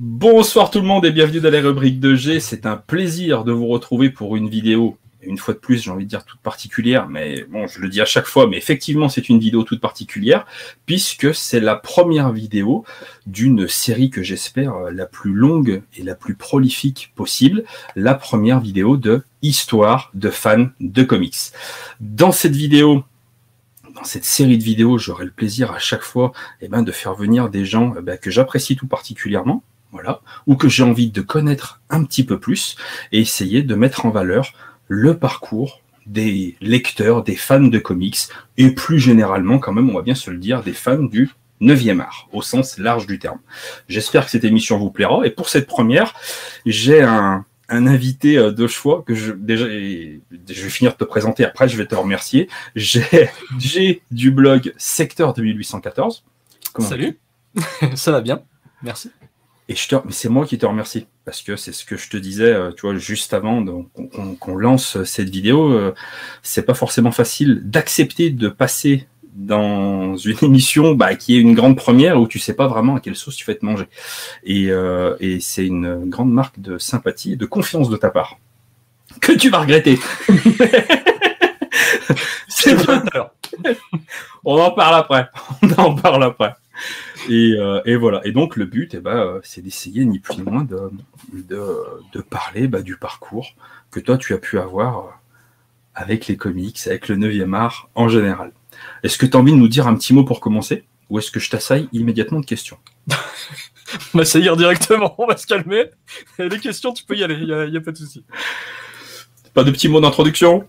Bonsoir tout le monde et bienvenue dans les rubriques de G. C'est un plaisir de vous retrouver pour une vidéo, une fois de plus, j'ai envie de dire toute particulière, mais bon, je le dis à chaque fois, mais effectivement, c'est une vidéo toute particulière, puisque c'est la première vidéo d'une série que j'espère la plus longue et la plus prolifique possible, la première vidéo de histoire de fans de comics. Dans cette vidéo, dans cette série de vidéos, j'aurai le plaisir à chaque fois eh ben, de faire venir des gens eh ben, que j'apprécie tout particulièrement, voilà, ou que j'ai envie de connaître un petit peu plus, et essayer de mettre en valeur le parcours des lecteurs, des fans de comics, et plus généralement, quand même, on va bien se le dire, des fans du 9e art, au sens large du terme. J'espère que cette émission vous plaira, et pour cette première, j'ai un, un invité euh, de choix que je déjà je vais finir de te présenter. Après je vais te remercier. J'ai j'ai du blog secteur 2814 salut. ça va bien. Merci et je te, mais c'est moi qui te remercie parce que c'est ce que je te disais, euh, tu vois, juste avant qu'on lance cette vidéo. Euh, c'est pas forcément facile d'accepter de passer dans une émission bah, qui est une grande première où tu sais pas vraiment à quelle sauce tu fais te manger. Et, euh, et c'est une grande marque de sympathie et de confiance de ta part que tu vas regretter. c'est On en parle après. On en parle après. Euh, et, voilà. Et donc le but, eh ben, euh, c'est d'essayer ni plus ni moins de, de, parler bah, du parcours que toi tu as pu avoir euh, avec les comics, avec le 9e art en général. Est-ce que tu as envie de nous dire un petit mot pour commencer? Ou est-ce que je t'assaille immédiatement de questions? On va s'assaillir directement, on va se calmer. Les questions, tu peux y aller, il n'y a, pas de souci. Pas de petits mots d'introduction?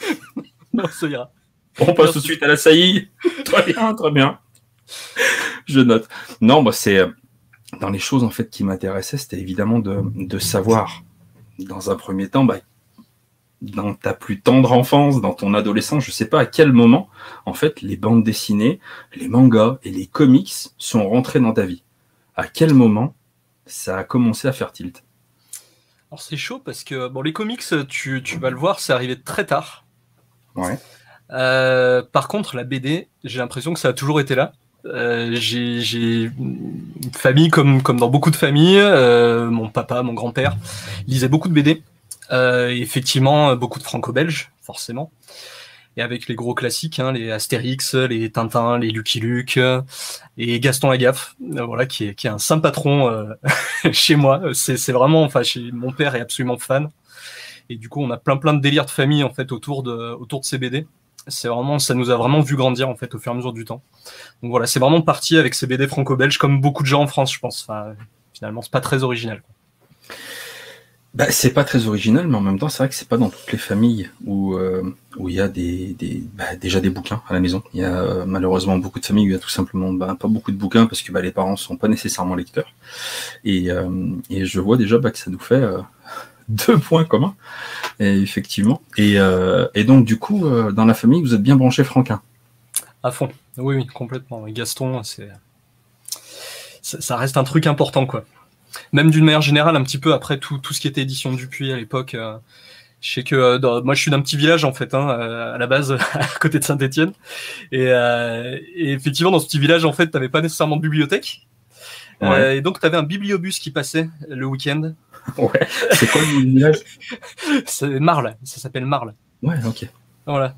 Non, ça ira. On passe tout de suite à la saillie. Très bien, très bien. Je note. Non, moi, c'est dans les choses en fait qui m'intéressaient, c'était évidemment de, savoir, dans un premier temps, bah, dans ta plus tendre enfance, dans ton adolescence, je sais pas à quel moment, en fait, les bandes dessinées, les mangas et les comics sont rentrés dans ta vie. À quel moment ça a commencé à faire tilt? Alors c'est chaud parce que bon, les comics, tu, tu vas le voir, c'est arrivé très tard. Ouais. Euh, par contre, la BD, j'ai l'impression que ça a toujours été là. Euh, j'ai une famille comme, comme dans beaucoup de familles. Euh, mon papa, mon grand-père lisaient beaucoup de BD. Euh, effectivement, beaucoup de franco-belges, forcément. Et avec les gros classiques, hein, les Astérix, les Tintin, les Lucky Luke, et Gaston Lagaffe, voilà, qui est, qui est un saint patron chez moi. C'est vraiment, enfin, chez mon père est absolument fan. Et du coup, on a plein plein de délires de famille en fait autour de autour de ces BD c'est vraiment, ça nous a vraiment vu grandir en fait au fur et à mesure du temps. Donc voilà, c'est vraiment parti avec ces BD franco-belges comme beaucoup de gens en France, je pense. Finalement, c'est pas très original. Bah, c'est pas très original, mais en même temps, c'est vrai que c'est pas dans toutes les familles où euh, il y a bah, déjà des bouquins à la maison. Il y a euh, malheureusement beaucoup de familles où il y a tout simplement bah, pas beaucoup de bouquins parce que bah, les parents sont pas nécessairement lecteurs. Et, euh, je vois déjà que ça nous fait deux points communs, effectivement. Et, euh, et, donc, du coup, euh, dans la famille, vous êtes bien branché Franquin À fond, oui, oui, complètement. Gaston, c'est ça reste un truc important, quoi. Même d'une manière générale, un petit peu après tout, tout ce qui était édition Dupuis à l'époque. Euh, je sais que moi, je suis d'un petit village en fait, hein, à la base, à côté de Saint-Étienne. Et, et, effectivement, dans ce petit village, en fait, tu n'avais pas nécessairement de bibliothèque. et donc, tu avais un bibliobus qui passait le week-end ouais. C'est quoi le village? C'est Marle. Ça s'appelle Marle. Ouais, ok. Voilà.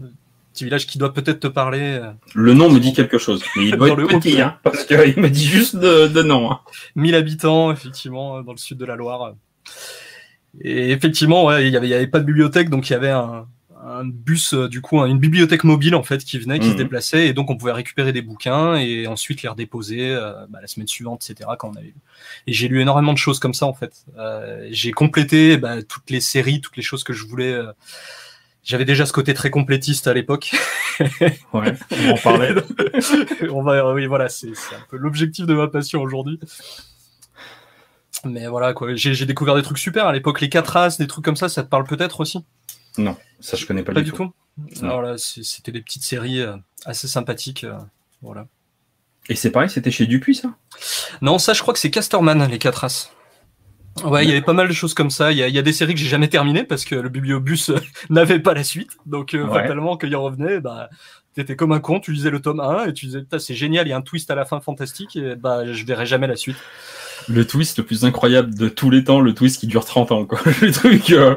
Petit village qui doit peut-être te parler. Euh, le nom me dit quelque chose, mais il doit être petit, hein, parce qu'il me dit juste de, nom. Hein. 1000 habitants, effectivement, dans le sud de la Loire. Et effectivement, ouais, il n'y avait, y avait pas de bibliothèque, donc il y avait un, un bus, euh, du coup, une bibliothèque mobile en fait qui venait, qui se mhm. déplaçait, et donc on pouvait récupérer des bouquins et ensuite les redéposer euh, bah, la semaine suivante, etc. Quand on avait Et j'ai lu énormément de choses comme ça en fait. Euh, j'ai complété bah, toutes les séries, toutes les choses que je voulais. J'avais déjà ce côté très complétiste à l'époque. ouais, on en parlait. on va, oui, voilà, c'est un peu l'objectif de ma passion aujourd'hui. Mais voilà, quoi, j'ai découvert des trucs super à l'époque. Les quatre as, des trucs comme ça, ça te parle peut-être aussi? Non, ça je connais pas, du, tout. Alors là, c'était des petites séries euh, assez sympathiques. Euh, voilà. Et c'est pareil, c'était chez Dupuis ça? Non, ça je crois que c'est Casterman, les quatre as. Ouais, il y avait pas mal de choses comme ça. Il y a, des séries que j'ai jamais terminées parce que le bibliobus n'avait pas la suite. Donc, euh, fatalement, quand il revenait, bah, t'étais comme un con, tu lisais le tome 1 et tu disais, c'est génial, il y a un twist à la fin fantastique et bah, je verrai jamais la suite. Le twist le plus incroyable de tous les temps, le twist qui dure 30 ans, quoi. Le truc. Euh...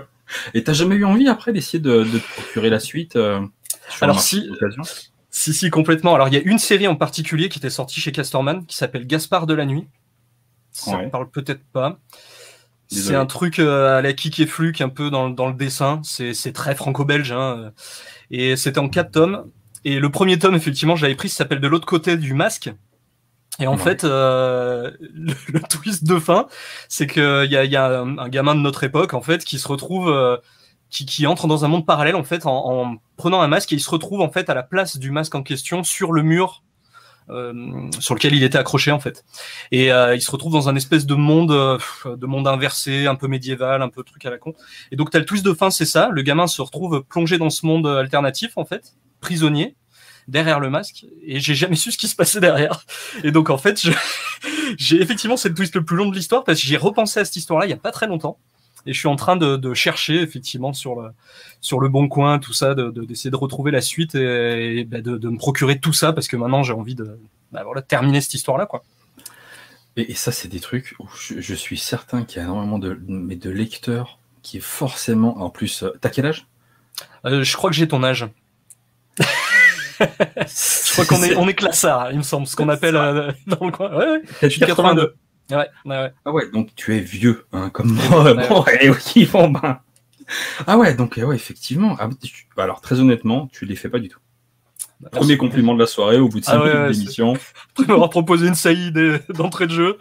Et t'as jamais eu envie après d'essayer de, de te procurer la suite euh, Alors si, si, si, complètement. Alors il y a une série en particulier qui était sortie chez Casterman qui s'appelle Gaspard de la nuit. Ça ne parle peut-être pas. C'est un truc euh, à la kick et fluke, un peu dans, dans le dessin. C'est très franco-belge. Hein. Et c'était en quatre tomes. Et le premier tome, effectivement, j'avais pris, s'appelle De l'autre côté du masque. Et en fait, euh, le, twist de fin, c'est qu'il y a, y a un, gamin de notre époque, en fait, qui se retrouve, euh, qui, qui, entre dans un monde parallèle, en fait, en, en, prenant un masque, et il se retrouve, en fait, à la place du masque en question, sur le mur euh, sur lequel il était accroché en fait. Et euh, il se retrouve dans un espèce de monde, euh, de monde inversé, un peu médiéval, un peu truc à la con. Et donc t'as le twist de fin, c'est ça. Le gamin se retrouve plongé dans ce monde alternatif en fait, prisonnier derrière le masque et j'ai jamais su ce qui se passait derrière. Et donc en fait, j'ai effectivement c'est le twist le plus long de l'histoire parce que j'ai repensé à cette histoire-là il y a pas très longtemps et je suis en train de, de, chercher effectivement sur le sur le bon coin tout ça, d'essayer de, de, retrouver la suite et, bah, de, me procurer tout ça parce que maintenant j'ai envie de bah, voilà, terminer cette histoire là quoi. Et, et ça c'est des trucs où je, je suis certain qu'il y a énormément de mais de lecteurs qui est forcément en plus. Euh, t'as quel âge? Euh, Je crois que j'ai ton âge. Je crois qu'on est, on est classard, il me semble, ce qu'on appelle euh, dans le coin. Ouais, ouais. 82. Ouais, ouais, ouais. Ah ouais, donc tu es vieux, hein, comme moi. Ouais, bon, et oui, bon, ben. Ah ouais, donc ouais, effectivement. Ah, tu... alors très honnêtement, tu les fais pas du tout. Bah, Premier compliment de la soirée au bout de 5 ah, minutes d'émission. Tu m'auras proposé une saillie d'entrée de jeu.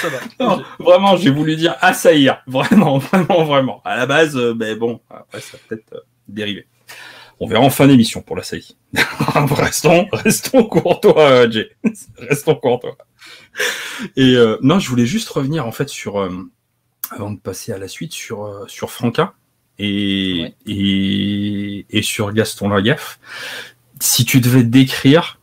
Ça va. Non, vraiment, j'ai voulu dire assaillir. Vraiment, vraiment, vraiment. À la base, euh, mais bon, après ça va peut-être euh, dériver. On verra en fin d'émission pour la saillie. restons, restons courtois, Jay. restons courtois. Et euh, non, je voulais juste revenir en fait sur, euh, avant de passer à la suite, sur, euh, sur Franca et, ouais. et, et, sur Gaston Lagaffe. Si tu devais décrire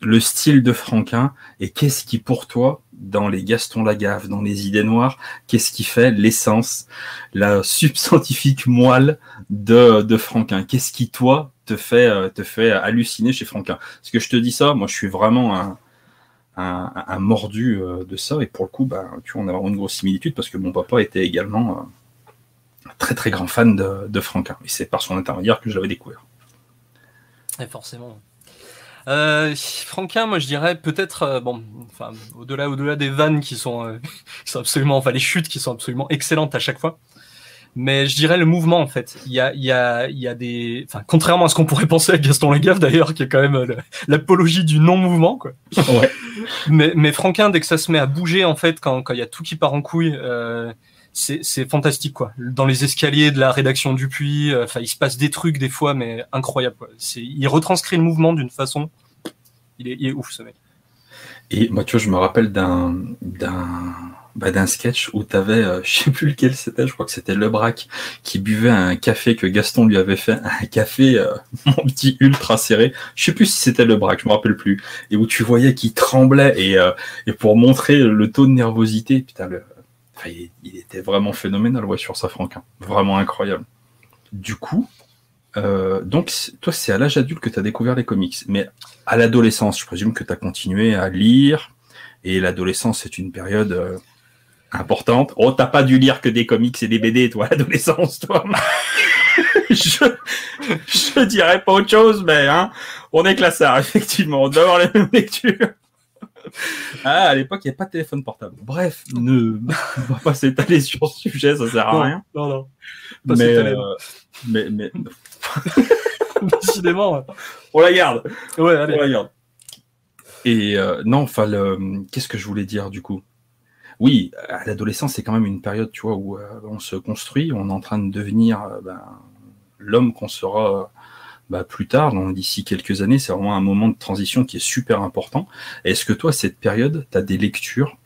le style de Franquin et qu'est-ce qui pour toi dans les Gaston Lagaffe, dans les idées noires, qu'est-ce qui fait l'essence, la substantifique moelle de, de Franquin? Qu'est-ce qui toi te fait te fait halluciner chez Franquin? Parce que je te dis ça, moi je suis vraiment un, un, mordu de ça et pour le coup, bah, tu vois, on vraiment une grosse similitude parce que mon papa était également un très très grand fan de, de Franquin et c'est par son intermédiaire que je l'avais découvert. Et forcément. Euh, Franquin, moi je dirais peut-être, euh, bon, enfin, au-delà, au-delà des vannes qui sont, euh, qui sont absolument, enfin les chutes qui sont absolument excellentes à chaque fois. Mais je dirais le mouvement en fait. Il y a, il y a, il y a des, enfin, contrairement à ce qu'on pourrait penser à Gaston Lagaffe d'ailleurs, qui est quand même l'apologie du non-mouvement quoi. Ouais. mais, mais Franquin, dès que ça se met à bouger en fait, quand, quand il y a tout qui part en couille. Euh, c'est fantastique quoi. Dans les escaliers de la rédaction du puits, enfin, il se passe des trucs des fois, mais incroyable. Quoi. Il retranscrit le mouvement d'une façon. Il est, il est, ouf ce mec. Et moi, tu vois, je me rappelle d'un bah, d'un sketch où tu avais, euh, je sais plus lequel c'était, je crois que c'était Le Brac, qui buvait un café que Gaston lui avait fait, un café, euh, mon petit ultra serré. Je sais plus si c'était Le Brac, je me rappelle plus. Et où tu voyais qu'il tremblait et, euh, et pour montrer le taux de nervosité, putain, le, Il, était vraiment phénoménal ouais, sur sa franquin. Vraiment incroyable. Du coup, euh, donc toi, c'est à l'âge adulte que tu as découvert les comics. Mais à l'adolescence, je présume que tu as continué à lire. Et l'adolescence, c'est une période euh, importante. Oh, t'as pas dû lire que des comics et des BD, toi, l'adolescence, toi. je, je dirais pas autre chose, mais hein, on est classard, effectivement. On doit avoir les mêmes lectures. Ah, à l'époque, il n'y a pas de téléphone portable. Bref, ne on va pas s'étaler sur ce sujet, ça sert à non, rien. Non, non. Pas mais, euh, mais, mais... Décidément. On la garde. Ouais, allez. On la garde. Et euh, non, enfin, le... qu'est-ce que je voulais dire du coup? Oui, à l'adolescence, c'est quand même une période, tu vois, où euh, on se construit, on est en train de devenir ben, l'homme qu'on sera bah, plus tard, d'ici quelques années, c'est vraiment un moment de transition qui est super important. Est-ce que toi, cette période, tu as des lectures,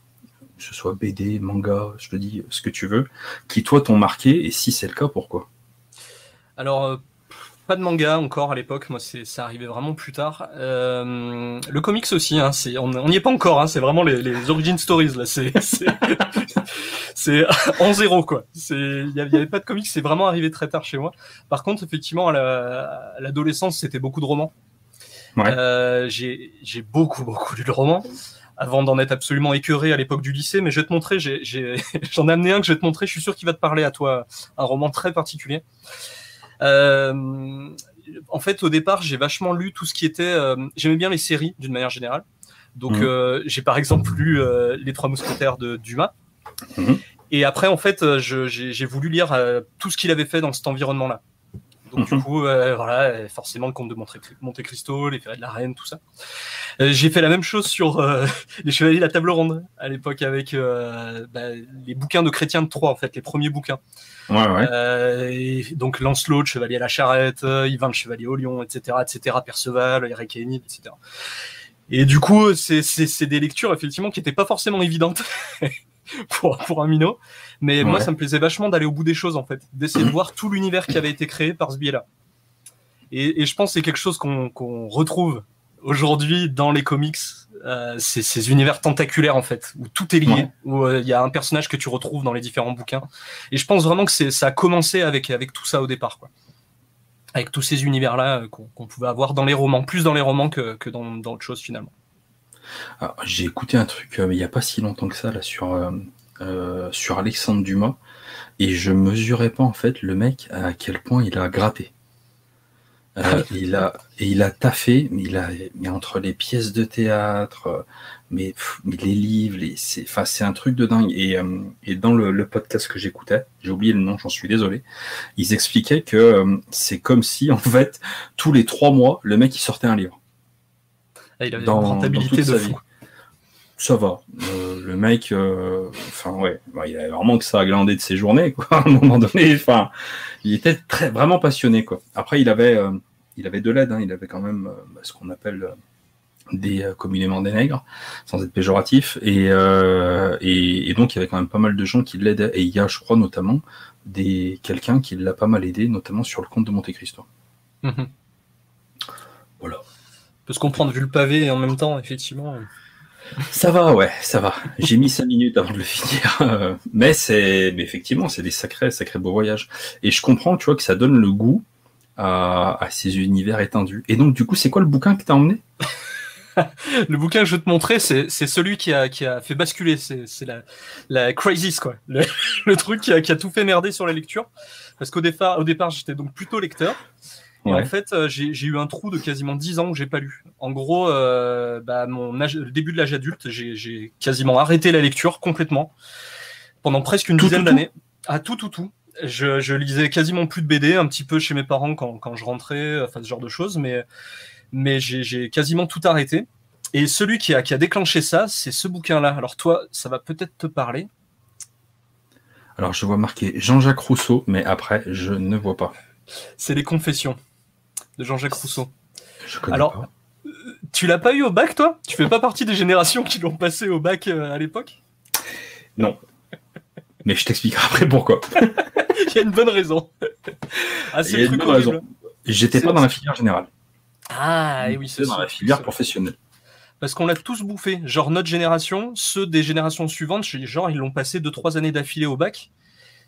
que ce soit BD, manga, je te dis ce que tu veux, qui toi t'ont marqué, et si c'est le cas, pourquoi? Alors, euh, pas de manga encore à l'époque, moi c'est ça arrivait vraiment plus tard. Euh, le comics aussi, hein, c'est on n'y est pas encore, hein, c'est vraiment les, les origin stories là, c'est c'est en zéro quoi. C'est il y, avait pas de comics, c'est vraiment arrivé très tard chez moi. Par contre, effectivement, à l'adolescence, c'était beaucoup de romans. Ouais. Euh, j'ai j'ai beaucoup beaucoup lu de romans. avant d'en être absolument écœuré à l'époque du lycée. Mais je vais te montrer, j'en ai, amené un que je vais te montrer. Je suis sûr qu'il va te parler à toi, un roman très particulier. Euh, en fait, au départ, j'ai vachement lu tout ce qui était. Euh, j'aimais bien les séries d'une manière générale. Donc, mmh. euh, j'ai par exemple lu Les Trois Mousquetaires de Dumas. Mmh. Et après, en fait, j'ai voulu lire tout ce qu'il avait fait dans cet environnement-là. Donc du mhm. coup, euh, voilà, forcément le comte de Monte, Cristo, les ferrets de la reine, tout ça. Euh, j'ai fait la même chose sur euh, les chevaliers de la table ronde à l'époque avec bah, les bouquins de Chrétien de Troyes, en fait, les premiers bouquins. Ouais, ouais. Et donc Lancelot, le chevalier à la charrette, Yvain le chevalier au lion, etc., etc., Perceval, Eric Enid, etc. Et du coup, c'est des lectures effectivement qui n'étaient pas forcément évidentes. pour, pour un minot. Mais moi, ça me plaisait vachement d'aller au bout des choses, en fait, d'essayer de voir tout l'univers qui avait été créé par ce biais-là. Et, et, je pense que c'est quelque chose qu'on retrouve aujourd'hui dans les comics, euh, ces univers tentaculaires, en fait, où tout est lié, où euh, il y a un personnage que tu retrouves dans les différents bouquins. Et je pense vraiment que ça a commencé avec, avec tout ça au départ, quoi. Avec tous ces univers-là euh, qu'on pouvait avoir dans les romans, plus dans les romans que, que dans, dans autre chose, finalement. J'ai écouté un truc euh, il n'y a pas si longtemps que ça là sur euh, euh, sur Alexandre Dumas et je mesurais pas en fait le mec à quel point il a gratté. il a et il a taffé, mais il a mais entre les pièces de théâtre, mais, les livres, les, c'est enfin c'est un truc de dingue. Et, et dans le, le, podcast que j'écoutais, j'ai oublié le nom, j'en suis désolé. Ils expliquaient que c'est comme si en fait tous les trois mois le mec il sortait un livre. Ah, il avait dans, une rentabilité de fou. Ça va. Euh, le mec, euh, enfin ouais, bah, il avait vraiment que ça à glander de ses journées, quoi. À un moment donné, enfin, il était très vraiment passionné, quoi. Après, il avait, euh, il avait de l'aide. Hein. il avait quand même bah, ce qu'on appelle des communément des nègres, sans être péjoratif, et, et, donc il y avait quand même pas mal de gens qui l'aidaient. Et il y a, je crois, notamment des quelqu'un qui l'a pas mal aidé, notamment sur le compte de Monte Cristo. Mhm. Voilà peut se comprendre vu le pavé et en même temps, effectivement. Ça va, ouais, ça va. J'ai mis cinq minutes avant de le finir, mais c'est, effectivement, c'est des sacrés, sacrés beaux voyages. Et je comprends, tu vois, que ça donne le goût à, ces univers étendus. Et donc, du coup, c'est quoi le bouquin que t'as emmené? Le bouquin que je vais te montrer, c'est celui qui a, qui a fait basculer. C'est la, la crisis, quoi. Le, truc qui a, qui a, tout fait merder sur la lecture. Parce qu'au départ, au départ j'étais donc plutôt lecteur. Et en fait, euh, j'ai eu un trou de quasiment 10 ans où j'ai pas lu. En gros, euh, bah, mon âge, le début de l'âge adulte, j'ai quasiment arrêté la lecture complètement pendant presque une dizaine d'années. À tout, tout, tout. Je, je, lisais quasiment plus de BD, un petit peu chez mes parents quand, quand je rentrais, enfin ce genre de choses, mais, mais j'ai quasiment tout arrêté. Et celui qui a, qui a déclenché ça, c'est ce bouquin-là. Alors toi, ça va peut-être te parler. Alors je vois marqué Jean-Jacques Rousseau, mais après, je ne vois pas. C'est les confessions de Jean-Jacques Rousseau. Alors, euh, tu l'as pas eu au bac, toi? Tu fais pas partie des générations qui l'ont passé au bac euh, à l'époque? Non. Mais je t'expliquerai après pourquoi. Il y a une bonne raison. Ah, c'est une bonne raison. J'étais pas dans la filière générale. Ah, et oui, c'est dans la filière professionnelle. Parce qu'on l'a tous bouffé. Genre, notre génération, ceux des générations suivantes, genre, ils l'ont passé deux, trois années d'affilée au bac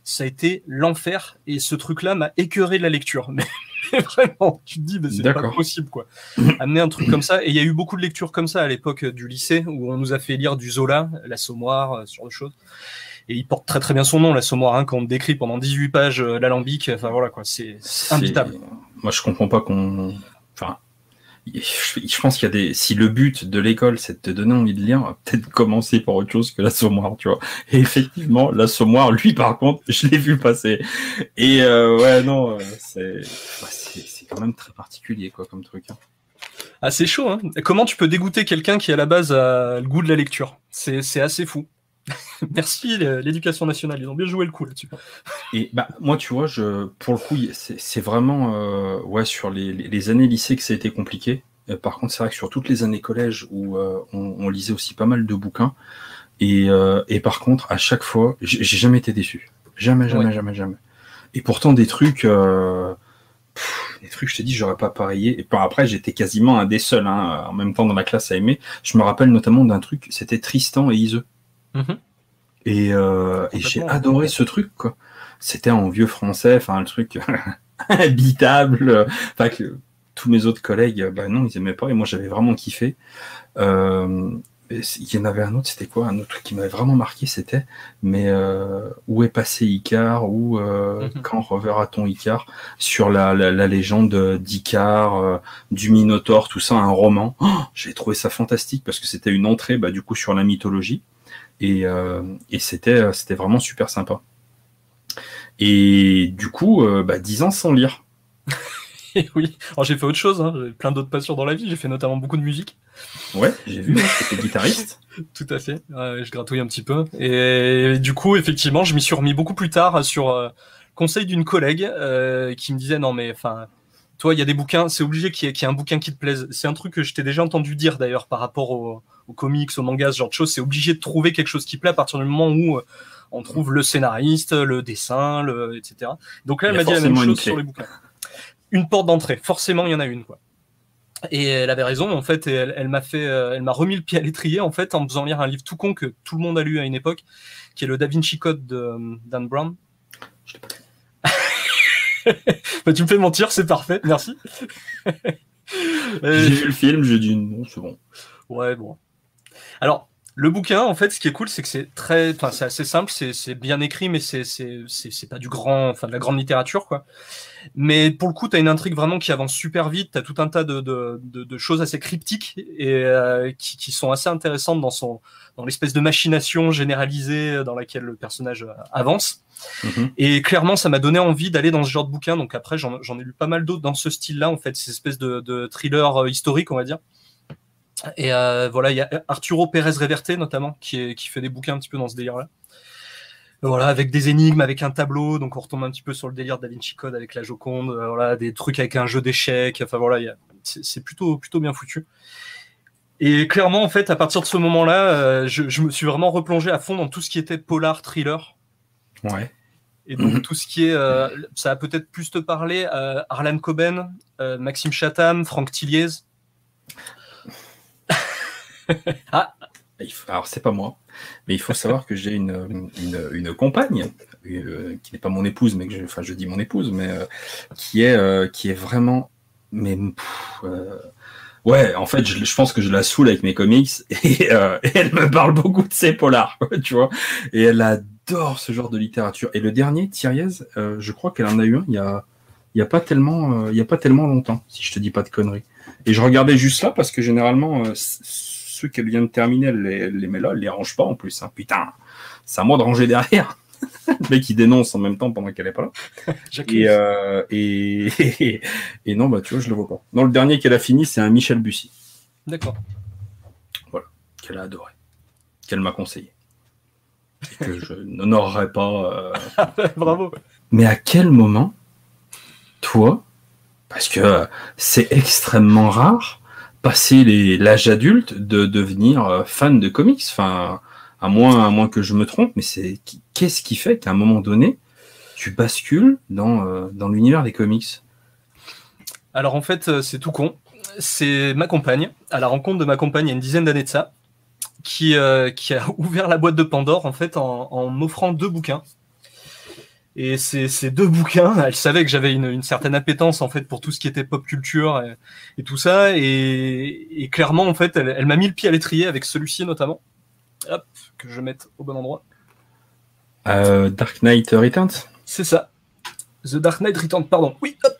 ça a été l'enfer. Et ce truc-là m'a écœuré de la lecture. Mais, vraiment, tu te dis, mais c'est pas possible, quoi. Amener un truc comme ça. Et il y a eu beaucoup de lectures comme ça à l'époque du lycée, où on nous a fait lire du Zola, l'assommoir, euh, ce genre de choses. Et il porte très très bien son nom, l'assommoir, hein, quand on décrit pendant 18 pages euh, l'alambic. Enfin voilà, quoi. C'est imbitable. Moi, je comprends pas qu'on. Enfin, je pense qu'il y a des. Si le but de l'école c'est de te donner envie de lire, peut-être commencer par autre chose que l'assommoir, tu vois. Et effectivement, l'assommoir, lui par contre, je l'ai vu passer. Et euh, ouais, non, euh, c'est c'est quand même très particulier quoi comme truc. Hein. Ah, c'est chaud. Hein Comment tu peux dégoûter quelqu'un qui à la base a le goût de la lecture? C'est assez fou. Merci l'éducation nationale, ils ont bien joué le coup là-dessus. Et bah moi tu vois, je pour le coup c'est vraiment euh, ouais sur les, les, années lycée que ça a été compliqué. Euh, par contre c'est vrai que sur toutes les années collège où euh, on, on, lisait aussi pas mal de bouquins et, et par contre à chaque fois j'ai jamais été déçu, jamais jamais jamais jamais. Et pourtant des trucs des trucs, je te dis, j'aurais pas pareil. Et puis après, j'étais quasiment un des seuls, hein, en même temps dans la classe à aimer. Je me rappelle notamment d'un truc, c'était Tristan et Iseux. Mhm. Et, euh, et j'ai adoré ce truc, quoi. C'était en vieux français, enfin, le truc habitable. Enfin, que tous mes autres collègues, bah non, ils aimaient pas, et moi j'avais vraiment kiffé. Euh, il y en avait un autre, c'était quoi? Un autre truc qui m'avait vraiment marqué, c'était mais euh, où est passé Icar? Ou euh, mhm. quand reverra-t-on Icar? Sur la, la, légende d'Icar, euh, du Minotaure, tout ça, un roman. Oh, j'ai trouvé ça fantastique parce que c'était une entrée, bah, du coup, sur la mythologie et, et c'était c'était vraiment super sympa. Et du coup, bah, 10 ans sans lire. oui, alors j'ai fait autre chose, hein. j'ai plein d'autres passions dans la vie, j'ai fait notamment beaucoup de musique. Ouais, j'ai vu, j'étais guitariste. Tout à fait, je gratouille un petit peu. Et du coup, effectivement, je m'y suis remis beaucoup plus tard sur euh, conseil d'une collègue euh, qui me disait non mais enfin, toi il y a des bouquins, c'est obligé qu'il y, ait un bouquin qui te plaise. C'est un truc que je t'ai déjà entendu dire d'ailleurs par rapport aux, comics, aux mangas, ce genre de choses. C'est obligé de trouver quelque chose qui plaît à partir du moment où euh, on trouve le scénariste, le dessin, le, etc. Donc là, elle m'a dit la même chose sur les bouquins une porte d'entrée. Forcément, il y en a une, quoi. Et elle avait raison, en fait, elle, m'a fait, euh, elle m'a remis le pied à l'étrier, en fait, en me faisant lire un livre tout con que tout le monde a lu à une époque, qui est le Da Vinci Code de euh, Dan Brown. bah, tu me fais mentir, c'est parfait, merci. j'ai vu le film, j'ai dit non, c'est bon. Ouais, bon. Alors, le bouquin, en fait, ce qui est cool, c'est que c'est très, enfin, c'est assez simple, c'est bien écrit, mais c'est pas du grand, enfin, de la grande littérature, quoi. Mais pour le coup, tu as une intrigue vraiment qui avance super vite, tu as tout un tas de, de, de, choses assez cryptiques et euh, qui, qui, sont assez intéressantes dans son dans l'espèce de machination généralisée dans laquelle le personnage euh, avance. Mm-hmm. Et clairement, ça m'a donné envie d'aller dans ce genre de bouquin. Donc après, j'en ai lu pas mal d'autres dans ce style-là, en fait, ces espèces de, de thriller euh, historique, on va dire. Et euh, voilà, il y a Arturo Pérez Reverte notamment qui, est, qui fait des bouquins un petit peu dans ce délire-là. Voilà, avec des énigmes, avec un tableau, donc on retombe un petit peu sur le délire Da Vinci Code avec la Joconde, euh, voilà, des trucs avec un jeu d'échecs, enfin voilà, c'est plutôt, plutôt bien foutu. Et clairement, en fait, à partir de ce moment-là, euh, je, je, me suis vraiment replongé à fond dans tout ce qui était polar, thriller. Ouais. Et donc tout ce qui est, ça a peut-être plus te parler, Harlan Coben, Maxime Chatham, Franck Tilliez. ah, alors c'est pas moi, mais il faut savoir que j'ai une, une, compagne euh, qui n'est pas mon épouse, mais que je, enfin je dis mon épouse, mais euh, qui est euh, qui est vraiment, mais ouais, en fait je, pense que je la saoule avec mes comics et, elle me parle beaucoup de ses polars, tu vois, et elle adore ce genre de littérature. Et le dernier, Thiriez, je crois qu'elle en a eu un il y a il y a pas tellement il y a pas tellement longtemps, si je te dis pas de conneries. Et je regardais juste là parce que généralement ceux qu'elle vient de terminer, elle les, les met là, elle les range pas en plus. Hein. Putain, c'est à moi de ranger derrière. le mec qui dénonce en même temps pendant qu'elle est pas là. Euh, et, et, non, bah tu vois, je le vois pas. Non, le dernier qu'elle a fini, c'est un Michel Bussy. D'accord. Voilà, qu'elle a adoré, qu'elle m'a conseillé. Et que je n'honorerais pas. Euh, Bravo. Mais à quel moment, toi, parce que c'est extrêmement rare, passer l'âge adulte de devenir euh, fan de comics. Enfin, à moins, à moins que je me trompe, mais c'est qu'est-ce qui fait qu'à un moment donné, tu bascules dans, euh, dans l'univers des comics? Alors en fait, euh, c'est tout con. C'est ma compagne, à la rencontre de ma compagne il y a une dizaine d'années de ça, qui, qui a ouvert la boîte de Pandore en fait en, en m'offrant deux bouquins. Et ces, ces, deux bouquins, elle savait que j'avais une, une, certaine appétence en fait pour tout ce qui était pop culture et, et tout ça. Et, et, clairement, en fait, elle, elle m'a mis le pied à l'étrier avec celui-ci notamment. Hop, que je mette au bon endroit. Euh, Dark Knight Returns C'est ça. The Dark Knight Returns, pardon. Oui, hop.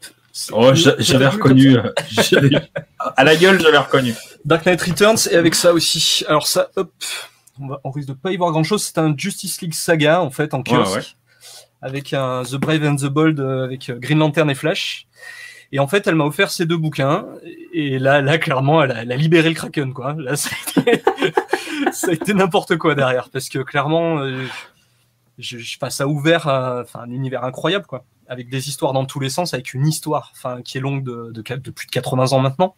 Oh, j'avais reconnu. À la gueule, j'avais reconnu. Dark Knight Returns et avec ça aussi. Alors ça, hop, on, va, on risque de pas y voir grand-chose. C'est un Justice League saga en fait en kiosque. Ouais, ouais avec un The Brave and the Bold euh, avec euh, Green Lantern et Flash. Et en fait, elle m'a offert ces deux bouquins. Et là, là clairement, elle a, elle a libéré le Kraken, quoi. Là, ça a été, n'importe quoi derrière, parce que clairement, euh, je, je, ça a ouvert un, enfin, un univers incroyable, quoi, avec des histoires dans tous les sens, avec une histoire, enfin, qui est longue de, de, de plus de 80 ans maintenant.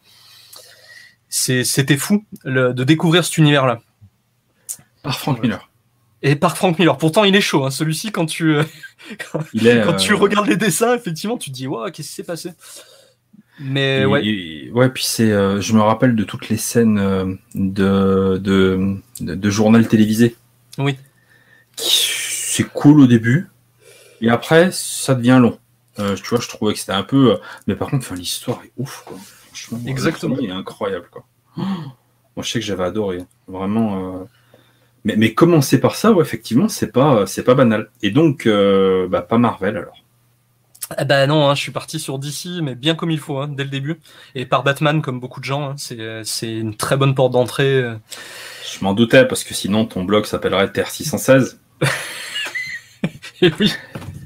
C'était fou le, de découvrir cet univers-là. Par Frank Miller et par Frank Miller. Pourtant, il est chaud. Hein. Celui-ci, quand tu quand, quand tu euh, regardes les dessins, effectivement, tu te dis waouh, qu'est-ce qui s'est passé? Mais ouais. ouais, puis c'est, euh, je me rappelle de toutes les scènes euh, de, de, de, journal télévisé. Oui. C'est cool au début, et après, ça devient long. tu vois, je trouvais que c'était un peu, mais par contre, l'histoire est ouf, quoi. Exactement. Il est incroyable, quoi. Moi, je sais que j'avais adoré. Vraiment. Mais, mais, commencer par ça, ouais, effectivement, c'est pas, c'est pas banal. Et donc, bah, pas Marvel alors. Ah bah non, hein, je suis parti sur DC, mais bien comme il faut, hein, dès le début. Et par Batman, comme beaucoup de gens, hein, c'est une très bonne porte d'entrée. Je m'en doutais, parce que sinon ton blog s'appellerait Terre 616. Et oui.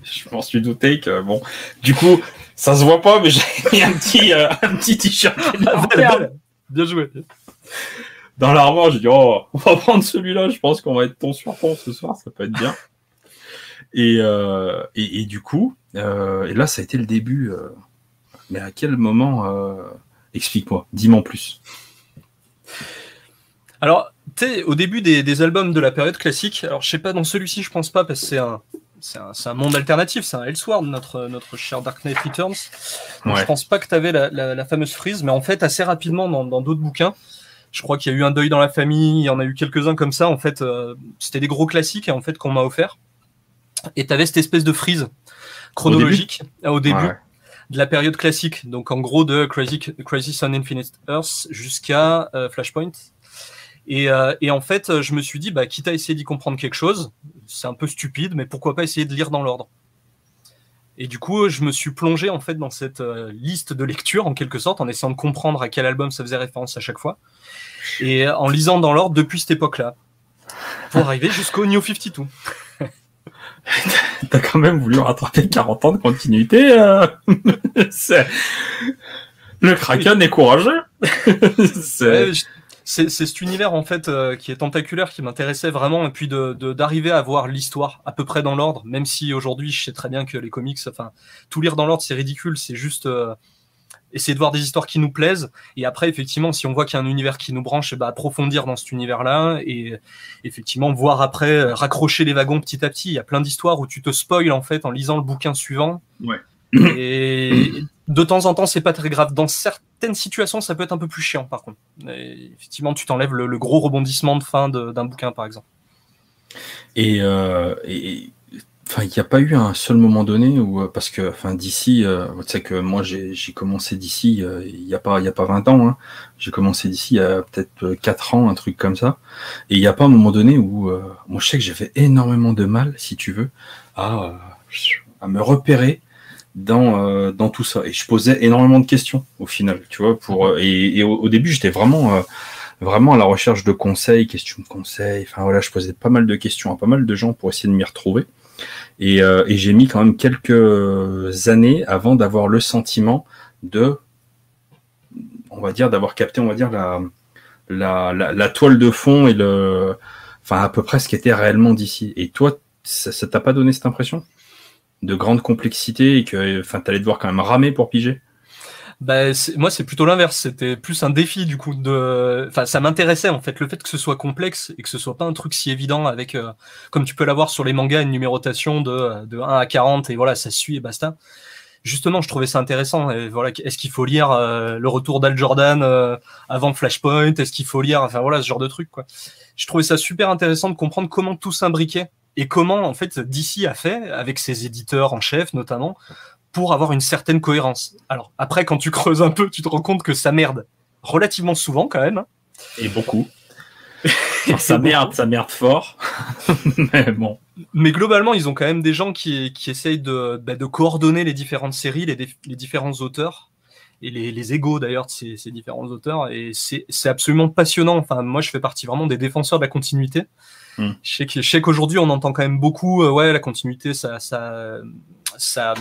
Je m'en suis douté que, bon, du coup, ça se voit pas, mais j'ai mis un petit, euh, un petit t-shirt. bien joué. Dans l'armoire, j'ai dit, oh, on va prendre celui-là, je pense qu'on va être ton sur ton ce soir, ça peut être bien. Et, euh, et, et, du coup, euh, et là, ça a été le début. Euh, mais à quel moment Explique-moi, dis-moi en plus. Alors, tu sais, au début des, des, albums de la période classique, alors je sais pas, dans celui-ci, je pense pas, parce que c'est un, un, un, monde alternatif, c'est un Elseworld, notre, notre cher Dark Knight Returns. Donc, ouais. Je pense pas que tu avais la, la, la, fameuse frise, mais en fait, assez rapidement, dans d'autres bouquins, je crois qu'il y a eu un deuil dans la famille, il y en a eu quelques-uns comme ça, en fait, euh, c'était des gros classiques, en fait, qu'on m'a offert. Et tu avais cette espèce de frise chronologique au début, au début ouais. de la période classique. Donc en gros de Crisis on Infinite Earth jusqu'à euh, Flashpoint. Et, euh, et, en fait, je me suis dit, bah, quitte à essayer d'y comprendre quelque chose, c'est un peu stupide, mais pourquoi pas essayer de lire dans l'ordre. Et du coup, je me suis plongé en fait dans cette euh, liste de lecture en quelque sorte, en essayant de comprendre à quel album ça faisait référence à chaque fois, et en lisant dans l'ordre depuis cette époque-là, pour arriver jusqu'au New 52. T'as quand même voulu rattraper 40 ans de continuité. Euh... le Kraken est courageux. c'est c'est cet univers en fait euh, qui est tentaculaire qui m'intéressait vraiment et puis de d'arriver à voir l'histoire à peu près dans l'ordre même si aujourd'hui je sais très bien que les comics enfin tout lire dans l'ordre c'est ridicule c'est juste euh, essayer de voir des histoires qui nous plaisent. Et après effectivement si on voit qu'il y a un univers qui nous branche bah approfondir dans cet univers là et effectivement voir après euh, raccrocher les wagons petit à petit. Il y a plein d'histoires où tu te spoil en fait en lisant le bouquin suivant. Ouais. et de temps en temps c'est pas très grave. Dans certaines situations ça peut être un peu plus chiant par contre. Effectivement tu t'enlèves le, gros rebondissement de fin d'un bouquin par exemple. Et, euh, et il n'y a pas eu un seul moment donné où, parce que, d'ici, euh, tu sais que moi j'ai commencé d'ici euh, il n'y a pas y a pas 20 ans, hein. j'ai commencé d'ici il y a peut-être 4 ans, un truc comme ça, et il n'y a pas un moment donné où, euh, moi je sais que j'avais énormément de mal, si tu veux, à me repérer dans dans tout ça, et je posais énormément de questions au final, tu vois, pour et, et au, au, début j'étais vraiment vraiment à la recherche de conseils, questions de conseils, enfin voilà, je posais pas mal de questions à pas mal de gens pour essayer de m'y retrouver. Et, euh, et j'ai mis quand même quelques années avant d'avoir le sentiment de, on va dire, d'avoir capté, on va dire, la, la, la, la, toile de fond et le, enfin, à peu près ce qui était réellement d'ici. Et toi, ça t'a pas donné cette impression? De grande complexité et que, enfin, t'allais devoir quand même ramer pour piger bah, moi, c'est plutôt l'inverse. C'était plus un défi du coup de. Enfin, ça m'intéressait en fait le fait que ce soit complexe et que ce soit pas un truc si évident avec, euh, comme tu peux l'avoir sur les mangas, une numérotation de, de 1 à 40 et voilà, ça suit et basta. Justement, je trouvais ça intéressant. Et voilà, est-ce qu'il faut lire euh, le retour d'Al Jordan euh, avant Flashpoint? Est-ce qu'il faut lire, enfin voilà, ce genre de truc quoi. Je trouvais ça super intéressant de comprendre comment tout s'imbriquait et comment en fait DC a fait avec ses éditeurs en chef notamment pour avoir une certaine cohérence. Alors après, quand tu creuses un peu, tu te rends compte que ça merde relativement souvent quand même. Et beaucoup. Ça merde, ça merde fort. mais bon. Mais globalement, ils ont quand même des gens qui, qui essayent de, bah, de coordonner les différentes séries, les, les différents auteurs et les, les égaux d'ailleurs de ces, ces, différents auteurs. Et c'est absolument passionnant. Enfin, moi, je fais partie vraiment des défenseurs de la continuité. Mm. Je sais qu'aujourd'hui, on entend quand même beaucoup, euh, ouais, la continuité, ça, ça, ça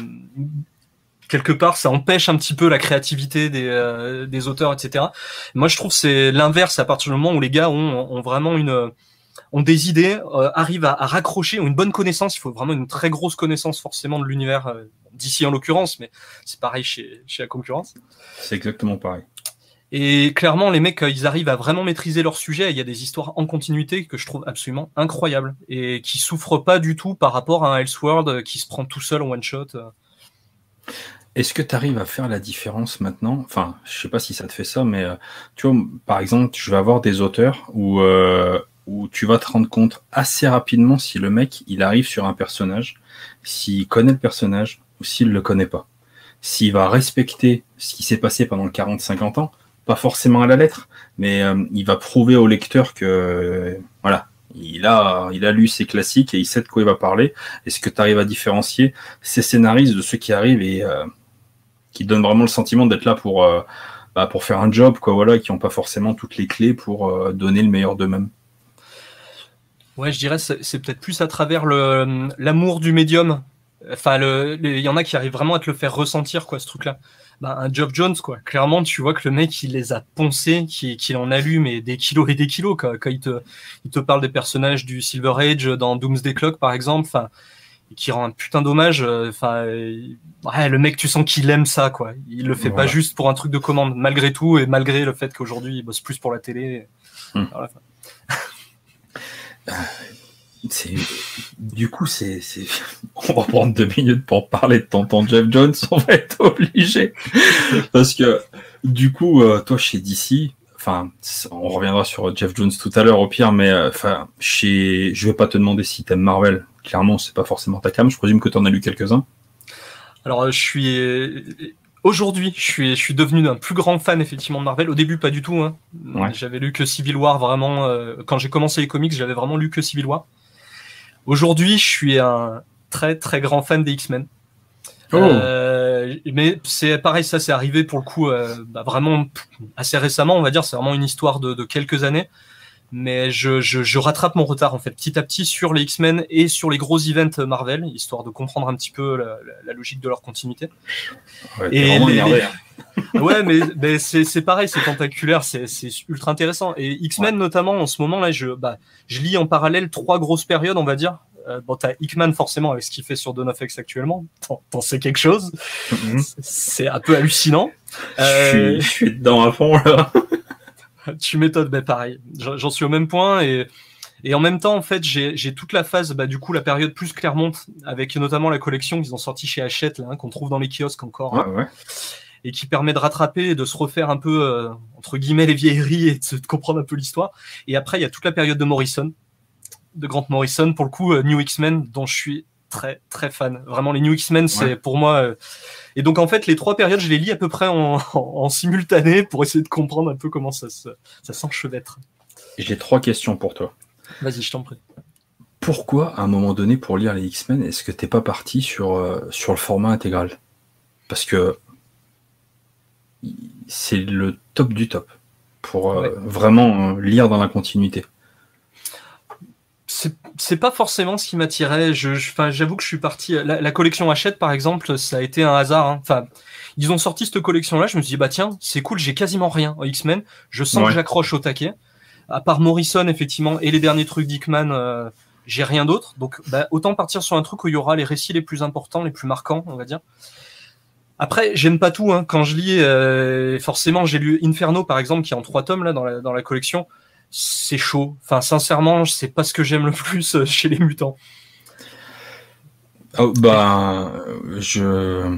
quelque part ça empêche un petit peu la créativité des, euh, des auteurs etc moi je trouve c'est l'inverse à partir du moment où les gars ont, ont vraiment une ont des idées euh, arrivent à, à, raccrocher ont une bonne connaissance. Il faut vraiment une très grosse connaissance forcément de l'univers d'ici en l'occurrence mais c'est pareil chez, chez la concurrence. C'est exactement pareil et clairement, les mecs, ils arrivent à vraiment maîtriser leur sujet. Il y a des histoires en continuité que je trouve absolument incroyables et qui souffrent pas du tout par rapport à un Elseworld qui se prend tout seul en one shot. Est-ce que tu arrives à faire la différence maintenant? Enfin, je sais pas si ça te fait ça, mais euh, tu vois, par exemple, je vais avoir des auteurs où, euh, où tu vas te rendre compte assez rapidement si le mec, il arrive sur un personnage, s'il connaît le personnage ou s'il le connaît pas. S'il va respecter ce qui s'est passé pendant 40-50 ans, pas forcément à la lettre, mais il va prouver au lecteur que voilà, il a, il a lu ses classiques et il sait de quoi il va parler. Est-ce que tu arrives à différencier ces scénaristes de ceux qui arrivent et qui donnent vraiment le sentiment d'être là pour, bah, pour faire un job, quoi, voilà, qui n'ont pas forcément toutes les clés pour donner le meilleur d'eux-mêmes Ouais, je dirais c'est peut-être plus à travers l'amour du médium. Enfin, il y en a qui arrivent vraiment à te le faire ressentir, quoi, ce truc-là. Bah, un Geoff Jones, quoi. Clairement, tu vois que le mec, il les a poncés, qu'il en allume et des kilos et des kilos, quoi. Quand il te, il te parle des personnages du Silver Age dans Doomsday Clock, par exemple, enfin, qui rend un putain d'hommage. Euh, enfin, ouais, le mec, tu sens qu'il aime ça, quoi. Il le fait pas juste pour un truc de commande, malgré tout, et malgré le fait qu'aujourd'hui, il bosse plus pour la télé. Hmm. C'est du coup c'est on va prendre deux minutes pour parler de tonton Jeff Jones on va être obligé parce que du coup euh, toi chez DC enfin on reviendra sur Jeff Jones tout à l'heure au pire mais euh, enfin chez je vais pas te demander si t'aimes Marvel clairement c'est pas forcément ta cam je présume que tu en as lu quelques uns alors euh, je suis Aujourd'hui, je suis, je suis devenu un plus grand fan effectivement de Marvel. Au début, pas du tout. Hein. J'avais lu que Civil War vraiment. Euh, quand j'ai commencé les comics, j'avais vraiment lu que Civil War. Aujourd'hui, je suis un très très grand fan des X-Men. Oh. Euh, mais c'est pareil, ça c'est arrivé pour le coup euh, bah, vraiment assez récemment, on va dire. C'est vraiment une histoire de, de quelques années mais je, je, je, rattrape mon retard en fait petit à petit sur les X-Men et sur les gros events Marvel, histoire de comprendre un petit peu la, la, logique de leur continuité. Ouais, et énervé, hein. ouais mais, mais c'est pareil, c'est tentaculaire, c'est ultra intéressant. Et X-Men notamment en ce moment là, je, bah, je lis en parallèle trois grosses périodes, on va dire. Euh, bon, t'as Hickman forcément avec ce qu'il fait sur Dawn of X actuellement, t'en sais quelque chose. Mm-hmm. C'est un peu hallucinant. Je, suis, euh, je suis dedans à fond là. tu m'étonnes, mais pareil. J'en suis au même point et, et en même temps, en fait, j'ai toute la phase, bah, du coup, la période plus Claremont, avec notamment la collection qu'ils ont sorti chez Hachette, là, hein, qu'on trouve dans les kiosques encore. Ouais, ouais. Et qui permet de rattraper et de se refaire un peu, euh, entre guillemets, les vieilleries et de, de comprendre un peu l'histoire. Et après, il y a toute la période de Morrison, de Grant Morrison, pour le coup, euh, New X-Men, dont je suis très, très fan. Vraiment, les New X-Men, c'est pour moi, euh, et donc en fait, les trois périodes, je les lis à peu près en, simultané pour essayer de comprendre un peu comment ça, ça s'enchevêtre. J'ai trois questions pour toi. Vas-y, je t'en prie. Pourquoi, à un moment donné, pour lire les X-Men, est-ce que t'es pas parti sur, euh, sur le format intégral? Parce que c'est le top du top pour euh, vraiment lire dans la continuité c'est pas forcément ce qui m'attirait. Je, enfin, j'avoue que je suis parti. La, collection Hachette, par exemple, ça a été un hasard. Hein. Enfin, ils ont sorti cette collection-là. Je me suis dit, bah tiens, c'est cool. J'ai quasiment rien en X-Men. Je sens que j'accroche au taquet. À part Morrison, effectivement, et les derniers trucs d'Hickman, euh, j'ai rien d'autre. Donc, bah, autant partir sur un truc où il y aura les récits les plus importants, les plus marquants, on va dire. Après, j'aime pas tout. Hein. Quand je lis, euh, forcément, j'ai lu Inferno, par exemple, qui est en trois tomes là dans la, dans la collection c'est chaud. Enfin, sincèrement, c'est pas ce que j'aime le plus euh, chez les mutants. Oh, bah, je.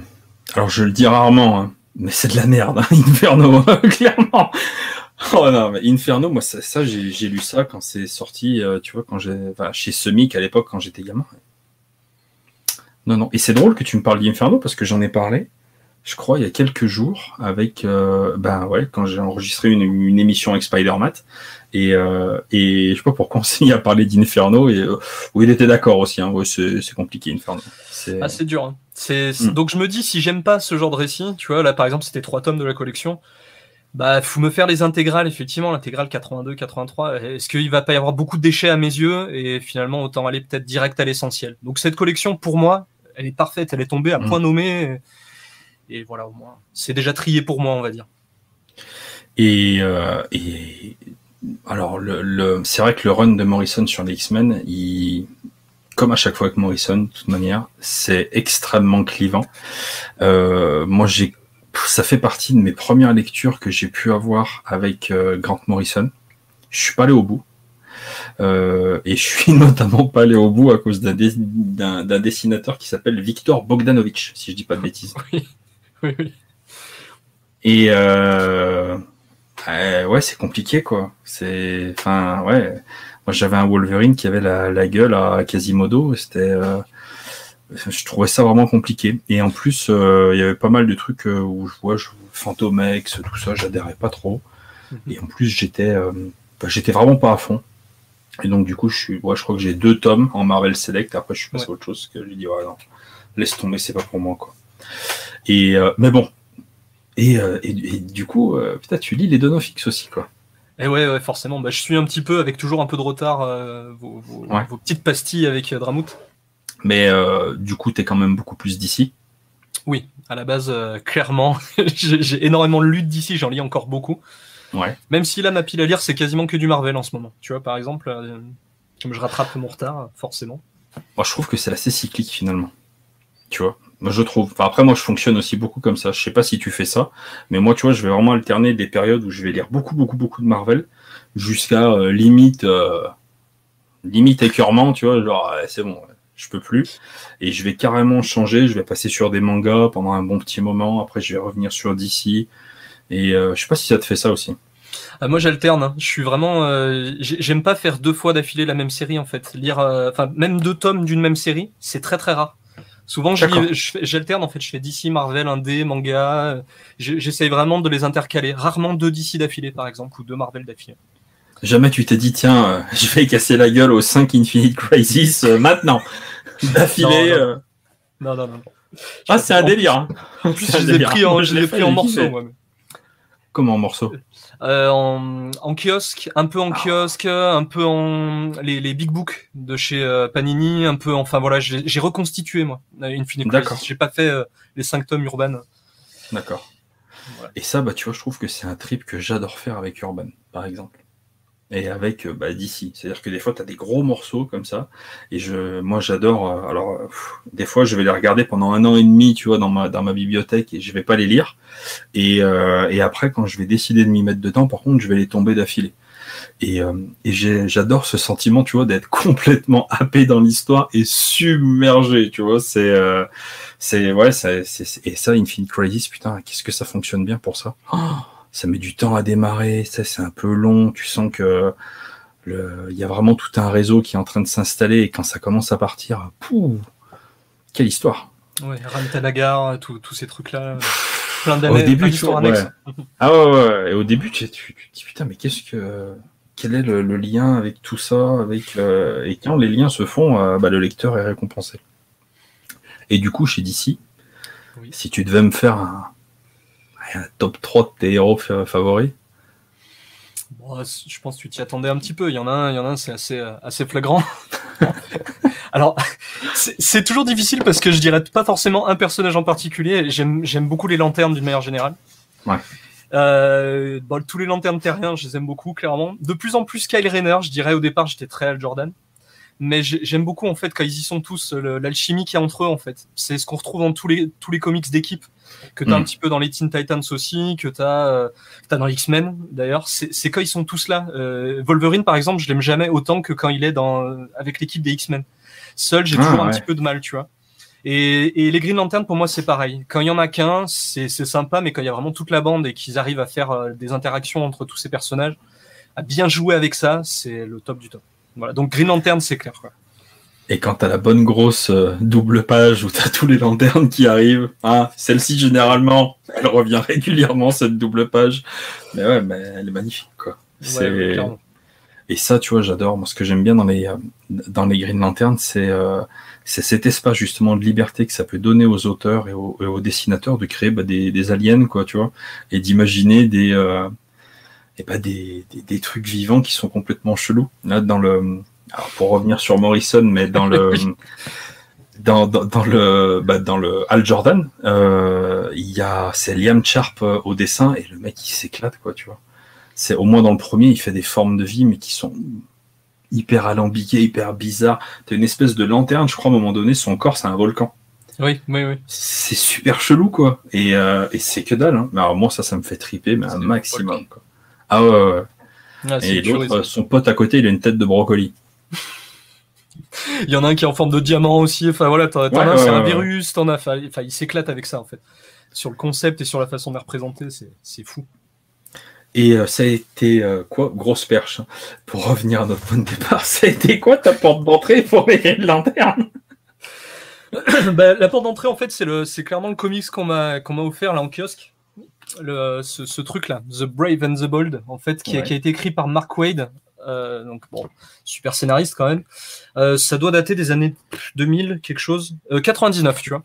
Alors, je le dis rarement, hein, mais c'est de la merde, hein, Inferno, clairement. Oh non, mais Inferno, moi, ça, j'ai lu ça quand c'est sorti, euh, tu vois, quand j'ai. Chez Semic à l'époque, quand j'étais gamin. Non, non. Et c'est drôle que tu me parles d'Inferno parce que j'en ai parlé je crois, il y a quelques jours, avec, euh, ben ouais, quand j'ai enregistré une, une, émission avec Spider-Man, et, euh, et je sais pas pourquoi on s'est mis à parler d'Inferno, et euh, où il était d'accord aussi, hein, ouais, c'est compliqué, Inferno. C'est ah, dur. Hein. Hmm. Donc je me dis, si j'aime pas ce genre de récit, tu vois, là par exemple, c'était trois tomes de la collection, bah, faut me faire les intégrales, effectivement, l'intégrale 82, 83. Est-ce qu'il va pas y avoir beaucoup de déchets à mes yeux, et finalement, autant aller peut-être direct à l'essentiel? Donc cette collection, pour moi, elle est parfaite, elle est tombée à hmm. point nommé et voilà, au moins, c'est déjà trié pour moi, on va dire. Et, euh, et alors, le, c'est vrai que le run de Morrison sur les X-Men, il, comme à chaque fois avec Morrison, de toute manière, c'est extrêmement clivant. Euh, moi, j'ai, ça fait partie de mes premières lectures que j'ai pu avoir avec euh, Grant Morrison. Je suis pas allé au bout. Euh, et je suis notamment pas allé au bout à cause d'un, d'un, dessinateur qui s'appelle Victor Bogdanovich, si je dis pas de bêtises. Oui. Et euh, ouais, c'est compliqué quoi. C'est, enfin ouais. Moi j'avais un Wolverine qui avait la, gueule à Quasimodo. C'était, euh, je trouvais ça vraiment compliqué. Et en plus, euh, il y avait pas mal de trucs où je vois, je, Phantom X, tout ça, j'adhérais pas trop. Et en plus, j'étais bah, j'étais vraiment pas à fond. Et donc, du coup, je suis, ouais, je crois que j'ai deux tomes en Marvel Select. Après, je suis passé à autre chose que j'ai dit, ouais, non, laisse tomber, c'est pas pour moi, quoi. Et, euh, mais bon. Et, euh, et, du coup, putain, tu lis les Donofix aussi, quoi. Et ouais, ouais forcément. Bah, je suis un petit peu, avec toujours un peu de retard, vos, vos, vos, petites pastilles avec Dramout. Mais du coup, t'es quand même beaucoup plus d'ici. Oui, à la base, clairement, j'ai énormément lu d'ici, j'en lis encore beaucoup. Ouais. Même si là, ma pile à lire, c'est quasiment que du Marvel en ce moment. Tu vois, par exemple, euh, comme je rattrape mon retard, forcément. Moi, je trouve que c'est assez cyclique finalement. Tu vois je trouve. Après, moi, je fonctionne aussi beaucoup comme ça. Je sais pas si tu fais ça, mais moi, tu vois, je vais vraiment alterner des périodes où je vais lire beaucoup, beaucoup, beaucoup de Marvel jusqu'à euh, limite, euh, limite écœurement, tu vois, genre, c'est bon, je peux plus. Et je vais carrément changer. Je vais passer sur des mangas pendant un bon petit moment. Après, je vais revenir sur DC. Et euh, je sais pas si ça te fait ça aussi. Ah, moi j'alterne. Hein. Je suis vraiment. Euh, j'aime pas faire deux fois d'affilée la même série en fait. Lire, euh, enfin même deux tomes d'une même série, c'est très très rare. Souvent j'alterne en fait. Je fais DC, Marvel, Indé, manga. J'essaye vraiment de les intercaler. Rarement deux DC d'affilée par exemple ou deux Marvel d'affilée. Jamais tu t'es dit tiens, je vais casser la gueule aux 5 Infinite Crisis maintenant d'affilée. Non, non, non. Ah c'est un délire. Hein. En plus je l'ai pris en, je pris en morceaux. Comment en morceaux? Euh, en, kiosque, un peu en ah. kiosque, un peu en les, les big books de chez euh, Panini, un peu enfin voilà, j'ai reconstitué moi Infinite D'accord. J'ai pas fait euh, les cinq tomes Urban. D'accord. Et ça, bah tu vois, je trouve que c'est un trip que j'adore faire avec Urban, par exemple et avec euh, bah, d'ici. C'est-à-dire que des fois, tu as des gros morceaux comme ça. Et je, moi, j'adore. Euh, alors, des fois, je vais les regarder pendant un an et demi, tu vois, dans ma, dans ma bibliothèque et je vais pas les lire. Et, euh, et après, quand je vais décider de m'y mettre dedans, par contre, je vais les tomber d'affilée. Et, et j'adore ce sentiment, tu vois, d'être complètement happé dans l'histoire et submergé, tu vois. C'est, c'est, ouais, c'est, et ça, Infinite Crisis, putain, qu'est-ce que ça fonctionne bien pour ça. Oh ça met du temps à démarrer, ça c'est un peu long, tu sens que il y a vraiment tout un réseau qui est en train de s'installer et quand ça commence à partir, pouf, quelle histoire. Ouais, Ramtanagar, tous ces trucs-là, plein d'années, au début, tu Ah ouais, ouais, et au début tu, tu, tu, te dis putain mais qu'est-ce que quel est le, lien avec tout ça, avec euh, et quand les liens se font, euh, bah, le lecteur est récompensé. Et du coup chez DC, si tu devais me faire un top 3 de tes héros favoris? Je pense que tu t'y attendais un petit peu. Il y en a un, il y en a un c'est assez, euh, assez flagrant. Alors, c'est toujours difficile parce que je dirais pas forcément un personnage en particulier. J'aime beaucoup les lanternes d'une manière générale. Ouais. Euh, tous les lanternes terriens, je les aime beaucoup, clairement. De plus en plus Kyle Rayner, je dirais au départ, j'étais très Al Jordan mais j'aime beaucoup en fait quand ils y sont tous l'alchimie qu'il y a entre eux en fait c'est ce qu'on retrouve dans tous les tous les comics d'équipe que tu as un mm. petit peu dans les Teen Titans aussi que tu as, euh, as dans X-Men d'ailleurs. C'est quand ils sont tous là. Euh, Wolverine par exemple je l'aime jamais autant que quand il est dans avec l'équipe des X-Men. Seul j'ai ah, toujours un petit peu de mal tu vois. Et, et les Green Lantern pour moi c'est pareil. Quand il y en a qu'un c'est sympa mais quand il y a vraiment toute la bande et qu'ils arrivent à faire euh, des interactions entre tous ces personnages à bien jouer avec ça c'est le top du top. Voilà, donc Green Lantern, c'est clair. Quoi. Et quand t'as la bonne grosse euh, double page où t'as tous les lanternes qui arrivent, hein, celle-ci généralement, elle revient régulièrement cette double page. Mais ouais, mais elle est magnifique quoi. et ça, tu vois, j'adore. Moi, ce que j'aime bien dans les euh, dans les Green Lantern, c'est euh, c'est cet espace justement de liberté que ça peut donner aux auteurs et aux, dessinateurs de créer bah, des, des, aliens, quoi, tu vois, et d'imaginer des et pas des, des, des, trucs vivants qui sont complètement chelous. Là, dans le, alors pour revenir sur Morrison, mais dans le, dans, dans, dans, le, bah, dans le Al Jordan, euh, il y a, c'est Liam Sharp euh, au dessin et le mec il s'éclate quoi, tu vois. C'est au moins dans le premier, il fait des formes de vie mais qui sont hyper alambiquées, hyper bizarres. T'as une espèce de lanterne, je crois à un moment donné, son corps c'est un volcan. Oui, oui, oui. C'est super chelou quoi. Et, euh, et c'est que dalle. Hein. Mais alors moi ça, ça me fait triper, mais un maximum. Quoi. Ah ouais, ah, et l'autre, son pote à côté, il a une tête de brocoli. il y en a un qui est en forme de diamant aussi. Enfin voilà, t'en as c'est un virus, t'en as. Enfin, il s'éclate avec ça en fait. Sur le concept et sur la façon de représenter, c'est fou. Et euh, ça a été euh, quoi? Grosse perche. Hein. Pour revenir à notre point de départ, ça a été quoi ta porte d'entrée pour les lanternes? Bah, La porte d'entrée, en fait, c'est clairement le comics qu'on m'a offert là en kiosque le, ce, truc-là, The Brave and the Bold, en fait, qui, a, été écrit par Mark Wade. Euh, donc bon, super scénariste quand même. Euh, ça doit dater des années 2000, quelque chose. 99, tu vois.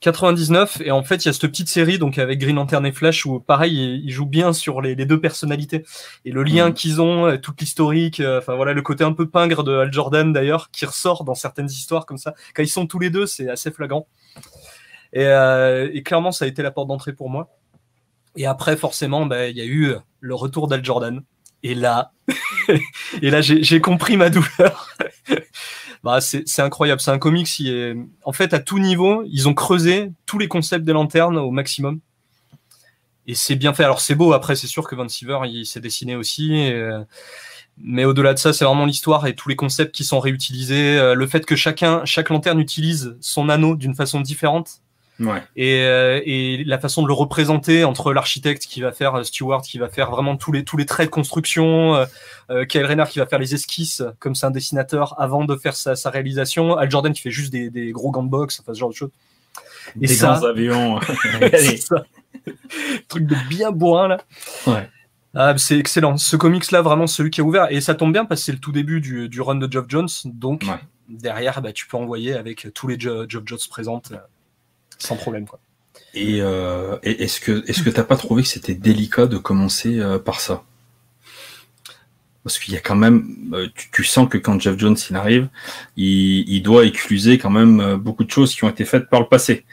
99 et en fait il y a cette petite série donc avec Green Lantern et Flash où pareil ils, jouent bien sur les, deux personnalités et le lien mhm. qu'ils ont toute l'historique enfin voilà le côté un peu pingre de Al Jordan d'ailleurs qui ressort dans certaines histoires comme ça quand ils sont tous les deux c'est assez flagrant et, et, clairement ça a été la porte d'entrée pour moi et après, forcément, bah, il y a eu le retour d'Al Jordan. Et là, et là, j'ai compris ma douleur. bah, c'est incroyable. C'est un comics en fait, à tout niveau, ils ont creusé tous les concepts des lanternes au maximum. Et c'est bien fait. Alors, c'est beau. Après, c'est sûr que Van Siever, il s'est dessiné aussi. mais au-delà de ça, c'est vraiment l'histoire et tous les concepts qui sont réutilisés. Euh, le fait que chacun, chaque lanterne utilise son anneau d'une façon différente. Ouais. Et, euh, et, la façon de le représenter entre l'architecte qui va faire euh, Stewart, qui va faire vraiment tous les tous les traits de construction, euh, euh Kyle Rayner qui va faire les esquisses comme c'est un dessinateur avant de faire sa, sa, réalisation, Al Jordan qui fait juste des, des gros gants de boxe, enfin ce genre de choses. Et des ça, grands avions. ça. Truc de bien bourrin là. Ouais. Ah, c'est excellent. Ce comics là, vraiment celui qui a ouvert et ça tombe bien parce que c'est le tout début du, du run de Geoff Jones, donc derrière, bah, tu peux envoyer avec tous les Geoff Jones présentes sans problème quoi. Et, euh, est-ce que est-ce t'as pas trouvé que c'était délicat de commencer euh, par ça? Parce qu'il y a quand même, euh, tu, sens que quand Jeff Jones arrive, il, doit écluser quand même beaucoup de choses qui ont été faites par le passé.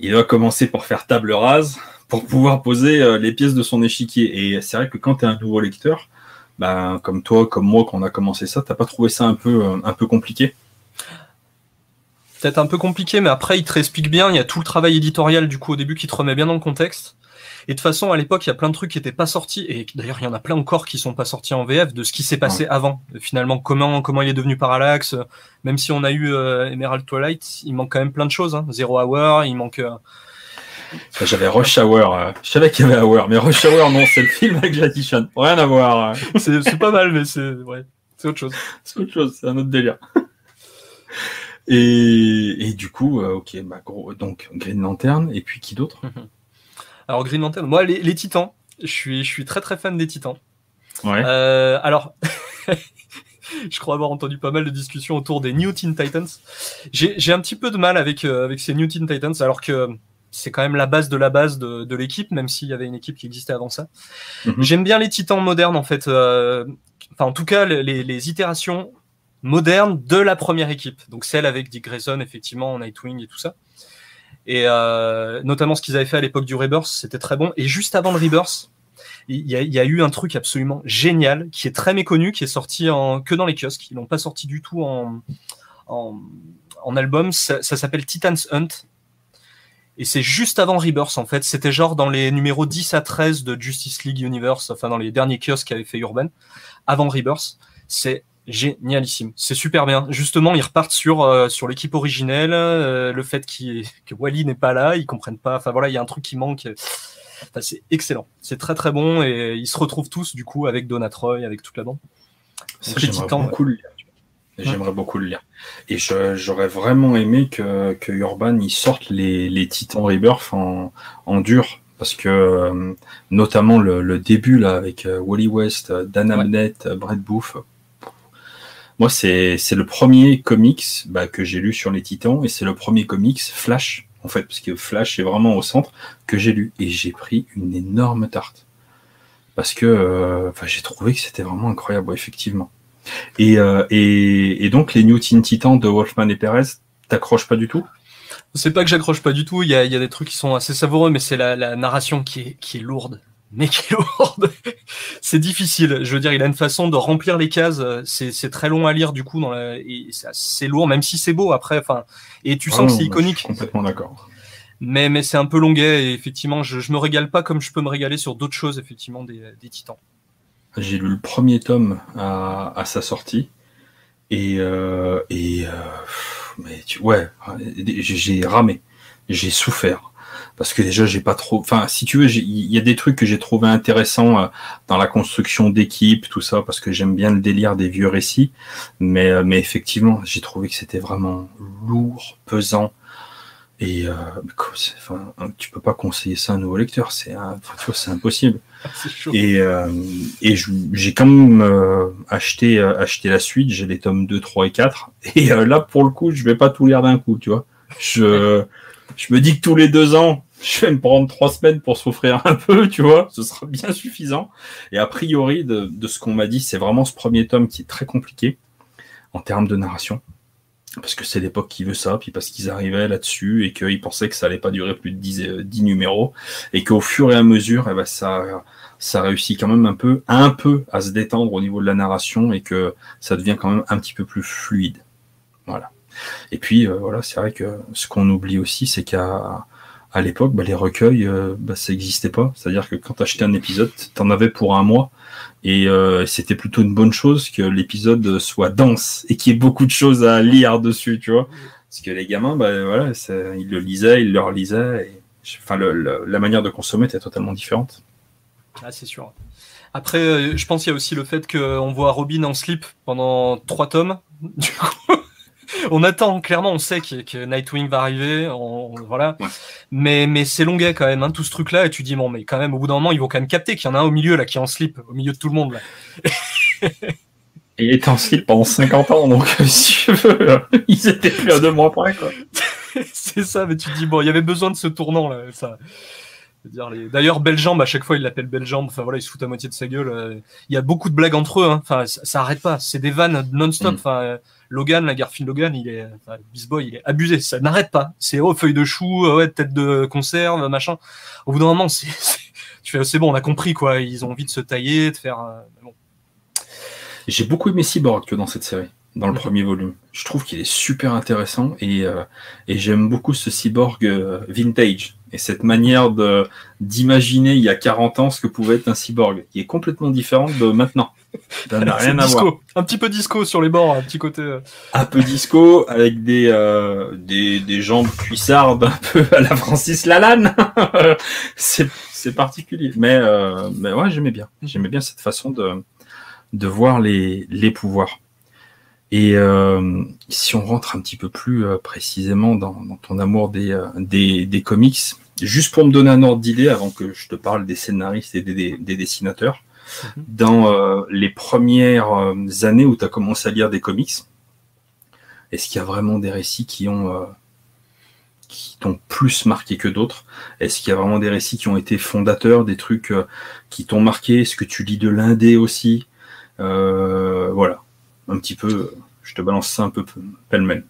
Il doit commencer par faire table rase pour pouvoir poser les pièces de son échiquier. Et c'est vrai que quand tu es un nouveau lecteur, ben, comme toi, comme moi, quand on a commencé ça, t'as pas trouvé ça un peu un peu compliqué peut-être un peu compliqué, mais après, il te explique bien. Il y a tout le travail éditorial, du coup, au début, qui te remet bien dans le contexte. Et de toute façon, à l'époque, il y a plein de trucs qui étaient pas sortis, et d'ailleurs, il y en a plein encore qui sont pas sortis en VF, de ce qui s'est passé avant. Finalement, comment comment il est devenu Parallax. Même si on a eu euh, Emerald Twilight, il manque quand même plein de choses. Hein. Zero Hour, il manque. Euh, j'avais Rush Hour. Euh, je savais qu'il y avait Hour, mais Rush Hour, non, c'est le film avec Jackie Chan. Rien à voir. c'est pas mal, mais c'est ouais, c'est autre chose. C'est autre chose, c'est un autre délire. Et, et du coup, euh, ok, bah, gros, donc Green Lantern, et puis qui d'autre? Alors Green Lantern, moi les, les, Titans, je suis, je suis très très fan des Titans. Ouais. Euh, alors, je crois avoir entendu pas mal de discussions autour des New Teen Titans. J'ai un petit peu de mal avec, euh, avec ces New Teen Titans, alors que c'est quand même la base de la base de, de l'équipe, même s'il y avait une équipe qui existait avant ça. Mhm. J'aime bien les Titans modernes en fait. Enfin, en tout cas, les, les itérations moderne de la première équipe. Donc celle avec Dick Grayson, effectivement, Nightwing et tout ça. Et euh, notamment ce qu'ils avaient fait à l'époque du Rebirth, c'était très bon. Et juste avant le Rebirth, il y, a, eu un truc absolument génial qui est très méconnu, qui est sorti que dans les kiosques. Ils l'ont pas sorti du tout en, album. Ça, ça s'appelle Titans Hunt. Et c'est juste avant Rebirth, en fait. C'était genre dans les numéros 10 à 13 de Justice League Universe, enfin dans les derniers kiosques qu'avait fait Urban, avant Rebirth. C'est génialissime. C'est super bien. Justement, ils repartent sur euh, sur l'équipe originelle, euh, le fait que Wally n'est pas là, ils comprennent pas. Enfin voilà, il y a un truc qui manque. Enfin, c'est excellent. C'est très très bon et ils se retrouvent tous du coup avec Donna Troy, avec toute la bande. J'aimerais beaucoup le lire. J'aimerais beaucoup le lire. Et j'aurais vraiment aimé que, que Urban il sorte les, les Titans Rebirth en, en dur parce que euh, notamment le, le, début là avec Wally West, Dan Abnett, Brett Booth, moi, c'est le premier comics bah, que j'ai lu sur les Titans et c'est le premier comics Flash, en fait, parce que Flash est vraiment au centre, que j'ai lu. Et j'ai pris une énorme tarte. Parce que euh, j'ai trouvé que c'était vraiment incroyable, effectivement. Et, euh, et, et, donc, les New Teen Titans de Wolfman et Perez, t'accroches pas du tout? C'est pas que j'accroche pas du tout, il y a, y a, des trucs qui sont assez savoureux, mais c'est la, la narration qui est, qui est lourde mais c'est difficile. Je veux dire, il a une façon de remplir les cases. C'est très long à lire du coup, dans la... c'est lourd, même si c'est beau après. Enfin, et tu sens que c'est iconique. complètement d'accord. Mais mais c'est un peu longuet et effectivement, je, je me régale pas comme je peux me régaler sur d'autres choses effectivement des, des Titans. J'ai lu le premier tome à, à sa sortie et euh, et euh, mais tu, ouais, j'ai ramé, j'ai souffert parce que déjà j'ai pas trop enfin si tu veux il y a des trucs que j'ai trouvé intéressants euh, dans la construction d'équipe tout ça parce que j'aime bien le délire des vieux récits mais euh, mais effectivement j'ai trouvé que c'était vraiment lourd pesant Et euh, enfin, tu peux pas conseiller ça à un nouveau lecteur, c'est c'est impossible. et euh, et j'ai quand même euh, acheté euh, acheté la suite, j'ai les tomes 2, 3 et 4. Et là, pour le coup, je vais pas tout lire d'un coup, tu vois. Je, je me dis que tous les deux ans, je vais me prendre trois semaines pour souffrir un peu, tu vois, ce sera bien suffisant. Et a priori, de, de ce qu'on m'a dit, c'est vraiment ce premier tome qui est très compliqué en termes de narration parce que c'est l'époque qui veut ça, puis parce qu'ils arrivaient là-dessus et qu'ils pensaient que ça allait pas durer plus de 10, 10 euh, numéros, et qu'au fur et à mesure, eh ben, ça, ça réussit quand même un peu, un peu à se détendre au niveau de la narration et que ça devient quand même un petit peu plus fluide. Voilà. Et puis euh, voilà, c'est vrai que ce qu'on oublie aussi, c'est qu'à à l'époque, bah, les recueils, euh, bah, ça n'existait pas. C'est-à-dire que quand tu achetais un épisode, tu en avais pour un mois. Et euh, c'était plutôt une bonne chose que l'épisode soit dense et qu'il y ait beaucoup de choses à lire dessus, tu vois. Parce que les gamins, bah, voilà, ils le lisaient, ils le relisaient. Et, enfin, la manière de consommer était totalement différente. Ah, c'est sûr. Après, euh, je pense qu'il y a aussi le fait qu'on voit Robin en slip pendant trois tomes. Du coup, on attend, clairement, on sait que, Nightwing va arriver, voilà. Mais, mais c'est longuet quand même, hein, tout ce truc-là, et tu dis, bon, mais quand même, au bout d'un moment, ils vont quand même capter qu'il y en a un au milieu, là, qui est en slip, au milieu de tout le monde, là. il était en slip pendant 50 ans, donc si tu veux, ils étaient plus à deux mois près, quoi. c'est ça, mais tu dis, bon, il y avait besoin de ce tournant, là, ça. D'ailleurs, Bellembe, à chaque fois, il l'appelle Bellembe. Enfin voilà, il se fout à moitié de sa gueule. Euh. Il y a beaucoup de blagues entre eux. Hein. Enfin, ça, ça, arrête pas. C'est des vannes non-stop. Mm. Enfin, Logan, la Garfield Logan, il est, enfin, Boy, il est abusé. Ça n'arrête pas. C'est oh feuille de chou, euh, ouais tête de conserve, machin. Au bout d'un moment, c'est, tu fais, c'est bon, on a compris quoi. Ils ont envie de se tailler, de faire. Euh, bon. J'ai beaucoup aimé Cyborg dans cette série, dans le premier volume. Je trouve qu'il est super intéressant et, euh, et j'aime beaucoup ce cyborg vintage et cette manière de d'imaginer il y a 40 ans ce que pouvait être un cyborg, qui est complètement différente de maintenant. Ça n'a rien à voir. Un petit peu disco sur les bords, un petit côté. Euh. Un peu disco avec des euh, des, des jambes cuissardes un peu à la Francis Lalanne. c'est c'est particulier, mais euh, mais ouais j'aimais bien. J'aimais bien cette façon de de voir les les pouvoirs. Et euh, si on rentre un petit peu plus précisément dans, dans, ton amour des, des, des, comics, juste pour me donner un ordre d'idée avant que je te parle des scénaristes et des, des, dessinateurs, mhm. dans euh, les premières années où tu as commencé à lire des comics, est-ce qu'il y a vraiment des récits qui ont qui t'ont plus marqué que d'autres? Est-ce qu'il y a vraiment des récits qui ont été fondateurs, des trucs qui t'ont marqué? Est-ce que tu lis de l'indé aussi? Voilà un petit peu, je te balance ça un peu pêle-mêle.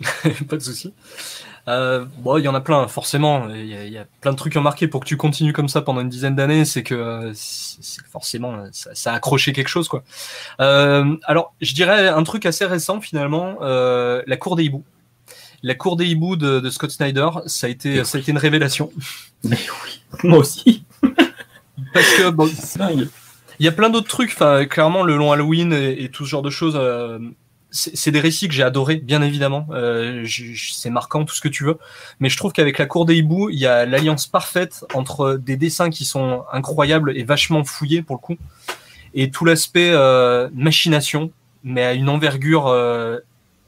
pas de souci. Euh, bon, il y en a plein, forcément. Il y, a plein de trucs à marquer pour que tu continues comme ça pendant une dizaine d'années. C'est que forcément, ça, a accroché quelque chose, quoi. Euh, alors, je dirais un truc assez récent finalement, euh, la cour des hiboux. La cour des hiboux de, Scott Snyder, ça a été, ça a été une révélation. Mais oui, moi aussi. Parce que bon, il y a plein d'autres trucs. Enfin, clairement, le long Halloween et, tout ce genre de choses, euh, c'est des récits que j'ai adorés, bien évidemment. Euh, c'est marquant, tout ce que tu veux. Mais je trouve qu'avec la cour des hiboux, il y a l'alliance parfaite entre des dessins qui sont incroyables et vachement fouillés pour le coup, et tout l'aspect euh, machination, mais à une envergure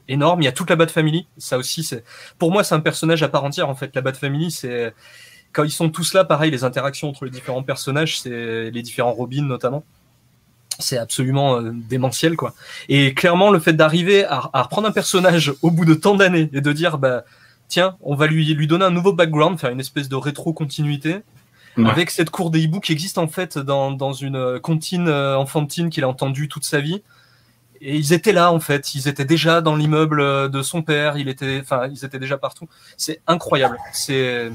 énorme. Il y a toute la Bat Family. Ça aussi, c'est pour moi, c'est un personnage à part entière. En fait, la Bat Family, c'est quand ils sont tous là, pareil, les interactions entre les différents personnages, c'est les différents Robins notamment. C'est absolument euh, démentiel, quoi. Et clairement, le fait d'arriver à, reprendre un personnage au bout de tant d'années et de dire, bah, tiens, on va lui, lui donner un nouveau background, faire une espèce de rétro-continuité, avec cette cour des hiboux qui existe en fait dans, dans une comptine euh, enfantine qu'il a entendue toute sa vie. Et ils étaient là en fait, ils étaient déjà dans l'immeuble euh, de son père, il était, enfin, ils étaient déjà partout. C'est incroyable. C'est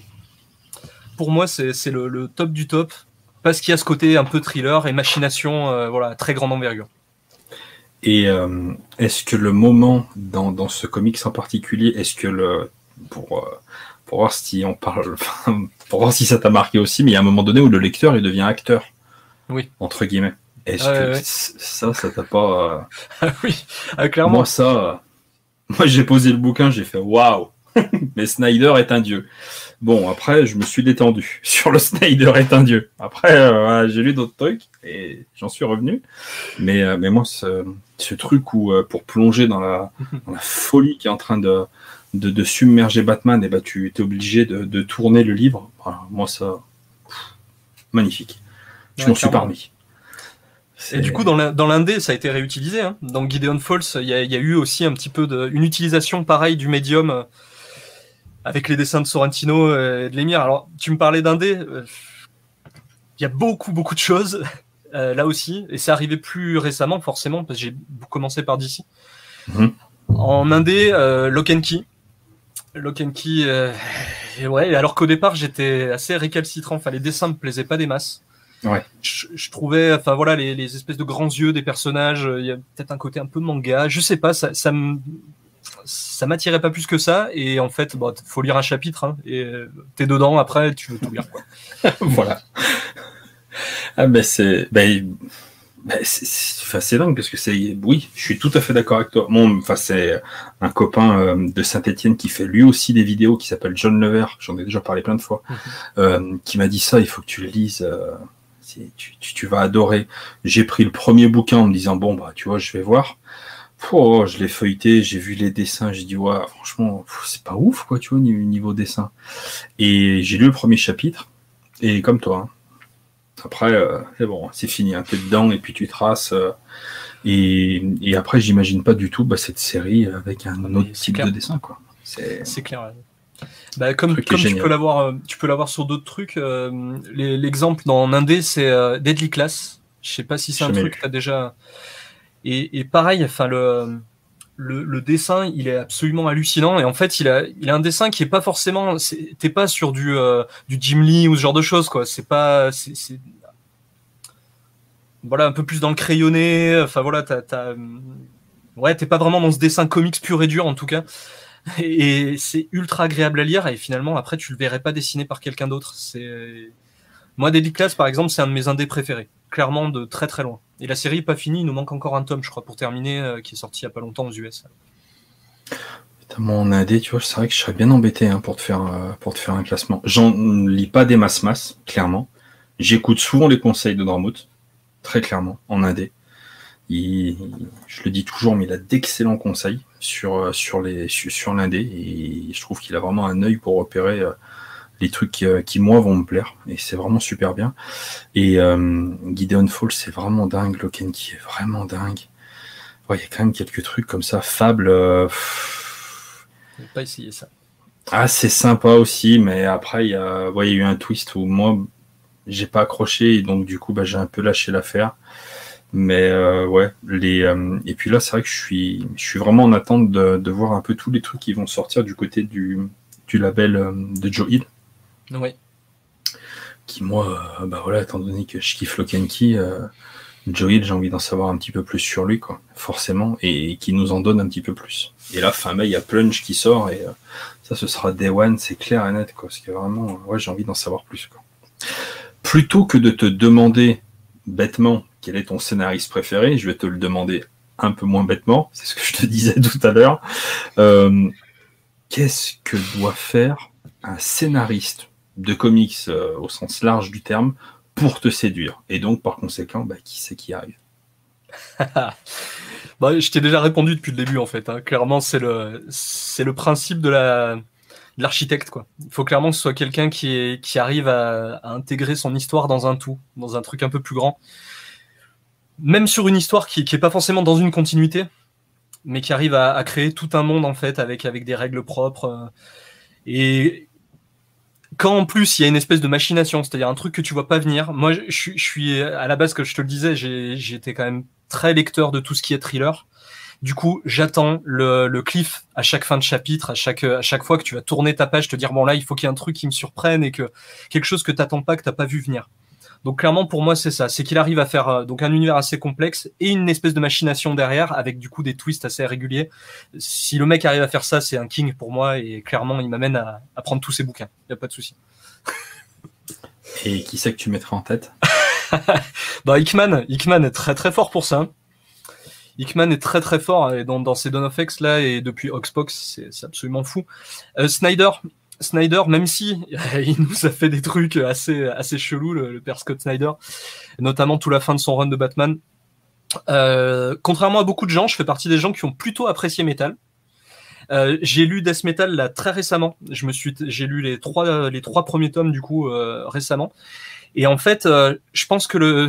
pour moi, c'est le, top du top parce qu'il y a ce côté un peu thriller et machination, euh, voilà, très grande envergure. Et euh, est-ce que le moment dans, ce comics en particulier, est-ce que le pour euh, pour voir si on parle, pour voir si ça t'a marqué aussi, mais il y a un moment donné où le lecteur il devient acteur, oui, entre guillemets. Est-ce que ça, ça t'a pas ah Oui, ah, clairement. Moi ça, moi j'ai posé le bouquin, j'ai fait waouh, mais Snyder est un dieu. Bon, après, je me suis détendu sur le Snyder est un dieu. Après, euh, j'ai lu d'autres trucs et j'en suis revenu. Mais, euh, mais moi, ce, ce truc où, euh, pour plonger dans la, dans la, folie qui est en train de, de, submerger Batman, et bah tu es obligé de, tourner le livre. moi, ça, magnifique. Je m'en suis parmi. Et du coup, dans l'indé, ça a été réutilisé. Hein. Dans Gideon Falls, il y, a eu aussi un petit peu de, une utilisation pareille du médium avec les dessins de Sorrentino et de Lemire. Alors, tu me parlais d'indé. Euh, il y a beaucoup, beaucoup de choses euh, là aussi. Et c'est arrivé plus récemment, forcément, parce que j'ai commencé par d'ici. Mhm. En indé, Lock and Key. Lock and Key, ouais, alors qu'au départ, j'étais assez récalcitrant. Enfin, les dessins me plaisaient pas des masses. Ouais. Je, trouvais, enfin voilà, les, les, espèces de grands yeux des personnages, il y a peut-être un côté un peu manga, je sais pas, ça, ça ça m'attirait pas plus que ça et en fait bon faut lire un chapitre hein, et euh, t'es dedans après tu veux tout lire quoi voilà ah ben c'est ben, ben c'est dingue parce que c'est oui je suis tout à fait d'accord avec toi bon enfin c'est un copain euh, de Saint-Etienne qui fait lui aussi des vidéos qui s'appelle John Lever j'en ai déjà parlé plein de fois mhm. euh, qui m'a dit ça il faut que tu le lises tu, vas adorer. J'ai pris le premier bouquin en me disant, bon, bah, tu vois, je vais voir. Oh, je l'ai feuilleté, j'ai vu les dessins, j'ai dit, ouais, franchement, c'est pas ouf, quoi, tu vois, niveau dessin. Et j'ai lu le premier chapitre, et comme toi, hein. après, euh, c'est bon, c'est fini, hein, t'es dedans, et puis tu traces. Euh, et, après, j'imagine pas du tout bah, cette série avec un autre type de dessin, quoi. C'est clair. Bah, comme, comme tu peux l'avoir, euh, tu peux l'avoir sur d'autres trucs. Euh, l'exemple dans Indé, c'est Deadly Class. Je sais pas si c'est un truc que as déjà. Et, pareil, enfin le, dessin, il est absolument hallucinant. Et en fait, il a, un dessin qui est pas forcément. T'es pas sur du, du Jim Lee ou ce genre de choses, quoi. C'est pas. voilà, un peu plus dans le crayonné. Enfin voilà, t'as, t'as... ouais, t'es pas vraiment dans ce dessin comics pur et dur en tout cas et c'est ultra agréable à lire et finalement après tu le verrais pas dessiné par quelqu'un d'autre. Moi Daily Class par exemple c'est un de mes indés préférés, clairement de très très loin. Et la série est pas finie, il nous manque encore un tome je crois pour terminer euh, qui est sorti il y a pas longtemps aux US. Mon indé, tu vois, c'est vrai que je serais bien embêté hein, pour te faire euh, pour te faire un classement. J'en lis pas des masses masses, clairement. J'écoute souvent les conseils de Dormout, très clairement, en indé. Il, je le dis toujours, mais il a d'excellents conseils sur, euh, sur, les, sur, et je trouve qu'il a vraiment un œil pour repérer les trucs qui, euh, qui, moi vont me plaire et c'est vraiment super bien. Et Gideon Fall, c'est vraiment dingue. Loken qui est vraiment dingue. Il y a quand même quelques trucs comme ça. Fable. Euh, pas essayé ça. Ah, c'est sympa aussi, mais après, il y, a, ouais, il y a eu un twist où moi, j'ai pas accroché et donc du coup, bah, j'ai un peu lâché l'affaire. Mais euh, ouais, les euh, et puis là, c'est vrai que je suis, je suis vraiment en attente de, de, voir un peu tous les trucs qui vont sortir du côté du, du label euh, de Joe Hill. Oui. Qui moi, bah voilà, étant donné que je kiffe Lokenki, euh, Joe Hill, j'ai envie d'en savoir un petit peu plus sur lui, quoi, forcément, et, qui nous en donne un petit peu plus. Et là, fin mai, il y a Plunge qui sort, et ça, ce sera Day One, c'est clair et net, quoi, parce que vraiment, ouais, j'ai envie d'en savoir plus. Plutôt que de te demander bêtement quel est ton scénariste préféré Je vais te le demander un peu moins bêtement, c'est ce que je te disais tout à l'heure. Euh, qu'est-ce que doit faire un scénariste de comics euh, au sens large du terme pour te séduire Et donc, par conséquent, bah, qui c'est qui arrive? Bah, Je t'ai déjà répondu depuis le début, en fait. Hein. Clairement, c'est le, c'est le principe de la, l'architecte quoi. Il faut clairement que ce soit quelqu'un qui, arrive à, intégrer son histoire dans un tout, dans un truc un peu plus grand même sur une histoire qui, qui est pas forcément dans une continuité, mais qui arrive à, créer tout un monde en fait avec avec des règles propres. Euh, et quand en plus il y a une espèce de machination, c'est-à-dire un truc que tu vois pas venir. Moi, je, suis à la base, que je te le disais, j'étais quand même très lecteur de tout ce qui est thriller. Du coup, j'attends le, le cliff à chaque fin de chapitre, à chaque à chaque fois que tu vas tourner ta page, te dire bon là, il faut qu'il y ait un truc qui me surprenne et que quelque chose que t'attends pas, que t'as pas vu venir. Donc clairement pour moi c'est ça, c'est qu'il arrive à faire euh, donc un univers assez complexe et une espèce de machination derrière avec du coup des twists assez réguliers. Si le mec arrive à faire ça, c'est un king pour moi et clairement il m'amène à, prendre tous ses bouquins. Il y a pas de souci. Et qui c'est que tu mettrais en tête? Bah Hickman, Hickman est très très fort pour ça. Hickman est très très fort et dans, dans ses Dawn of X là et depuis Oxbox c'est absolument fou. Euh, Snyder, Snyder, même si il nous a fait des trucs assez assez chelous, le, père Scott Snyder, notamment tout la fin de son run de Batman. Euh, contrairement à beaucoup de gens, je fais partie des gens qui ont plutôt apprécié Metal. Euh, j'ai lu Death Metal là très récemment. Je me suis, j'ai lu les trois les trois premiers tomes du coup euh, récemment. Et en fait, euh, je pense que le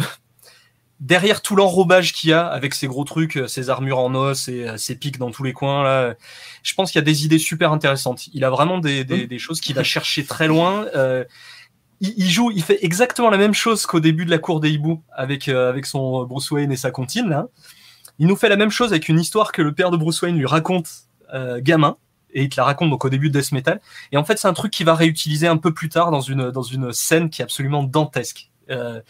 derrière tout l'enrobage qu'il y a avec ces gros trucs, ces armures en os et ces pics dans tous les coins là, je pense qu'il y a des idées super intéressantes. Il a vraiment des des, des choses qu'il a cherché très loin. Il, il, joue, il fait exactement la même chose qu'au début de la cour des hiboux avec avec son Bruce Wayne et sa comptine là. Il nous fait la même chose avec une histoire que le père de Bruce Wayne lui raconte euh, gamin et il te la raconte donc au début de Death Metal. Et en fait, c'est un truc qu'il va réutiliser un peu plus tard dans une dans une scène qui est absolument dantesque. Euh,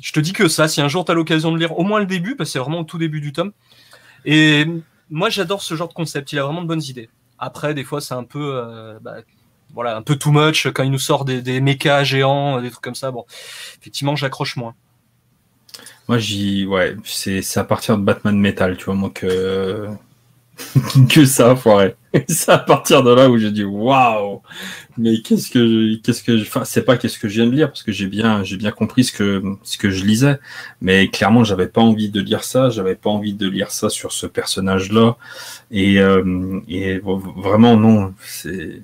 je te dis que ça, si un jour tu as l'occasion de lire au moins le début, parce que c'est vraiment au tout début du tome. Et moi, j'adore ce genre de concept. Il a vraiment de bonnes idées. Après, des fois, c'est un peu, euh, bah, voilà, un peu too much quand il nous sort des, des géants, des trucs comme ça. Bon, effectivement, j'accroche moins. Moi, j'y, ouais, c'est à partir de Batman Metal, tu vois, moi, que, que ça, foiré. c'est à partir de là où j'ai dit, waouh! Mais qu'est-ce que je, qu'est-ce que je, enfin, c'est pas qu'est-ce que je viens de lire, parce que j'ai bien, j'ai bien compris ce que, ce que je lisais. Mais clairement, j'avais pas envie de lire ça, j'avais pas envie de lire ça sur ce personnage-là. Et, euh, et vraiment, non, c'est,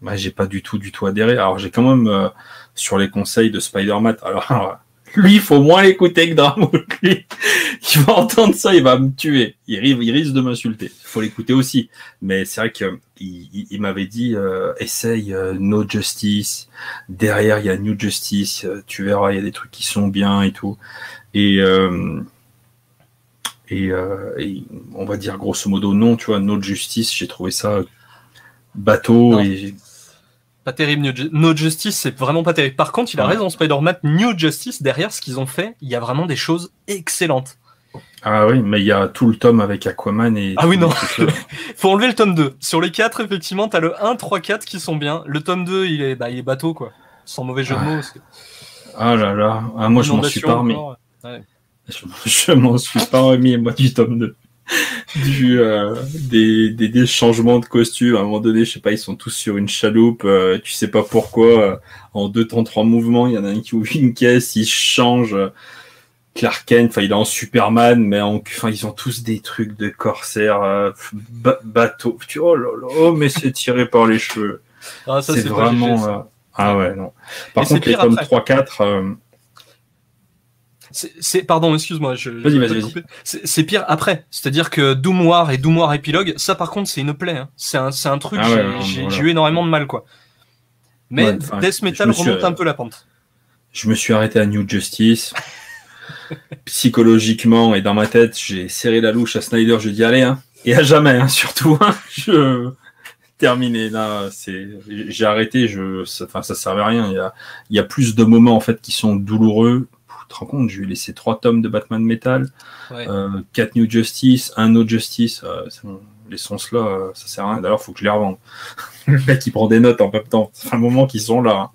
moi, j'ai pas du tout, du tout adhéré. Alors, j'ai quand même, euh, sur les conseils de Spider-Man, alors, lui, il faut moins l'écouter que Dramo. Lui, il va entendre ça, il va me tuer. Il, il risque de m'insulter. Il faut l'écouter aussi. Mais c'est vrai qu'il il, il m'avait dit euh, essaye euh, No Justice. Derrière, il y a New Justice. Euh, tu verras, il y a des trucs qui sont bien et tout. Et, et, et, on va dire grosso modo non, tu vois, No Justice, j'ai trouvé ça bateau non. et pas terrible. No Justice, c'est vraiment pas terrible. Par contre, il a ouais. raison, Spider-Man. New Justice, derrière ce qu'ils ont fait, il y a vraiment des choses excellentes. Ah oui, mais il y a tout le tome avec Aquaman et. Ah oui, non. Faut enlever le tome 2. Sur les 4, effectivement, t'as le 1, 3, 4 qui sont bien. Le tome 2, il est, bah, il est bateau, quoi. Sans mauvais jeu de mots. Que... Ah là là. Ah, moi, je m'en suis pas remis. Ouais. Je, je m'en suis pas remis, moi, du tome 2 du euh, des, des, des, changements de costume. À un moment donné, je sais pas, ils sont tous sur une chaloupe. Euh, tu sais pas pourquoi. Euh, en deux temps, trois mouvements, il y en a un qui ouvre une caisse, il change. Clark Kent, enfin, il est en Superman, mais en, enfin, ils ont tous des trucs de corsaire, euh, ba bateau. Tu oh là là, oh, mais c'est tiré par les cheveux. Ah, ça, c'est vraiment. ah ouais, non. Par Et contre, les tomes 3-4 c'est pardon, excuse-moi, je, vas-y, vas-y, vas-y. C'est pire après, c'est-à-dire que Doom War et Doom War épilogue, ça par contre c'est une plaie, hein. c'est un, un truc, ah ouais, j'ai voilà. eu énormément de mal quoi. Mais ouais, Death Metal remonte un peu la pente. Je me suis arrêté à New Justice. Psychologiquement et dans ma tête, j'ai serré la louche à Snyder, je dis allez, hein, et à jamais, hein, surtout. Je terminé là, c'est j'ai arrêté, je, ça, enfin ça servait à rien. Il y a, il y a plus de moments en fait qui sont douloureux te rends compte, je lui ai laissé trois tomes de Batman Metal, ouais. euh, quatre New Justice, un No Justice. Euh, bon, les sens là, euh, ça sert à rien. D'ailleurs, faut que je les revende. le mec, il prend des notes en même temps. C'est un moment qu'ils sont là. Hein.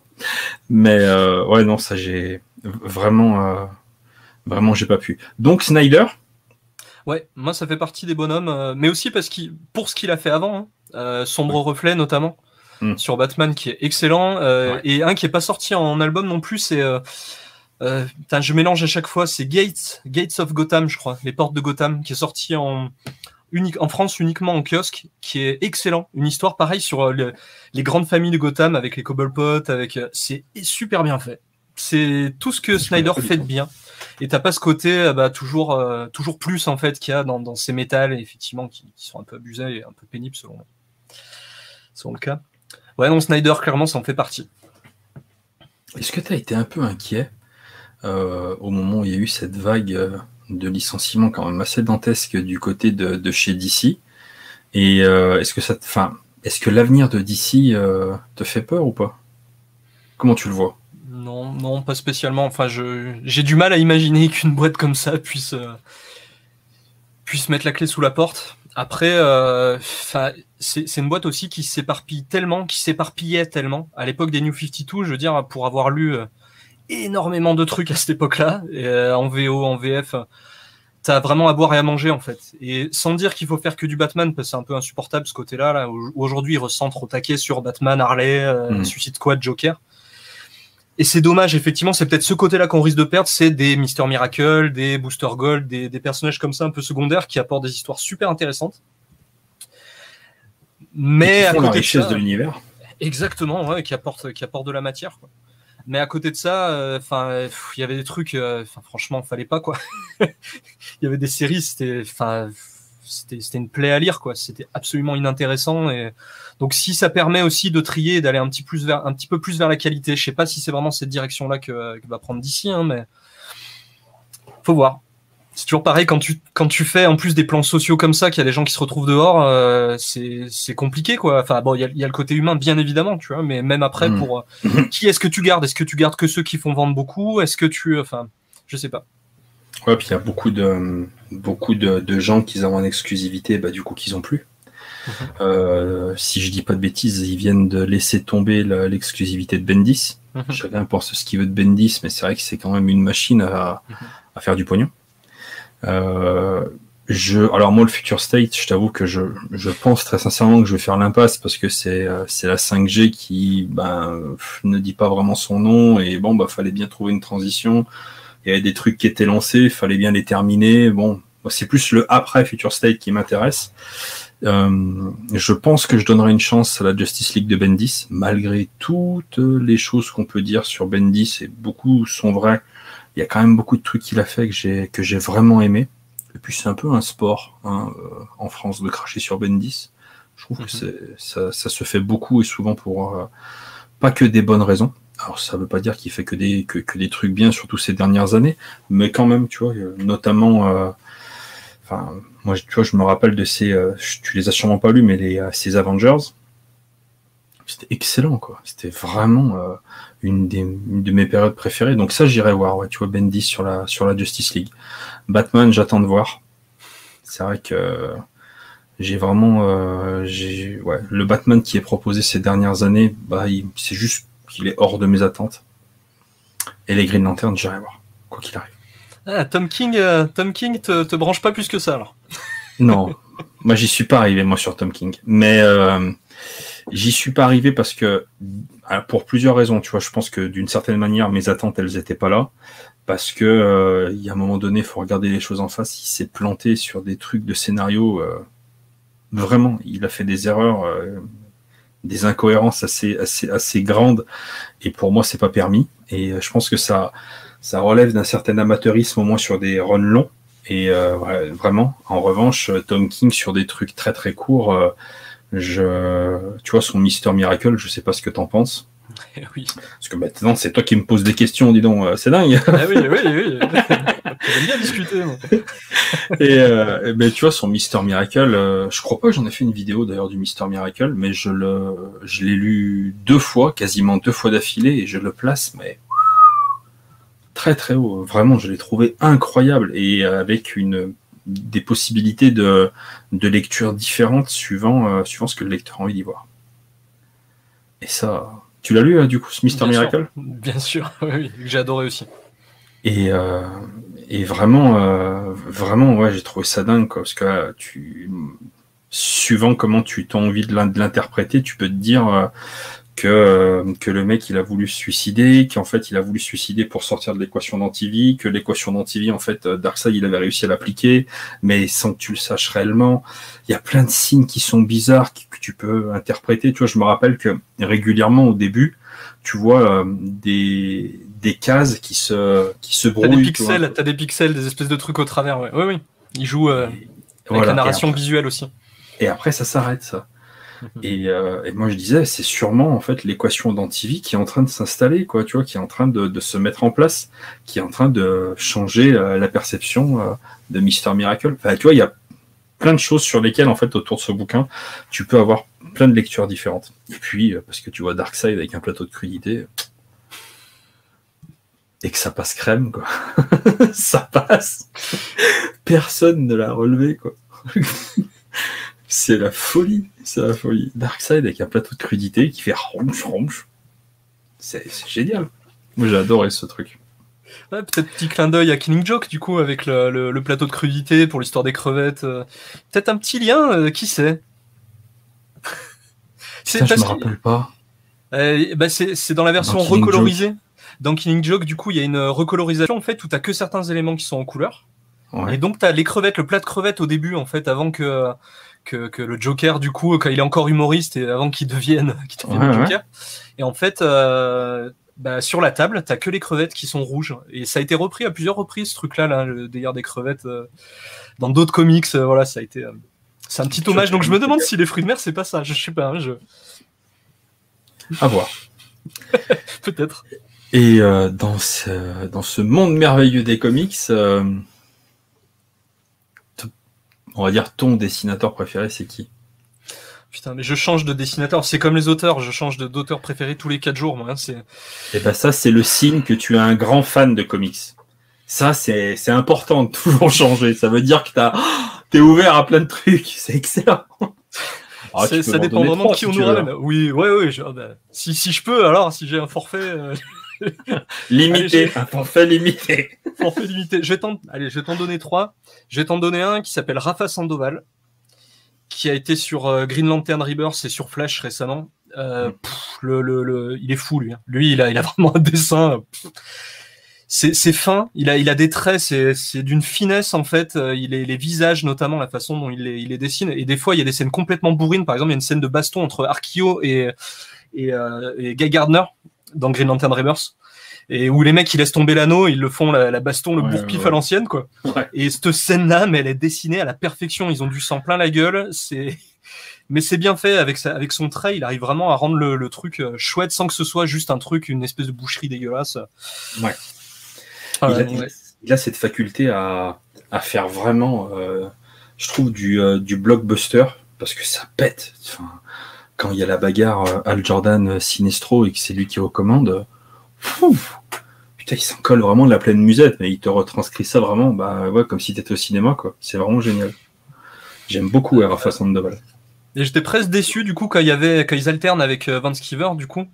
Mais ouais, non, ça j'ai vraiment, vraiment, j'ai pas pu. Donc Snyder? Ouais, moi ça fait partie des bonhommes, mais aussi parce qu'il, pour ce qu'il a fait avant, hein, Sombre ouais. Reflet notamment. Mm. Sur Batman qui est excellent ouais. et un qui est pas sorti en album non plus c'est euh, putain, je mélange à chaque fois, c'est Gates, Gates of Gotham, je crois, les portes de Gotham, qui est sorti en, unique, en France uniquement en kiosque, qui est excellent. Une histoire pareille sur euh, le, les grandes familles de Gotham avec les Cobblepot, avec, euh, c'est super bien fait. C'est tout ce que Snyder fait de bien. Et t'as pas ce côté, euh, bah, toujours, euh, toujours plus, en fait, qu'il y a dans, dans ces métals, effectivement, qui, qui, sont un peu abusés et un peu pénibles selon, selon le cas. Ouais, non, Snyder, clairement, ça en fait partie. Est-ce que tu as été un peu inquiet? Euh, au moment où il y a eu cette vague euh, de licenciement quand même assez dantesque du côté de, chez DC. Et euh, est-ce que est-ce que l'avenir de DC te fait peur ou pas? Comment tu le vois? Non, non, pas spécialement. Enfin, j'ai du mal à imaginer qu'une boîte comme ça puisse puisse mettre la clé sous la porte. Après, euh, c'est une boîte aussi qui s'éparpille tellement, qui s'éparpillait tellement. À l'époque des New 52, je veux dire, pour avoir lu énormément de trucs à cette époque-là, euh, en VO, en VF. T'as vraiment à boire et à manger en fait. Et sans dire qu'il faut faire que du Batman, parce que c'est un peu insupportable ce côté-là, là, où aujourd'hui ils recentrent au taquet sur Batman, Harley, euh, mmh. Suicide Squad, Joker. Et c'est dommage, effectivement, c'est peut-être ce côté-là qu'on risque de perdre, c'est des Mister Miracle, des Booster Gold, des, des, personnages comme ça un peu secondaires qui apportent des histoires super intéressantes. Mais à la côté de richesse ça- de l'univers. Exactement, ouais, qui apporte, qui apporte de la matière. Quoi. Mais à côté de ça, enfin, il y avait des trucs, euh, enfin, franchement, fallait pas quoi. Il y avait des séries, c'était, enfin, c'était, une plaie à lire quoi. C'était absolument inintéressant et donc si ça permet aussi de trier d'aller un petit plus vers, un petit peu plus vers la qualité, je sais pas si c'est vraiment cette direction-là que, que va prendre d'ici, hein, mais faut voir. C'est toujours pareil quand tu quand tu fais en plus des plans sociaux comme ça, qu'il y a des gens qui se retrouvent dehors, euh, c'est c'est compliqué quoi. Enfin bon, il y a, il y a le côté humain bien évidemment, tu vois, mais même après Mm. pour euh, qui est-ce que tu gardes? Est-ce que tu gardes que ceux qui font vendre beaucoup? Est-ce que tu, enfin, je sais pas. Ouais, puis il y a beaucoup de, beaucoup de, de gens qui ont en exclusivité, bah, du coup, qu'ils ont plus. Mhm. Euh, si je dis pas de bêtises, ils viennent de laisser tomber la- l'exclusivité de Bendis. Mhm. Chacun pense ce qu'il veut de Bendis, mais c'est vrai que c'est quand même une machine à, à faire du pognon. Euh, je, alors moi, le Future State, je t'avoue que je, je pense très sincèrement que je vais faire l'impasse parce que c'est euh, la 5G qui ben, ne dit pas vraiment son nom et bon, bah fallait bien trouver une transition. Il y avait des trucs qui étaient lancés, fallait bien les terminer. Bon, c'est plus le après Future State qui m'intéresse. Euh, je pense que je donnerai une chance à la Justice League de Bendis, malgré toutes les choses qu'on peut dire sur Bendis, et beaucoup sont vraies. Il y a quand même beaucoup de trucs qu'il a fait que j'ai que j'ai vraiment aimé. Et puis c'est un peu un sport hein, euh, en France de cracher sur Bendis. Je trouve Mhm. que c'est ça, ça se fait beaucoup et souvent pour euh, pas que des bonnes raisons. Alors ça veut pas dire qu'il fait que des que, que des trucs bien, surtout ces dernières années, mais quand même, tu vois, euh, notamment. euh, Enfin, moi, tu vois, je me rappelle de ces. euh, tu les as sûrement pas lus, mais les, euh, ces Avengers. C'était excellent, quoi. C'était vraiment euh, une, des, une de mes périodes préférées. Donc ça, j'irai voir. Ouais, tu vois, Bendis sur la sur la Justice League. Batman, j'attends de voir. C'est vrai que j'ai vraiment, euh, j'ai, ouais, le Batman qui est proposé ces dernières années, bah, c'est juste qu'il est hors de mes attentes. Et les Green Lantern, j'irai voir, quoi qu'il arrive. Ah, Tom King, euh, Tom King te, te branche pas plus que ça alors. Non, moi j'y suis pas arrivé moi sur Tom King, mais euh, j'y suis pas arrivé parce que pour plusieurs raisons, tu vois, je pense que d'une certaine manière mes attentes elles étaient pas là. Parce que euh, il y a un moment donné, faut regarder les choses en face. Il s'est planté sur des trucs de scénario euh, vraiment, il a fait des erreurs, euh, des incohérences assez assez assez grandes. Et pour moi c'est pas permis. Et euh, je pense que ça ça relève d'un certain amateurisme au moins sur des runs longs. Et euh, ouais, vraiment, en revanche, euh, Tom King sur des trucs très très courts, euh, je, tu vois, son Mister Miracle, je sais pas ce que t'en penses. Oui. Parce que maintenant, c'est toi qui me poses des questions, dis donc, euh, c'est dingue. Ah oui, oui, oui. J'aime bien discuter. moi. Et euh, ben, tu vois, son Mister Miracle, euh, je crois pas que j'en ai fait une vidéo d'ailleurs du Mister Miracle, mais je le, je l'ai lu deux fois, quasiment deux fois d'affilée, et je le place, mais très très haut. Vraiment, je l'ai trouvé incroyable et avec une des possibilités de, de lecture différentes suivant, euh, suivant ce que le lecteur a envie d'y voir. Et ça, tu l'as lu euh, du coup, ce Mister Bien sûr. Miracle? Bien sûr, oui, j'ai adoré aussi. Et, euh, et vraiment, vraiment, ouais, j'ai trouvé ça dingue, quoi, parce que tu, suivant comment tu as envie de l'in- de l'interpréter, tu peux te dire que, euh, que le mec, il a voulu se suicider, qu'en fait, il a voulu se suicider pour sortir de l'équation d'antivie, que l'équation d'antivie, en fait, euh, Darkseid, il avait réussi à l'appliquer, mais sans que tu le saches réellement. Il y a plein de signes qui sont bizarres, que tu peux interpréter. Tu vois, je me rappelle que régulièrement, au début, tu vois euh, des, des cases qui se, qui se T'as brouillent. des pixels, t'as des pixels, des espèces de trucs au travers. Ouais, oui, oui. Il joue euh, avec Voilà. la narration après- visuelle aussi. Et après, ça s'arrête, ça. Et, euh, et moi, je disais, c'est sûrement en fait l'équation d'antivie qui est en train de s'installer, quoi, tu vois, qui est en train de, se mettre en place, qui est en train de changer euh, la perception euh, de Mister Miracle. Enfin, tu vois, il y a plein de choses sur lesquelles, en fait, autour de ce bouquin, tu peux avoir plein de lectures différentes. Et puis, parce que tu vois Darkseid avec un plateau de crudité, et que ça passe crème, quoi. ça passe. Personne ne l'a relevé, quoi. c'est la folie, c'est la folie. Darkseid avec un plateau de crudité qui fait ronche, ronche. C'est génial. Moi, j'ai adoré ce truc. Ouais, peut-être petit clin d'œil à Killing Joke, du coup, avec le, le- le plateau de crudité pour l'histoire des crevettes. euh. Peut-être un petit lien, euh, qui sait C'est Putain, je me rappelle pas. Euh, bah, c'est c'est dans la version Dans recolorisée. Dans Killing Joke, du coup, il y a une recolorisation en fait où t'as que certains éléments qui sont en couleur. Ouais. Et donc t'as les crevettes, le plat de crevettes au début en fait, avant que que, que, le Joker, du coup, quand il est encore humoriste et avant qu'il devienne, devienne Joker. Et en fait, euh, bah, sur la table, t'as que les crevettes qui sont rouges. Et ça a été repris à plusieurs reprises, ce truc-là, là, le délire des crevettes. Euh, dans d'autres comics, euh, voilà, ça a été. Euh, c'est un petit hommage. Donc je me demande si les fruits de mer, c'est pas ça. Je sais pas. Hein, je... À voir. Peut-être. Et dans, ce, dans ce monde merveilleux des comics, on va dire ton dessinateur préféré, c'est qui? Putain, mais je change de dessinateur. C'est comme les auteurs, je change d'auteur préféré tous les 4 jours. Moi, hein, c'est. Et eh ben ça, c'est le signe que tu es un grand fan de comics. Ça, c'est important de toujours changer. Ça veut dire que t'as t'es ouvert à plein de trucs. C'est excellent. Ah, ça dépend vraiment de qui on nous ramène. Oui, ouais, ouais. Bah, si, si je peux, alors, si j'ai un forfait. Euh, limité, un forfait limité. forfait limité. Je vais t'en, allez, je vais t'en donner trois. Je vais t'en donner un qui s'appelle Rafa Sandoval qui a été sur euh, Green Lantern Rebirth et sur Flash récemment. Euh, mm. le, le, le, il est fou lui. Hein. Lui, il a, il a vraiment un dessin. C'est, c'est fin. Il a, il a des traits. C'est, c'est d'une finesse en fait. Euh, il est les visages notamment, la façon dont il les, il les dessine. Et des fois, il y a des scènes complètement bourrines. Par exemple, il y a une scène de baston entre Arkio et et, euh, et Guy Gardner dans Green Lantern Rebirth et où les mecs ils laissent tomber l'anneau, ils le font la, baston, le bourre-pif à l'ancienne quoi. Et cette scène-là, mais elle est dessinée à la perfection. Ils ont du sang plein la gueule. C'est mais c'est bien fait avec sa, avec son trait. Il arrive vraiment à rendre le, truc euh, chouette sans que ce soit juste un truc, une espèce de boucherie dégueulasse. Ouais. il, a, cette faculté à, à faire vraiment, euh, je trouve, du, euh, du blockbuster parce que ça pète. Enfin, quand il y a la bagarre Al Jordan Sinestro et que c'est lui qui recommande, putain, il s'en colle vraiment de la pleine musette, mais il te retranscrit ça vraiment, bah ouais, comme si t'étais au cinéma, quoi. C'est vraiment génial. J'aime beaucoup Rafa Sandoval. Et j'étais presque déçu du coup quand il y avait quand ils alternent avec euh, Vance Kiver du coup,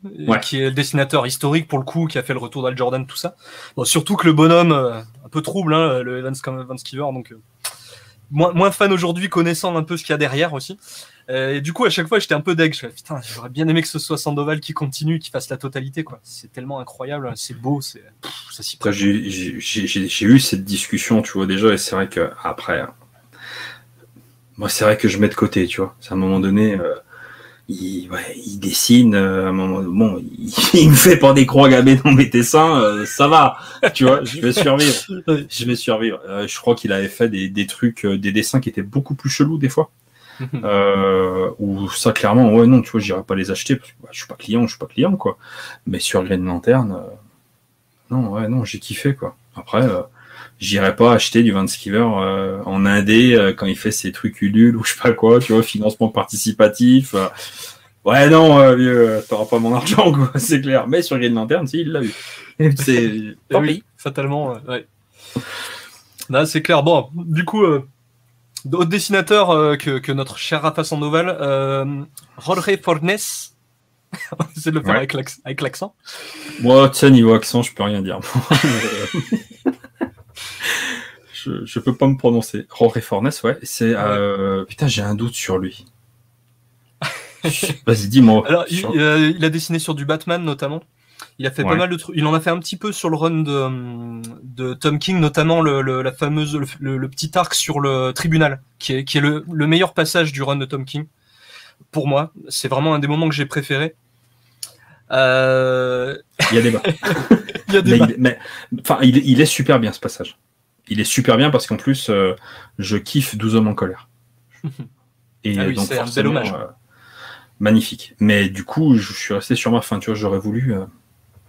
qui est le dessinateur historique pour le coup, qui a fait le retour d'Al Jordan tout ça. Bon, surtout que le bonhomme euh, un peu trouble, hein, le Vance, Vance Kiver, donc euh, moins, moins fan aujourd'hui, connaissant un peu ce qu'il y a derrière aussi. Euh, et du coup, à chaque fois, j'étais un peu deg. Je putain, j'aurais bien aimé que ce soit Sandoval qui continue, qui fasse la totalité, quoi. C'est tellement incroyable, c'est beau, c'est, ça s'y J'ai eu cette discussion, tu vois, déjà, et c'est vrai que après, moi, c'est vrai que je mets de côté, tu vois. C'est à un moment donné, euh, il, ouais, il dessine, euh, à un moment, bon, il, me fait pas des croix gammées dans mes dessins, ça va, tu vois, je vais survivre. Je vais survivre. je crois qu'il avait fait des, des trucs, des dessins qui étaient beaucoup plus chelous des fois. euh, ou ça clairement ouais non tu vois j'irai pas les acheter parce que bah, je suis pas client je suis pas client quoi. Mais sur Green Lantern euh, non ouais non j'ai kiffé quoi. Après euh, j'irai pas acheter du Van Skiver euh, en indé quand il fait ses trucs Ulule ou je sais pas quoi tu vois financement participatif ouais non vieux t'auras pas mon argent quoi c'est clair. Mais sur Green Lantern si il l'a eu. C'est oui, fatalement ouais. Là c'est clair. Bon du coup D'autres dessinateurs euh, que, que, notre cher Rafa Sandoval, euh, Jorge Fornes. C'est le faire avec l'accent. Moi, tiens, niveau accent, je peux rien dire. je, je peux pas me prononcer. Jorge Fornes, ouais. C'est euh, putain, j'ai un doute sur lui. Vas-y, dis-moi. Alors, il, euh, il, a dessiné sur du Batman notamment. Il a fait pas mal de trucs. Il en a fait un petit peu sur le run de, de Tom King, notamment le, le la fameuse le, petit arc sur le tribunal, qui est, qui est le, le, meilleur passage du run de Tom King. Pour moi, c'est vraiment un des moments que j'ai préféré. Euh... Il y a débat. il y a débat. Mais, enfin, il, il, est super bien ce passage. Il est super bien parce qu'en plus, euh, je kiffe 12 hommes en colère. Et ah oui, donc, c'est un bel hommage. Euh, magnifique. Mais du coup, je suis resté sur ma fin. Tu vois, j'aurais voulu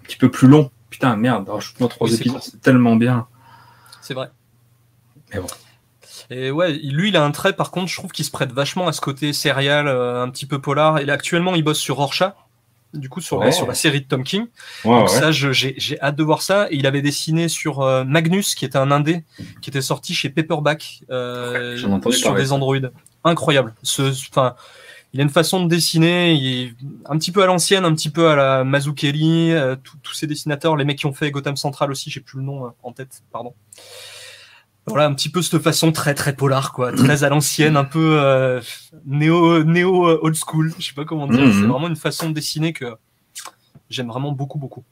petit peu plus long. Putain, merde, rajoute-moi trois épisodes, c'est tellement bien. C'est vrai. Mais bon. Et ouais, lui, il a un trait, par contre, je trouve qu'il se prête vachement à ce côté serial, euh, un petit peu polar. Et là, actuellement, il bosse sur Rorschach, du coup, sur, la, sur la série de TomKing. Donc ça, j'ai hâte de voir ça. Et il avait dessiné sur euh, Magnus, qui était un indé, qui était sorti chez Paperback, euh, sur des Android. Incroyable. Ce, enfin, il a une façon de dessiner, il est un petit peu à l'ancienne, un petit peu à la Mazzucchelli, euh, tous ces dessinateurs, les mecs qui ont fait Gotham Central aussi, j'ai plus le nom euh, en tête, pardon. Voilà, un petit peu cette façon très très polar, quoi, très à l'ancienne, un peu euh, néo néo old school, je sais pas comment dire. C'est mhm. vraiment une façon de dessiner que j'aime vraiment beaucoup beaucoup.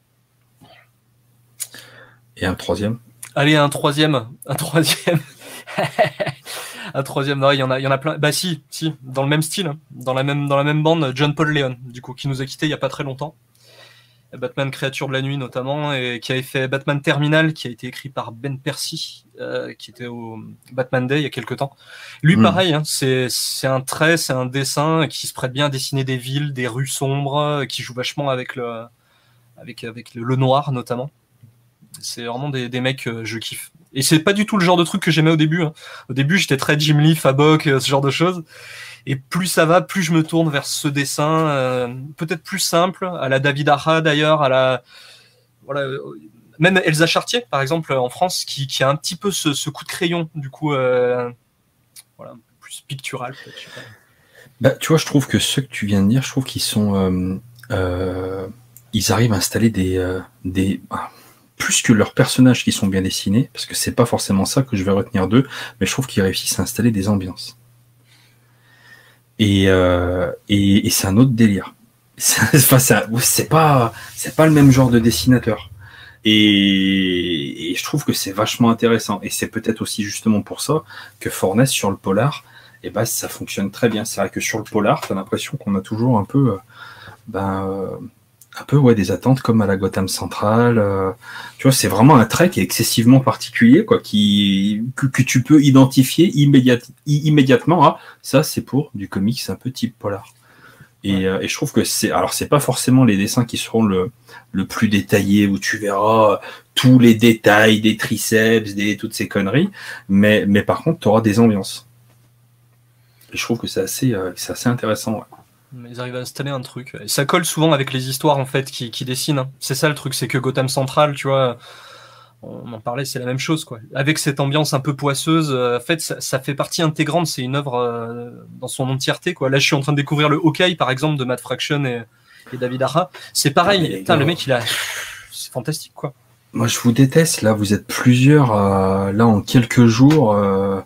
Et un troisième? Allez, un troisième, un troisième. un troisième, non, il y en a, il y en a plein. Bah si, si, dans le même style, hein. dans la même, dans la même bande, John Paul Leon, du coup, qui nous a quitté il y a pas très longtemps. Batman Créature de la Nuit notamment, et qui avait fait Batman Terminal, qui a été écrit par Ben Percy, euh, qui était au Batman Day il y a quelques temps. Lui, Mm. pareil, hein, c'est un trait, c'est un dessin qui se prête bien à dessiner des villes, des rues sombres, euh, qui joue vachement avec le, avec, avec le, le noir notamment. C'est vraiment des, des mecs que je kiffe. Et c'est pas du tout le genre de truc que j'aimais au début. hein. Au début, j'étais très Jim Lee, Fabok, euh, ce genre de choses. Et plus ça va, plus je me tourne vers ce dessin, euh, peut-être plus simple, à la David Aja d'ailleurs, à la voilà, euh, même Elsa Chartier par exemple en France, qui, a un petit peu ce, coup de crayon, du coup, voilà, plus pictural. Bah, tu vois, je trouve que ceux que tu viens de dire, je trouve qu'ils sont, ils arrivent à installer des, des, plus que leurs personnages qui sont bien dessinés, parce que c'est pas forcément ça que je vais retenir d'eux, mais je trouve qu'ils réussissent à installer des ambiances. Et, euh, et, et c'est un autre délire. Enfin, c'est pas, c'est pas le même genre de dessinateur. Et, et je trouve que c'est vachement intéressant. Et c'est peut-être aussi justement pour ça que Fornès sur le polar, et ben ça fonctionne très bien. C'est vrai que sur le polar, t'as l'impression qu'on a toujours un peu, euh, ben, euh, un peu ouais des attentes comme à la Gotham Central. euh, tu vois, c'est vraiment un trait qui est excessivement particulier, quoi, qui que, que tu peux identifier immédiatement. Ah, ça c'est pour du comics un peu type polar. Et, euh, et je trouve que c'est alors c'est pas forcément les dessins qui seront le le plus détaillés où tu verras tous les détails des triceps, des toutes ces conneries, mais mais par contre tu auras des ambiances. Et je trouve que c'est assez, euh, c'est assez intéressant. ouais. Mais Ils arrivent à installer un truc. Et ça colle souvent avec les histoires en fait qui, qui dessinent. hein. C'est ça le truc, c'est que Gotham Central, tu vois, on en parlait, c'est la même chose quoi. Avec cette ambiance un peu poisseuse, euh, en fait, ça, ça fait partie intégrante. C'est une œuvre euh, dans son entièreté quoi. Là, je suis en train de découvrir le Hawkeye par exemple de Matt Fraction et, et David Aja. C'est pareil. Ah, Putain, le mec, il a, c'est fantastique quoi. Moi, je vous déteste. Là, vous êtes plusieurs. euh, là, en quelques jours, euh,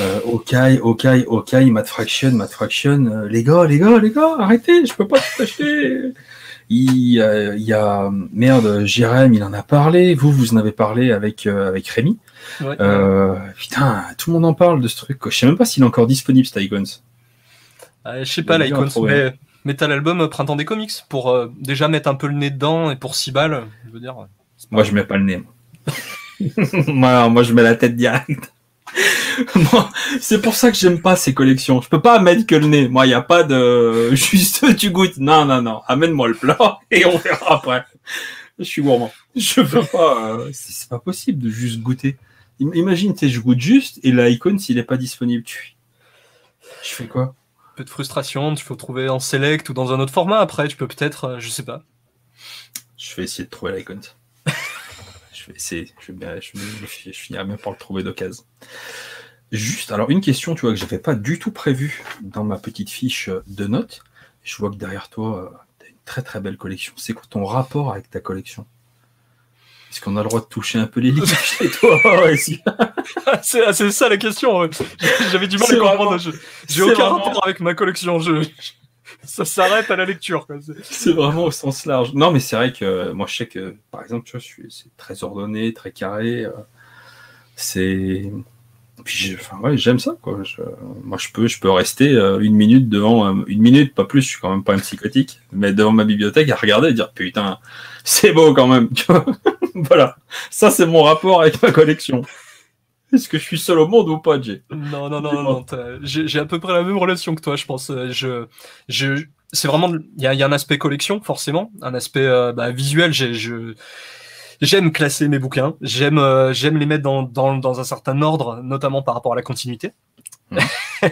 euh, Hawkeye, Hawkeye, Hawkeye, Matt Fraction, Matt Fraction. euh, les gars, les gars, les gars, arrêtez. Je peux pas tout acheter. Il, euh, il y a merde, Jérém, il en a parlé. Vous, vous en avez parlé avec euh, avec Rémi. Ouais. Euh, putain, tout le monde en parle de ce truc. quoi. Je sais même pas s'il est encore disponible, cet Icons. Je sais pas, l'Icons, mais mais t'as l'album Printemps des comics pour déjà mettre un peu le nez dedans et pour 6 balles, je veux dire. Moi, je mets pas le nez. Moi, moi, moi, je mets la tête direct. Moi, c'est pour ça que j'aime pas ces collections. Je peux pas mettre que le nez. Moi, il y a pas de juste tu goûtes. Non, non, non. Amène-moi le plat et on verra après. Je suis gourmand. Je peux pas. euh, c'est c'est pas possible de juste goûter. Im- Imagine, tu sais, je goûte juste et l'icône s'il est pas disponible, tu. Je fais quoi? Un peu de frustration, tu peux trouver en select ou dans un autre format après, tu peux peut-être, euh, je sais pas. Je vais essayer de trouver l'icône. Je vais essayer. Je, vais bien, je, je, je finirai bien par le trouver d'occasion. Juste, alors une question, tu vois, que j'avais pas du tout prévue dans ma petite fiche de notes. Je vois que derrière toi, tu as une très très belle collection. C'est quoi ton rapport avec ta collection? Est-ce qu'on a le droit de toucher un peu les livres chez toi? C'est ah, c'est ça la question. J'avais du mal à comprendre. je- J'ai aucun vraiment- rapport avec ma collection. Je... Ça s'arrête à la lecture. C'est- vraiment au sens large. Non, mais c'est vrai que euh, moi, je sais que, par exemple, tu vois, c'est très ordonné, très carré. euh, c'est. Puis, j'aime ça, quoi. Moi, je peux, je peux rester euh, une minute devant, une minute, pas plus. Je suis quand même pas un psychotique, mais devant ma bibliothèque à regarder et dire, putain, c'est beau quand même. Voilà. Ça, c'est mon rapport avec ma collection. Est-ce que je suis seul au monde ou pas, Jay? Non, non, non, non. J'ai à peu près la même relation que toi, je pense. Euh, Je, je, c'est vraiment, il y a, il y a un aspect collection, forcément, un aspect euh, bah, visuel. Je, j'aime classer mes bouquins. J'aime, euh, j'aime les mettre dans, dans, dans un certain ordre, notamment par rapport à la continuité. Mhm.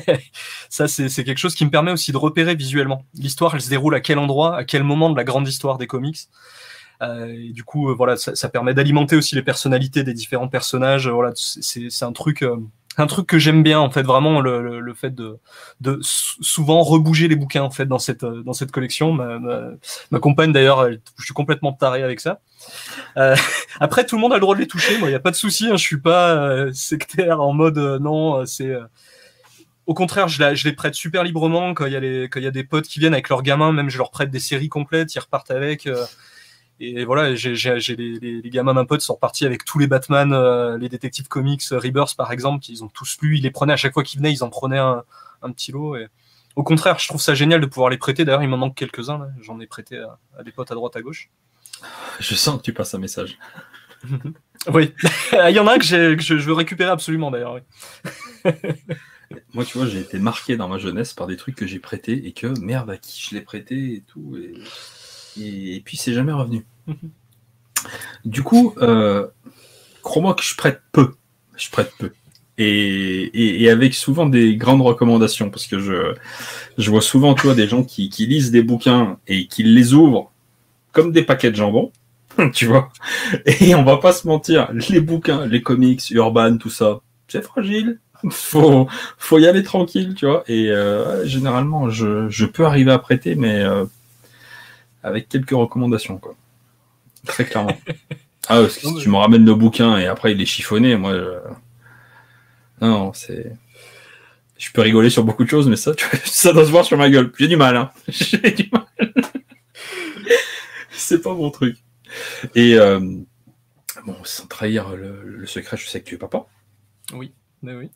Ça, c'est quelque chose qui me permet aussi de repérer visuellement. L'histoire, elle se déroule à quel endroit, à quel moment de la grande histoire des comics. Euh, et du coup, euh, voilà, ça, ça permet d'alimenter aussi les personnalités des différents personnages. Euh, Voilà, c'est- un truc, un truc que j'aime bien en fait, vraiment le, le, le fait de, de sou- souvent rebouger les bouquins en fait dans cette dans cette collection. Ma, ma, compagne d'ailleurs, je suis complètement taré avec ça. Euh, après, tout le monde a le droit de les toucher. Moi, il y a pas de souci. Hein, je suis pas euh, sectaire en mode non, c'est au contraire, je, la- je les prête super librement quand il y a y a des potes qui viennent avec leurs gamins, même je leur prête des séries complètes, ils repartent avec. euh, Et voilà, j'ai les, les, gamins d'un pote sont repartis avec tous les Batman, euh, les détectives comics, euh, Rebirth par exemple, qu'ils ont tous lu. Ils les prenaient à chaque fois qu'ils venaient, ils en prenaient un, un petit lot. Et... Au contraire, je trouve ça génial de pouvoir les prêter. D'ailleurs, il m'en manque quelques-uns. J'en ai prêté à, des potes à droite, à gauche. Je sens que tu passes un message. oui, il y en a un que, je, veux récupérer absolument d'ailleurs. Moi, tu vois, j'ai été marqué dans ma jeunesse par des trucs que j'ai prêtés et que merde, à qui je l'ai prêté et tout. Et, et puis, c'est jamais revenu. Du coup, euh, crois-moi que je prête peu. Je prête peu. Et, avec souvent des grandes recommandations, parce que je, je vois souvent toi, des gens qui, lisent des bouquins et qui les ouvrent comme des paquets de jambon, tu vois. Et on va pas se mentir, les bouquins, les comics, Urban, tout ça, c'est fragile. Faut, faut y aller tranquille, tu vois. Et euh, généralement, je, peux arriver à prêter, mais euh, avec quelques recommandations, quoi. Très clairement. Ah, parce que si tu me ramènes le bouquin et après il est chiffonné, moi, non, c'est. Je peux rigoler sur beaucoup de choses, mais ça, ça doit se voir sur ma gueule. J'ai du mal, hein. J'ai du mal. c'est pas mon truc. Et euh, bon, sans trahir le, secret, je sais que tu es papa. Oui, mais oui.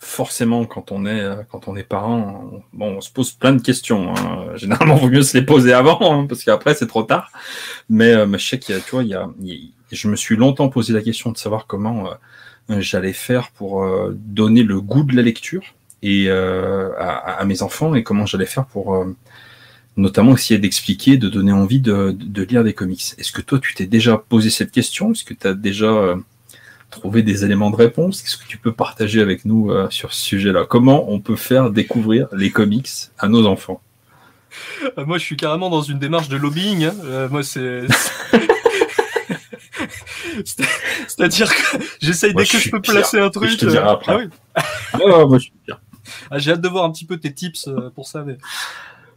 Forcément, quand on est quand on est parent, on, bon, on se pose plein de questions. Hein. Généralement, il vaut mieux se les poser avant, hein, parce qu'après c'est trop tard. Mais, euh, je sais qu'il a, tu vois, il y a, je me suis longtemps posé la question de savoir comment euh, j'allais faire pour donner le goût de la lecture et à, mes enfants et comment j'allais faire pour notamment essayer d'expliquer, de donner envie de, lire des comics. Est-ce que toi, tu t'es déjà posé cette question? Est-ce que tu as déjà euh, trouvé des éléments de réponse Qu'est-ce que tu peux partager avec nous euh, sur ce sujet-là? Comment on peut faire découvrir les comics à nos enfants? Euh, Moi, je suis carrément dans une démarche de lobbying. Hein. moi, c'est... C'est-à-dire que j'essaye dès que je peux placer un truc. Je te dirai après. Ah oui. ah, moi, je suis pire. Ah, j'ai hâte de voir un petit peu tes tips pour ça. Mais...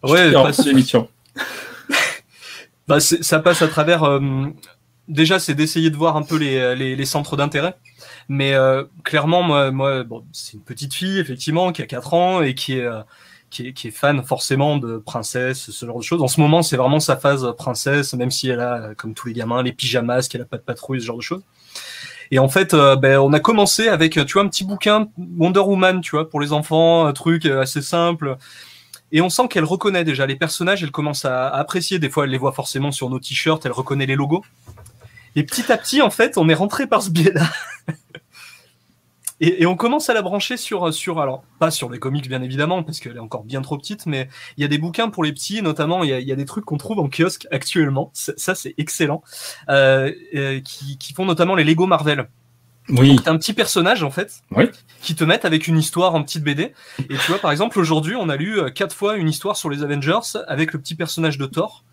Ouais, l'émission. bah, ça passe à travers. Euh, déjà, c'est d'essayer de voir un peu les, les, les centres d'intérêt. Mais euh, clairement, moi, moi bon, c'est une petite fille, effectivement, qui a 4 ans et qui est, euh, qui est, qui est fan forcément de princesse, ce genre de choses. En ce moment, c'est vraiment sa phase princesse, même si elle a, comme tous les gamins, les pyjamas, qu'elle a pas de patrouille, ce genre de choses. Et en fait, ben, on a commencé avec, tu vois, un petit bouquin Wonder Woman, tu vois, pour les enfants, un truc assez simple. Et on sent qu'elle reconnaît déjà les personnages, elle commence à, apprécier. Des fois, elle les voit forcément sur nos t-shirts, elle reconnaît les logos. Et petit à petit, en fait, on est rentré par ce biais-là. et, on commence à la brancher sur, sur, alors, pas sur des comics, bien évidemment, parce qu'elle est encore bien trop petite, mais il y a des bouquins pour les petits, notamment, il y a, des trucs qu'on trouve en kiosque actuellement. Ça, c'est excellent. Euh, euh, qui, qui font notamment les Lego Marvel. Oui. un petit personnage en fait qui te met avec une histoire en petite BD. Et tu vois, par exemple, aujourd'hui, on a lu euh, quatre fois une histoire sur les Avengers avec le petit personnage de Thor.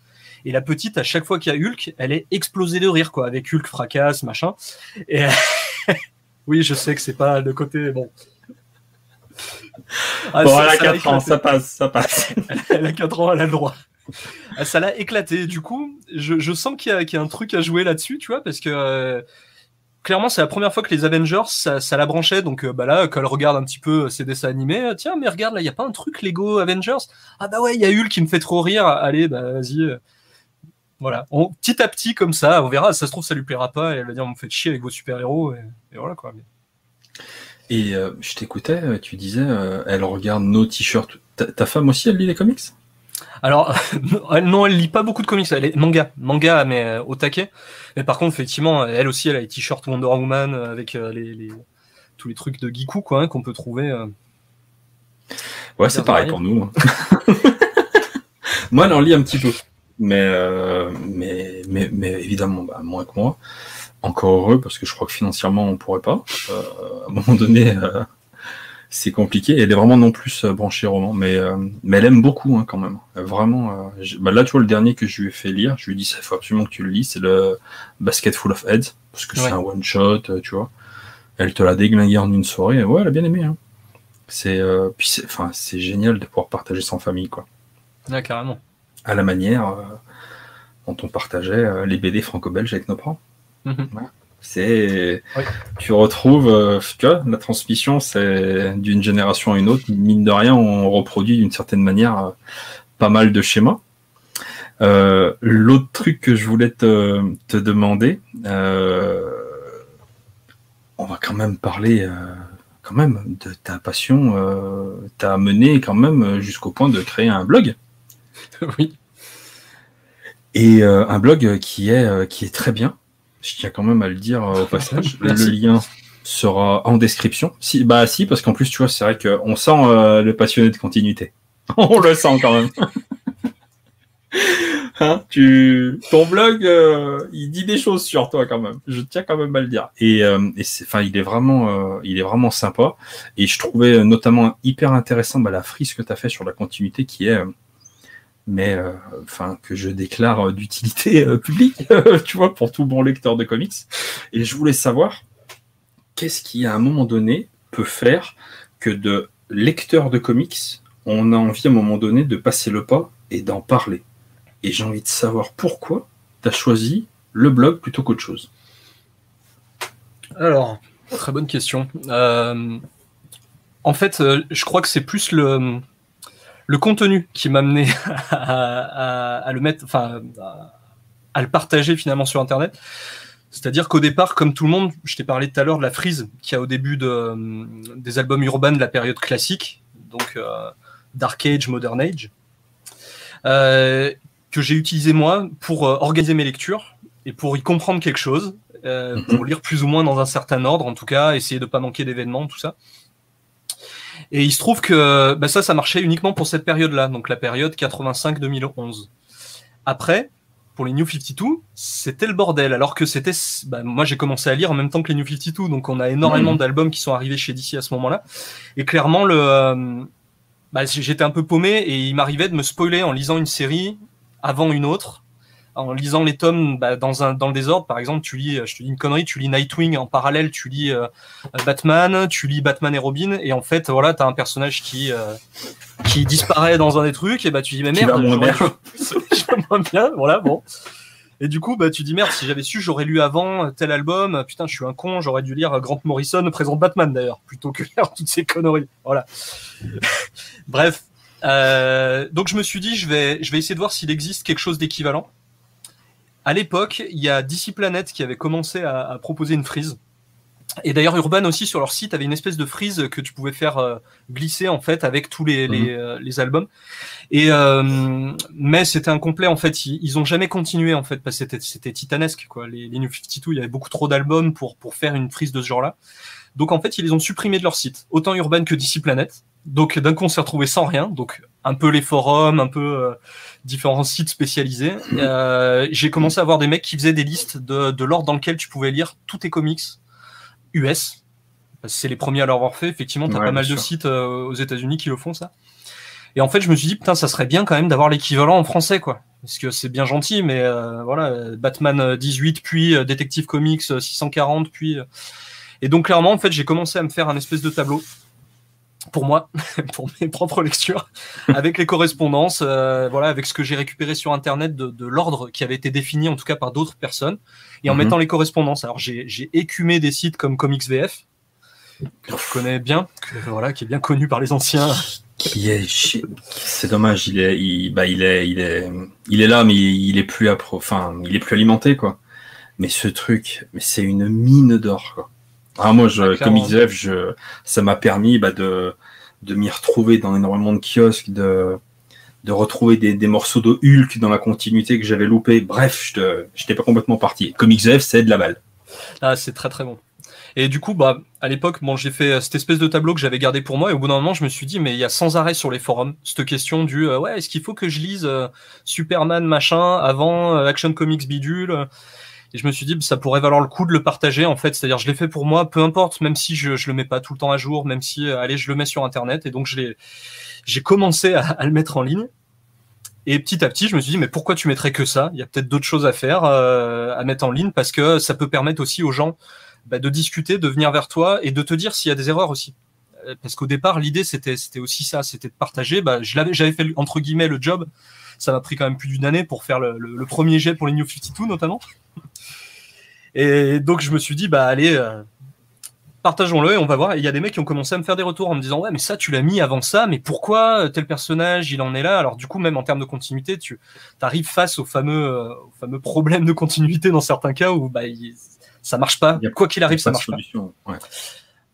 Et la petite, à chaque fois qu'il y a Hulk, elle est explosée de rire, quoi, avec Hulk fracasse, machin. Et oui, je sais que c'est pas le côté bon. Ah, bon, elle a 4 ans, ça passe, ça passe. elle a 4 ans, elle a le droit. Ah, ça l'a éclaté. Du coup, je, je sens qu'il y, y, a un truc à jouer là-dessus, tu vois, parce que euh, clairement, c'est la première fois que les Avengers, ça, ça la branchait. Donc euh, bah là, quand elle regarde un petit peu ces dessins animés, euh, tiens, mais regarde, là, il y a pas un truc Lego Avengers? Ah bah ouais, il y a Hulk qui me fait trop rire. Allez, bah vas-y. Euh. Voilà. On, petit à petit, comme ça, on verra. Ça se trouve, ça lui plaira pas. Et elle va dire, on me fait chier avec vos super-héros. Et, voilà quoi. Et je t'écoutais, tu disais, elle regarde nos t-shirts. Ta, femme aussi, elle lit les comics? Alors, non, elle lit pas beaucoup de comics, elle est manga, manga, mais euh, au taquet. Mais par contre, effectivement, elle aussi, elle a les t-shirts Wonder Woman euh, avec euh, les, tous les trucs de Giku, quoi, hein, qu'on peut trouver. ouais, c'est pareil pour nous. Hein. moi, elle en lit un petit peu, mais, mais, mais, mais, évidemment, bah, moins que moi. Encore heureux, parce que je crois que financièrement, on pourrait pas. à un moment donné, c'est compliqué. Elle est vraiment non plus euh, branchée roman, mais, euh, mais elle aime beaucoup hein, quand même. Vraiment. Euh, bah là, tu vois, le dernier que je lui ai fait lire, je lui ai dit, il faut absolument que tu le lis, c'est le Basket Full of Heads, parce que c'est un one shot, tu vois. Elle te l'a déglingué en une soirée. Ouais, elle a bien aimé. Hein. C'est, puis c'est, enfin, c'est génial de pouvoir partager sans famille, quoi. Ouais, carrément. À la manière dont on partageait les BD franco-belges avec nos parents. Mm-hmm. C'est, tu retrouves, euh, tu vois, la transmission, c'est d'une génération à une autre. Mine de rien, on reproduit d'une certaine manière euh, pas mal de schémas. Euh, l'autre truc que je voulais te, te demander, euh, on va quand même parler euh, quand même de ta passion. Euh, T'as mené quand même jusqu'au point de créer un blog. oui. Et euh, un blog qui est, euh, qui est très bien. Je tiens quand même à le dire euh, au passage. le lien sera en description. Si, bah si, parce qu'en plus, tu vois, c'est vrai qu'on sent euh, le passionné de continuité. On le sent quand même. Hein, tu, ton blog, euh, il dit des choses sur toi quand même. Je tiens quand même à le dire. Et, euh, et c'est, enfin, il est vraiment, il est vraiment sympa. Et je trouvais notamment hyper intéressant bah, la frise que tu as fait sur la continuité, qui est, mais, euh, que je déclare euh, d'utilité euh, publique, tu vois, pour tout bon lecteur de comics. Et je voulais savoir qu'est-ce qui, à un moment donné, peut faire que de lecteur de comics, on a envie à un moment donné de passer le pas et d'en parler. Et j'ai envie de savoir pourquoi tu as choisi le blog plutôt qu'autre chose. Alors, très bonne question. En fait, je crois que c'est plus le, le contenu qui m'a amené à, à- à le mettre, enfin, à, à le partager finalement sur Internet. C'est-à-dire qu'au départ, comme tout le monde, je t'ai parlé tout à l'heure de la frise qu'il y a au début de, euh, des albums urbains de la période classique, donc euh, Dark Age, Modern Age, euh, que j'ai utilisé moi pour euh, organiser mes lectures et pour y comprendre quelque chose, Mhm. pour lire plus ou moins dans un certain ordre, en tout cas, essayer de pas manquer d'événements, tout ça. Et il se trouve que bah, ça, ça marchait uniquement pour cette période-là, donc la période 85-2011. Après, pour les New 52, c'était le bordel, alors que c'était, bah, moi j'ai commencé à lire en même temps que les New 52, donc on a énormément Mhm. d'albums qui sont arrivés chez DC à ce moment-là. Et clairement, le, euh, bah, j'étais un peu paumé et il m'arrivait de me spoiler en lisant une série avant une autre, en lisant les tomes bah, dans un dans le désordre. Par exemple, tu lis, je te dis une connerie, tu lis Nightwing en parallèle, tu lis euh, Batman, tu lis Batman et Robin, et en fait, voilà, t'as un personnage qui euh, qui disparaît dans un des trucs, et bah tu dis mais merde, moins bien, voilà, bon. Et du coup, bah, tu dis merde, si j'avais su, j'aurais lu avant tel album. Putain, je suis un con, j'aurais dû lire Grant Morrison présente Batman d'ailleurs, plutôt que lire toutes ces conneries. Voilà. Bref. Euh, donc je me suis dit, je vais, je vais essayer de voir s'il existe quelque chose d'équivalent. À l'époque, il y a DC Planet qui avait commencé à, à proposer une frise. Et d'ailleurs, Urban aussi sur leur site avait une espèce de frise que tu pouvais faire euh, glisser en fait avec tous les, les, euh, les albums. Et euh, mais c'était incomplet en fait. Ils, ils ont jamais continué en fait parce que c'était c'était titanesque quoi. Les, les New 52, il y avait beaucoup trop d'albums pour pour faire une frise de ce genre-là. Donc en fait, ils les ont supprimés de leur site, autant Urban que DC Planet. Donc d'un coup, on s'est retrouvé sans rien. Donc un peu les forums, un peu euh, différents sites spécialisés. Euh, J'ai commencé à voir des mecs qui faisaient des listes de, de l'ordre dans lequel tu pouvais lire tous tes comics US. C'est les premiers à l'avoir fait. Effectivement, t'as Ouais, pas mal de sites euh, aux États-Unis qui le font ça. Et en fait, je me suis dit putain, ça serait bien quand même d'avoir l'équivalent en français, quoi. Parce que c'est bien gentil, mais euh, voilà, Batman euh, 18, puis Detective Comics euh, 640, puis. Et donc clairement, en fait, j'ai commencé à me faire un espèce de tableau pour moi, pour mes propres lectures, avec les correspondances, euh, voilà, avec ce que j'ai récupéré sur Internet de, de l'ordre qui avait été défini en tout cas par d'autres personnes, et en Mhm. mettant les correspondances. Alors j'ai écumé des sites comme ComicsVF que je connais bien, que, voilà, qui est bien connu par les anciens. Qui est, chi- c'est dommage, il est, il, bah, il est, il est, il est là, mais il est plus appro, enfin, il est plus alimenté, quoi. Mais ce truc, c'est une mine d'or, quoi. Ah, moi, je, comme je, ça m'a permis, bah, de, de m'y retrouver dans énormément de kiosques, de, de retrouver des, des morceaux de Hulk dans la continuité que j'avais loupé. Bref, je j'étais pas complètement parti. Comme XF, c'est de la balle. Ah, c'est très très bon. Et du coup, bah, à l'époque, bon, j'ai fait euh, cette espèce de tableau que j'avais gardé pour moi, et au bout d'un moment, je me suis dit, mais il y a sans arrêt sur les forums cette question du, euh, ouais, est-ce qu'il faut que je lise euh, Superman machin avant euh, Action Comics bidule Et je me suis dit, ça pourrait valoir le coup de le partager, en fait. C'est-à-dire, je l'ai fait pour moi, peu importe, même si je, je le mets pas tout le temps à jour, même si, euh, allez, je le mets sur Internet, et donc j'ai commencé à, à le mettre en ligne. Et petit à petit, je me suis dit, mais pourquoi tu mettrais que ça? Il y a peut-être d'autres choses à faire, euh, à mettre en ligne, parce que ça peut permettre aussi aux gens bah, de discuter, de venir vers toi et de te dire s'il y a des erreurs aussi. Euh, Parce qu'au départ, l'idée c'était c'était aussi ça, c'était de partager. Bah, je l'avais, j'avais fait entre guillemets le job. Ça m'a pris quand même plus d'une année pour faire le, le- le premier jet pour les New 52 notamment. Et donc je me suis dit bah allez, euh, partageons-le et on va voir. Il y a des mecs qui ont commencé à me faire des retours en me disant ouais mais ça tu l'as mis avant ça, mais pourquoi tel personnage il en est là? Alors du coup même en termes de continuité, tu arrives face au fameux euh, au fameux problème de continuité dans certains cas où bah ça marche pas. Quoi qu'il arrive, ça marche solution. pas.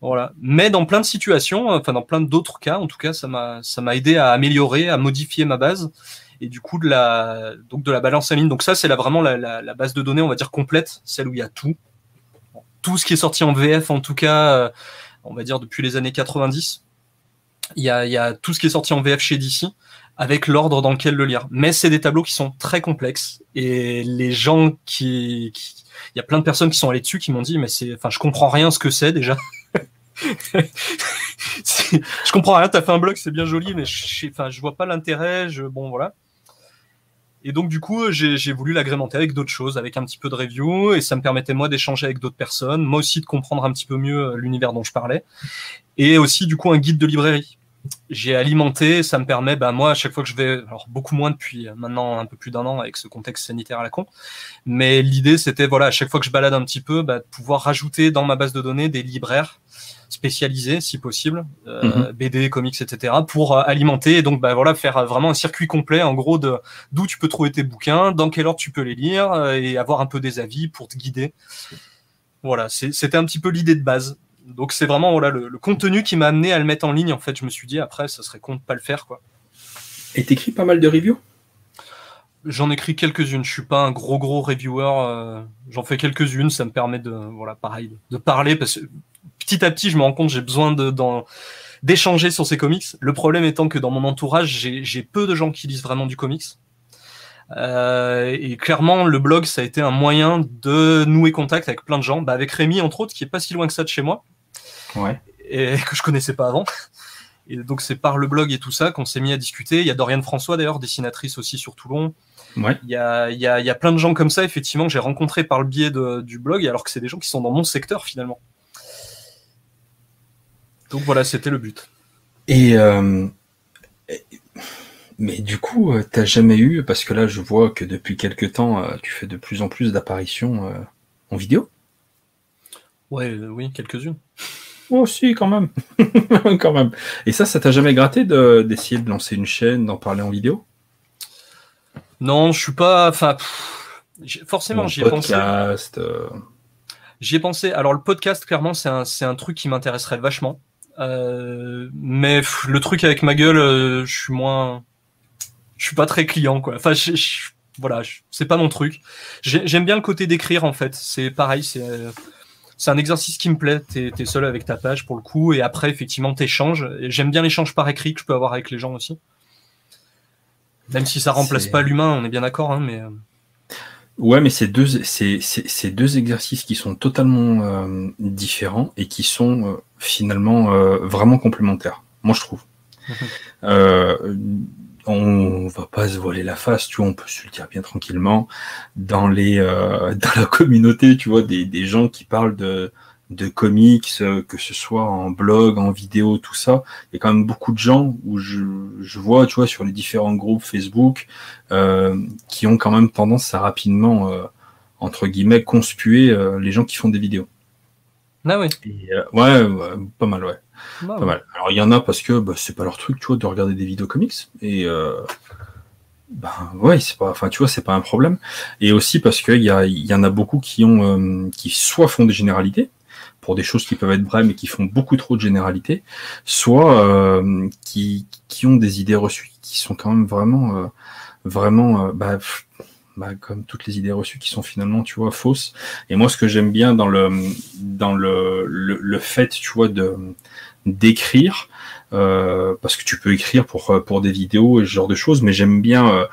Voilà. Mais dans plein de situations, enfin dans plein d'autres cas, en tout cas, ça m'a aidé à améliorer, à modifier ma base et du coup de la donc de la balance à ligne. Donc ça c'est là vraiment la, base de données, on va dire complète, celle où il y a tout, tout ce qui est sorti en VF en tout cas, euh, on va dire depuis les années 90. Il y a, il y a tout ce qui est sorti en VF chez DC avec l'ordre dans lequel le lire. Mais c'est des tableaux qui sont très complexes et les gens qui, qui il y a plein de personnes qui sont allées dessus qui m'ont dit mais c'est enfin je comprends rien ce que c'est déjà je comprends rien, t'as fait un blog, c'est bien joli, mais je, enfin, je vois pas l'intérêt. Je, bon, voilà. Et donc, du coup, j'ai voulu l'agrémenter avec d'autres choses, avec un petit peu de review, et ça me permettait, moi, d'échanger avec d'autres personnes, moi aussi de comprendre un petit peu mieux euh, l'univers dont je parlais, et aussi, du coup, un guide de librairie. J'ai alimenté, ça me permet, bah, moi, à chaque fois que je vais, alors beaucoup moins depuis euh, maintenant un peu plus d'un an avec ce contexte sanitaire à la con, mais l'idée, c'était, voilà, à chaque fois que je balade un petit peu, bah, de pouvoir rajouter dans ma base de données des libraires spécialisé si possible, euh, mhm. BD, comics, etc., pour euh, alimenter et donc bah, voilà faire euh, vraiment un circuit complet en gros de d'où tu peux trouver tes bouquins, dans quel ordre tu peux les lire et avoir un peu des avis pour te guider. Voilà, c'était un petit peu l'idée de base. Donc c'est vraiment voilà le, contenu qui m'a amené à le mettre en ligne. En fait, je me suis dit après, ça serait con de pas le faire quoi. Et t'écris pas mal de reviews? J'en écris quelques-unes. Je suis pas un gros gros reviewer. J'en fais quelques-unes. Ça me permet de voilà pareil de parler parce que petit à petit, je me rends compte, j'ai besoin de, d'échanger sur ces comics. Le problème étant que dans mon entourage, j'ai peu de gens qui lisent vraiment du comics. Euh, et clairement, le blog, ça a été un moyen de nouer contact avec plein de gens. Bah, avec Rémi, entre autres, qui est pas si loin que ça de chez moi. Ouais. Et que je connaissais pas avant. Et donc, c'est par le blog et tout ça qu'on s'est mis à discuter. Il y a Doriane François, d'ailleurs, dessinatrice aussi sur Toulon. Ouais. Il, y a, il, y a, il y a plein de gens comme ça, effectivement, que j'ai rencontrés par le biais de, du blog, alors que c'est des gens qui sont dans mon secteur, finalement. Donc voilà, c'était le but. Et euh, mais du coup, euh, t'as jamais eu, parce que là je vois que depuis quelques temps, euh, tu fais de plus en plus d'apparitions en vidéo? Ouais, oui, quelques-unes. Oh si, quand même, quand même. Et ça, ça t'a jamais gratté d'essayer de, lancer une chaîne, d'en parler en vidéo? Non, je suis pas. Enfin, forcément, j'y ai pensé. J'y ai pensé. Alors le podcast, clairement, c'est un, un truc qui m'intéresserait vachement. Euh, mais le truc avec ma gueule, euh, je suis moins, je suis pas très client quoi. Enfin, je, voilà, c'est pas mon truc. J'aime bien le côté d'écrire en fait. C'est pareil, c'est c'est un exercice qui me plaît. T'es es seul avec ta page pour le coup, et après effectivement t'échanges. J'aime bien l'échange par écrit que je peux avoir avec les gens aussi. Même si ça remplace pas l'humain, on est bien d'accord, hein, mais. Euh, Ouais, mais c'est deux, c'est, deux exercices qui sont totalement euh, différents et qui sont euh, finalement euh, vraiment complémentaires. Moi, je trouve. Mhm. On va pas se voiler la face, tu vois, on peut se le dire bien tranquillement. Dans les, dans la communauté, tu vois, des, des gens qui parlent de de comics, euh, que ce soit en blog, en vidéo, tout ça. Il y a quand même beaucoup de gens où je, je vois, tu vois, sur les différents groupes Facebook, euh, qui ont quand même tendance à rapidement, euh, entre guillemets, conspuer euh, les gens qui font des vidéos. Ah oui. ouais, pas mal, ouais. Ah pas mal. Alors il y en a parce que bah, c'est pas leur truc, tu vois, de regarder des vidéos comics. Et ben ouais, c'est pas, enfin tu vois, c'est pas un problème. Et aussi parce qu'il y, a, y en a beaucoup qui ont, qui soit font des généralités, pour des choses qui peuvent être vraies mais qui font beaucoup trop de généralité, soit euh, qui, qui, ont des idées reçues qui sont quand même vraiment, euh, vraiment, euh, bah, bah, comme toutes les idées reçues qui sont finalement, tu vois, fausses. Et moi, ce que j'aime bien dans le, dans le, le, fait, tu vois, de d'écrire, parce que tu peux écrire pour pour des vidéos et ce genre de choses, mais j'aime bien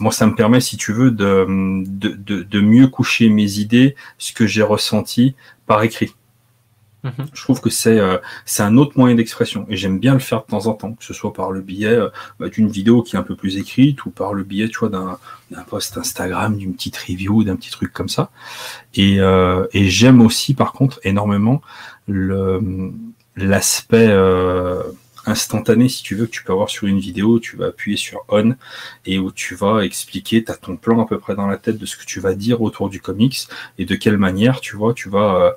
moi, ça me permet, si tu veux, de, de, de mieux coucher mes idées, ce que j'ai ressenti par écrit. Mhm. Je trouve que c'est euh, un autre moyen d'expression et j'aime bien le faire de temps en temps, que ce soit par le biais euh, bah, d'une vidéo qui est un peu plus écrite ou par le biais, tu vois, d'un post Instagram, d'une petite review, d'un petit truc comme ça. Et, euh, et j'aime aussi, par contre, énormément l'aspect instantané, si tu veux, que tu peux avoir sur une vidéo. Tu vas appuyer sur on et où tu vas expliquer, tu as ton plan à peu près dans la tête de ce que tu vas dire autour du comics et de quelle manière, tu vois, tu vas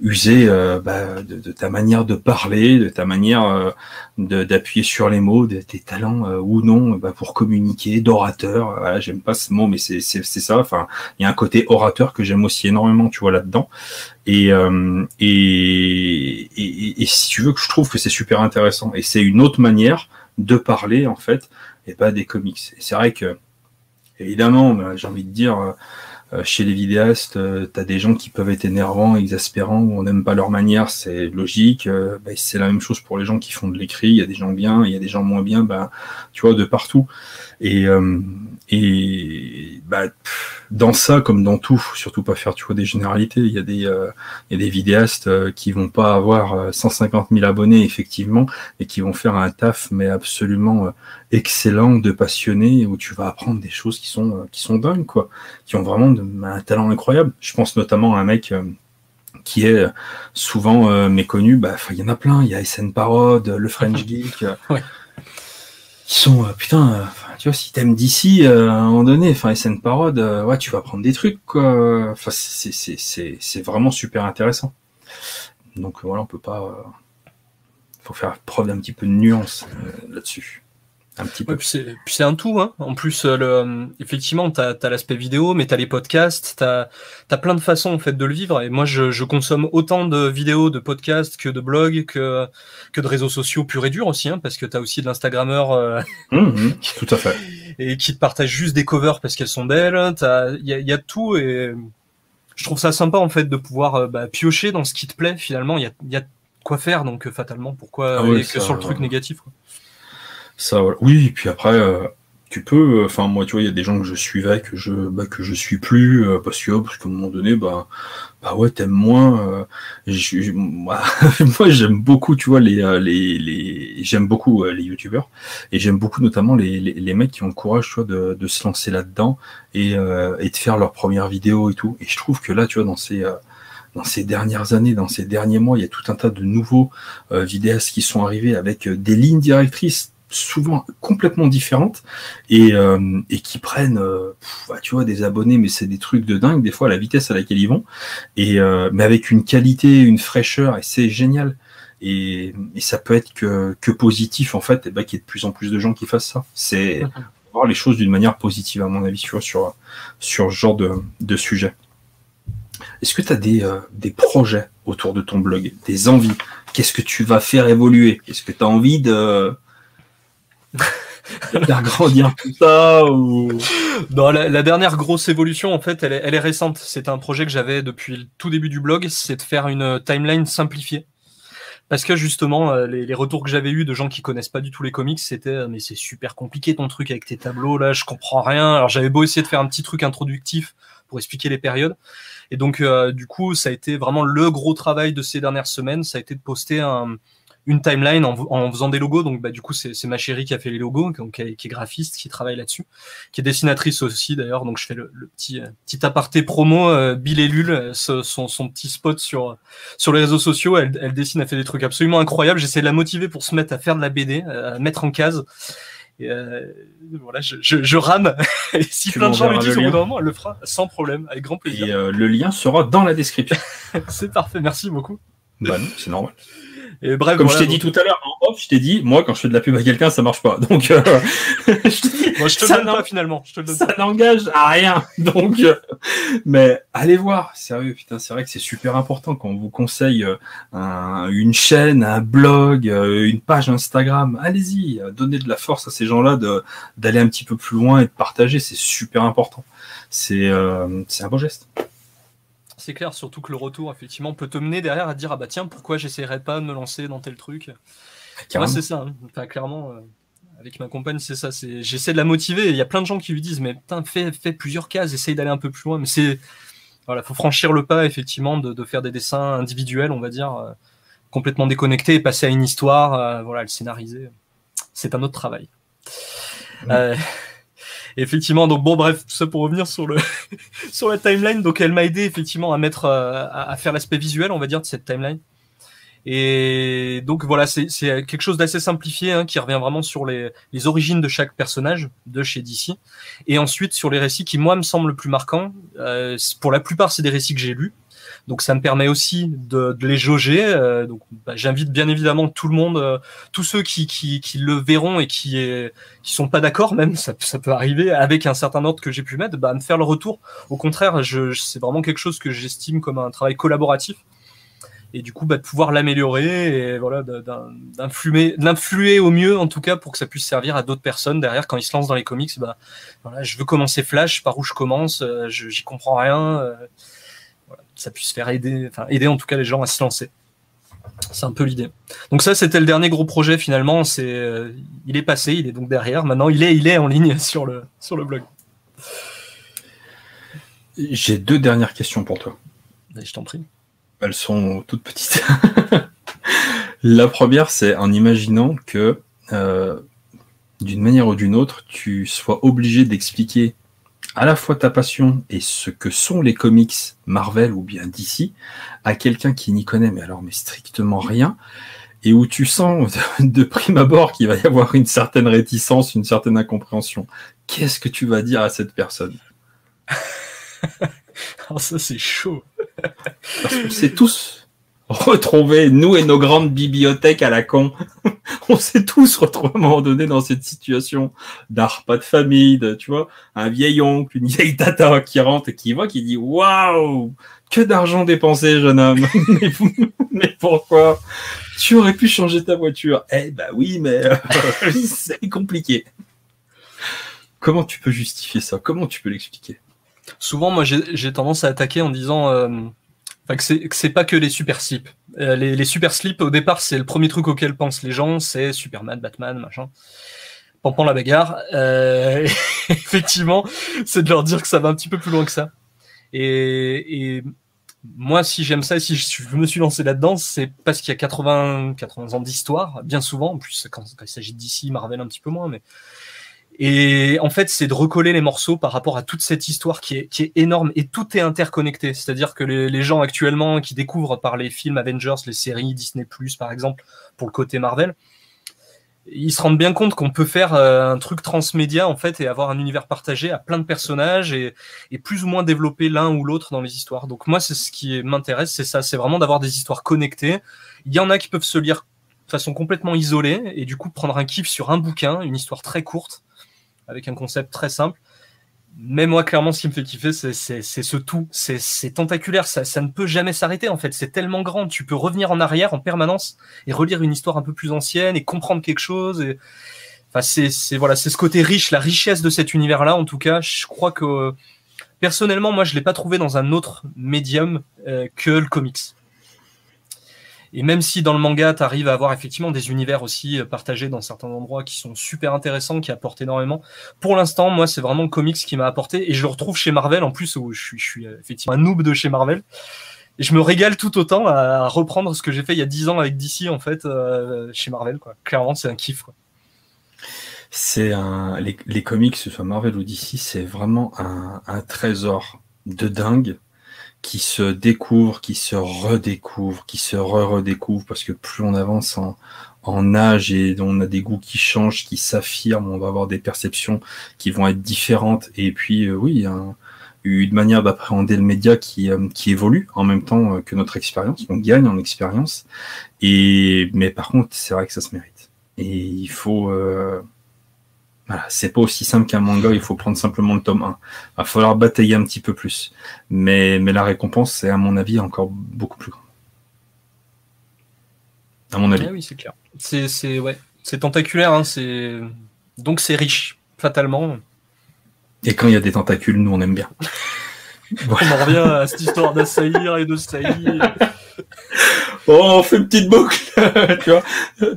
user euh, bah, de, ta manière de parler, de ta manière euh, d'appuyer sur les mots, de tes talents euh, ou non bah, pour communiquer, d'orateur. Voilà, j'aime pas ce mot, mais c'est ça. Enfin, il y a un côté orateur que j'aime aussi énormément, tu vois là-dedans. Et, et, et, et, si tu veux, que je trouve que c'est super intéressant. Et c'est une autre manière de parler en fait, et pas des comics. Et c'est vrai que évidemment, bah, j'ai envie de dire euh, chez les vidéastes, euh, tu as des gens qui peuvent être énervants, exaspérants, ou on n'aime pas leur manière, c'est logique. Euh, bah, c'est la même chose pour les gens qui font de l'écrit. Il y a des gens bien, il y a des gens moins bien, bah, tu vois, de partout. Et, et bah, dans ça, comme dans tout, faut surtout pas faire tu vois, des généralités. Il y a des, il y a des vidéastes qui vont pas avoir 150 000 abonnés, effectivement, et qui vont faire un taf, mais absolument excellent, de passionné, où tu vas apprendre des choses qui sont, qui sont dingues, quoi, qui ont vraiment un talent incroyable. Je pense notamment à un mec euh, qui est souvent euh, méconnu. Bah, il y en a plein. Il y a SN Parod, le French Geek. ouais. Ils sont putain. tu vois, si t'aimes d'ici à un moment donné, enfin SN Parod, ouais, tu vas prendre des trucs. Quoi. Enfin, c'est vraiment super intéressant. Donc voilà, on peut pas. faut faire preuve d'un petit peu de nuance là-dessus petit peu. puis c'est un tout. Hein. En plus, euh, le, euh, effectivement, tu as, l'aspect vidéo, mais tu as les podcasts, tu as, plein de façons en fait, de le vivre. Et moi, je, je, consomme autant de vidéos, de podcasts que de blogs, que, que de réseaux sociaux purs et durs aussi, hein, parce que tu as aussi de l'Instagrammeur euh, mmh, mmh, tout à fait. et qui te partage juste des covers parce qu'elles sont belles. Il y a, y a tout et je trouve ça sympa en fait de pouvoir bah, piocher dans ce qui te plaît finalement. Il y a, y a quoi faire donc fatalement pourquoi ah que sur le truc négatif quoi. Ça, Oui, et puis après, euh, tu peux. Euh, enfin, moi, tu vois, il y a des gens que je suivais que je, bah, que je suis plus euh, parce que parce qu'à un moment donné, bah, bah ouais, t'aimes moins. moi, j'aime beaucoup, tu vois, les, les, les j'aime beaucoup les youtubeurs et j'aime beaucoup notamment les, les, les, mecs qui ont le courage, tu vois, de, de se lancer là-dedans et, et de faire leur première vidéo et tout. Et je trouve que là, tu vois, dans ces dans ces dernières années, dans ces derniers mois, il y a tout un tas de nouveaux vidéastes qui sont arrivés avec des lignes directrices souvent complètement différentes et, euh, et qui prennent euh, bah, tu vois des abonnés mais c'est des trucs de dingue des fois la vitesse à laquelle ils vont. Et euh, mais avec une qualité une fraîcheur et c'est génial. Et, et, ça peut être que, que positif en fait et bah, qu'il y ait de plus en plus de gens qui fassent ça. C'est voir les choses d'une manière positive à mon avis sur sur sur ce genre de, de sujet. Est-ce que tu as des, des projets autour de ton blog des envies? Qu'est-ce que tu vas faire évoluer? Est-ce que tu as envie de tout ça ou... Non, la, dernière grosse évolution, en fait, elle est, récente. C'est un projet que j'avais depuis le tout début du blog, c'est de faire une timeline simplifiée. Parce que justement, euh, les, retours que j'avais eu de gens qui connaissent pas du tout les comics, c'était euh, mais c'est super compliqué ton truc avec tes tableaux là, je comprends rien. Alors j'avais beau essayer de faire un petit truc introductif pour expliquer les périodes. Et donc euh, du coup, ça a été vraiment le gros travail de ces dernières semaines, ça a été de poster un, une timeline en, faisant des logos. Donc, bah, du coup, c'est ma chérie qui a fait les logos, donc, qui, est, graphiste, qui travaille là-dessus, qui est dessinatrice aussi d'ailleurs. Donc, je fais le, petit, euh, petit aparté promo. Euh, Bill et Lul, euh, son, son, petit spot sur, sur les réseaux sociaux. Elle, elle dessine, elle fait des trucs absolument incroyables. J'essaie de la motiver pour se mettre à faire de la BD, à mettre en case. Et voilà, je, je, rame. et si plein de gens lui disent au bout d'un moment, elle le fera sans problème, avec grand plaisir. Et le lien sera dans la description. c'est parfait, merci beaucoup. Bah c'est normal. Et bref, Comme je t'ai dit tout à l'heure en off, je t'ai dit, moi, quand je fais de la pub à quelqu'un, ça marche pas. Donc, euh, je, moi, je te le donne pas finalement. Je te le donne ça n'engage à rien. Donc, euh, mais allez voir, sérieux, putain, c'est vrai que c'est super important quand on vous conseille euh, un, une chaîne, un blog, euh, une page Instagram. Allez-y, donnez de la force à ces gens-là de d'aller un petit peu plus loin et de partager. C'est super important. C'est c'est un beau geste c'est clair, surtout que le retour, effectivement, peut te mener derrière à dire Ah bah tiens, pourquoi j'essaierais pas de me lancer dans tel truc? Moi, c'est ça. Hein. clairement, euh, avec ma compagne, c'est ça. C'est, j'essaie de la motiver. Il y a plein de gens qui lui disent Mais putain, fais, fais plusieurs cases, essaye d'aller un peu plus loin. Mais c'est. Voilà, faut franchir le pas, effectivement, de, faire des dessins individuels, on va dire, euh, complètement déconnectés et passer à une histoire, euh, voilà, le scénariser. C'est un autre travail effectivement, donc bon, bref, tout ça pour revenir sur le sur la timeline. Donc, elle m'a aidé effectivement à mettre euh, à, faire l'aspect visuel, on va dire, de cette timeline. Et donc voilà, c'est quelque chose d'assez simplifié hein, qui revient vraiment sur les, les, origines de chaque personnage de chez DC. Et ensuite sur les récits qui moi me semblent le plus marquants. Euh, pour la plupart, c'est des récits que j'ai lus. Donc ça me permet aussi de, les jauger. Euh, donc bah, j'invite bien évidemment tout le monde, euh, tous ceux qui, qui, qui, le verront et qui est, qui sont pas d'accord, même ça, ça, peut arriver avec un certain ordre que j'ai pu mettre, bah, à me faire le retour. Au contraire, je, c'est vraiment quelque chose que j'estime comme un travail collaboratif et du coup bah, de pouvoir l'améliorer et voilà d'influer au mieux en tout cas pour que ça puisse servir à d'autres personnes derrière quand ils se lancent dans les comics bah voilà je veux commencer Flash par où je commence euh, j'y comprends rien euh, ça puisse faire aider enfin aider en tout cas les gens à se lancer. C'est un peu l'idée. Donc ça c'était le dernier gros projet finalement. C'est euh, il est passé il est donc derrière. Maintenant il est il est en ligne sur le sur le blog. J'ai deux dernières questions pour toi. Je t'en prie. Elles sont toutes petites. la première, c'est en imaginant que, euh, d'une manière ou d'une autre, tu sois obligé d'expliquer à la fois ta passion et ce que sont les comics Marvel ou bien DC à quelqu'un qui n'y connaît mais alors mais strictement rien et où tu sens de prime abord qu'il va y avoir une certaine réticence, une certaine incompréhension. Qu'est-ce que tu vas dire à cette personne? Alors ça c'est chaud. Parce qu'on s'est tous retrouvés, nous et nos grandes bibliothèques à la con. on s'est tous retrouvés à un moment donné dans cette situation d'art pas de famille, de, tu vois, un vieil oncle, une vieille tata qui rentre et qui voit, qui dit waouh, que d'argent dépensé, jeune homme. mais, pourquoi? Tu aurais pu changer ta voiture. Eh ben oui, mais euh, c'est compliqué. Comment tu peux justifier ça? Comment tu peux l'expliquer? Souvent, moi, j'ai tendance à attaquer en disant euh, que c'est pas que les super slips. Euh, les, super slips, au départ, c'est le premier truc auquel pensent les gens, c'est Superman, Batman, machin. Pampan la bagarre. Euh, effectivement, c'est de leur dire que ça va un petit peu plus loin que ça. Et, moi, si j'aime ça, si je, me suis lancé là-dedans, c'est parce qu'il y a 80, 80 ans d'histoire, bien souvent. En plus, quand, quand il s'agit d'ici, Marvel un petit peu moins, mais et en fait, c'est de recoller les morceaux par rapport à toute cette histoire qui est, qui est énorme et tout est interconnecté. C'est-à-dire que les, les, gens actuellement qui découvrent par les films Avengers, les séries Disney+, par exemple, pour le côté Marvel, ils se rendent bien compte qu'on peut faire euh, un truc transmédia en fait et avoir un univers partagé à plein de personnages et, et plus ou moins développer l'un ou l'autre dans les histoires. Donc moi, c'est ce qui m'intéresse, c'est ça, c'est vraiment d'avoir des histoires connectées. Il y en a qui peuvent se lire de façon complètement isolée et du coup prendre un kiff sur un bouquin, une histoire très courte avec un concept très simple. Mais moi, clairement, ce qui me fait kiffer, c'est ce tout. C'est tentaculaire, ça, ça ne peut jamais s'arrêter, en fait. C'est tellement grand. Tu peux revenir en arrière en permanence et relire une histoire un peu plus ancienne et comprendre quelque chose. Et... Enfin, c'est voilà, ce côté riche, la richesse de cet univers-là, en tout cas. Je crois que, personnellement, moi, je l'ai pas trouvé dans un autre médium euh, que le comics. Et même si dans le manga, tu arrives à avoir effectivement des univers aussi euh, partagés dans certains endroits qui sont super intéressants, qui apportent énormément, pour l'instant, moi, c'est vraiment le comics qui m'a apporté. Et je le retrouve chez Marvel, en plus, où je suis, euh, effectivement un noob de chez Marvel. Et je me régale tout autant à reprendre ce que j'ai fait il y a 10 ans avec DC, en fait, euh, chez Marvel. Quoi. Clairement, c'est un kiff. C'est un... Les, comics, que ce soit Marvel ou DC, c'est vraiment un trésor de dingue qui se découvre, qui se redécouvre, qui se re-redécouvre, parce que plus on avance en, en âge et on a des goûts qui changent, qui s'affirment, on va avoir des perceptions qui vont être différentes. Et puis, euh, oui, un, une manière d'appréhender le média qui, euh, qui évolue en même temps euh, que notre expérience. On gagne en expérience. Et, mais par contre, c'est vrai que ça se mérite. Et il faut, voilà, c'est pas aussi simple qu'un manga, il faut prendre simplement le tome 1. Il va falloir batailler un petit peu plus. Mais, mais la récompense, c'est à mon avis encore beaucoup plus grande. À mon avis. oui, c'est clair. C'est, c'est, ouais, c'est tentaculaire, hein, c'est... donc c'est riche, fatalement. Et quand il y a des tentacules, nous on aime bien. on en revient à cette histoire d'assaillir et de saillir. oh, on fait une petite boucle, tu vois.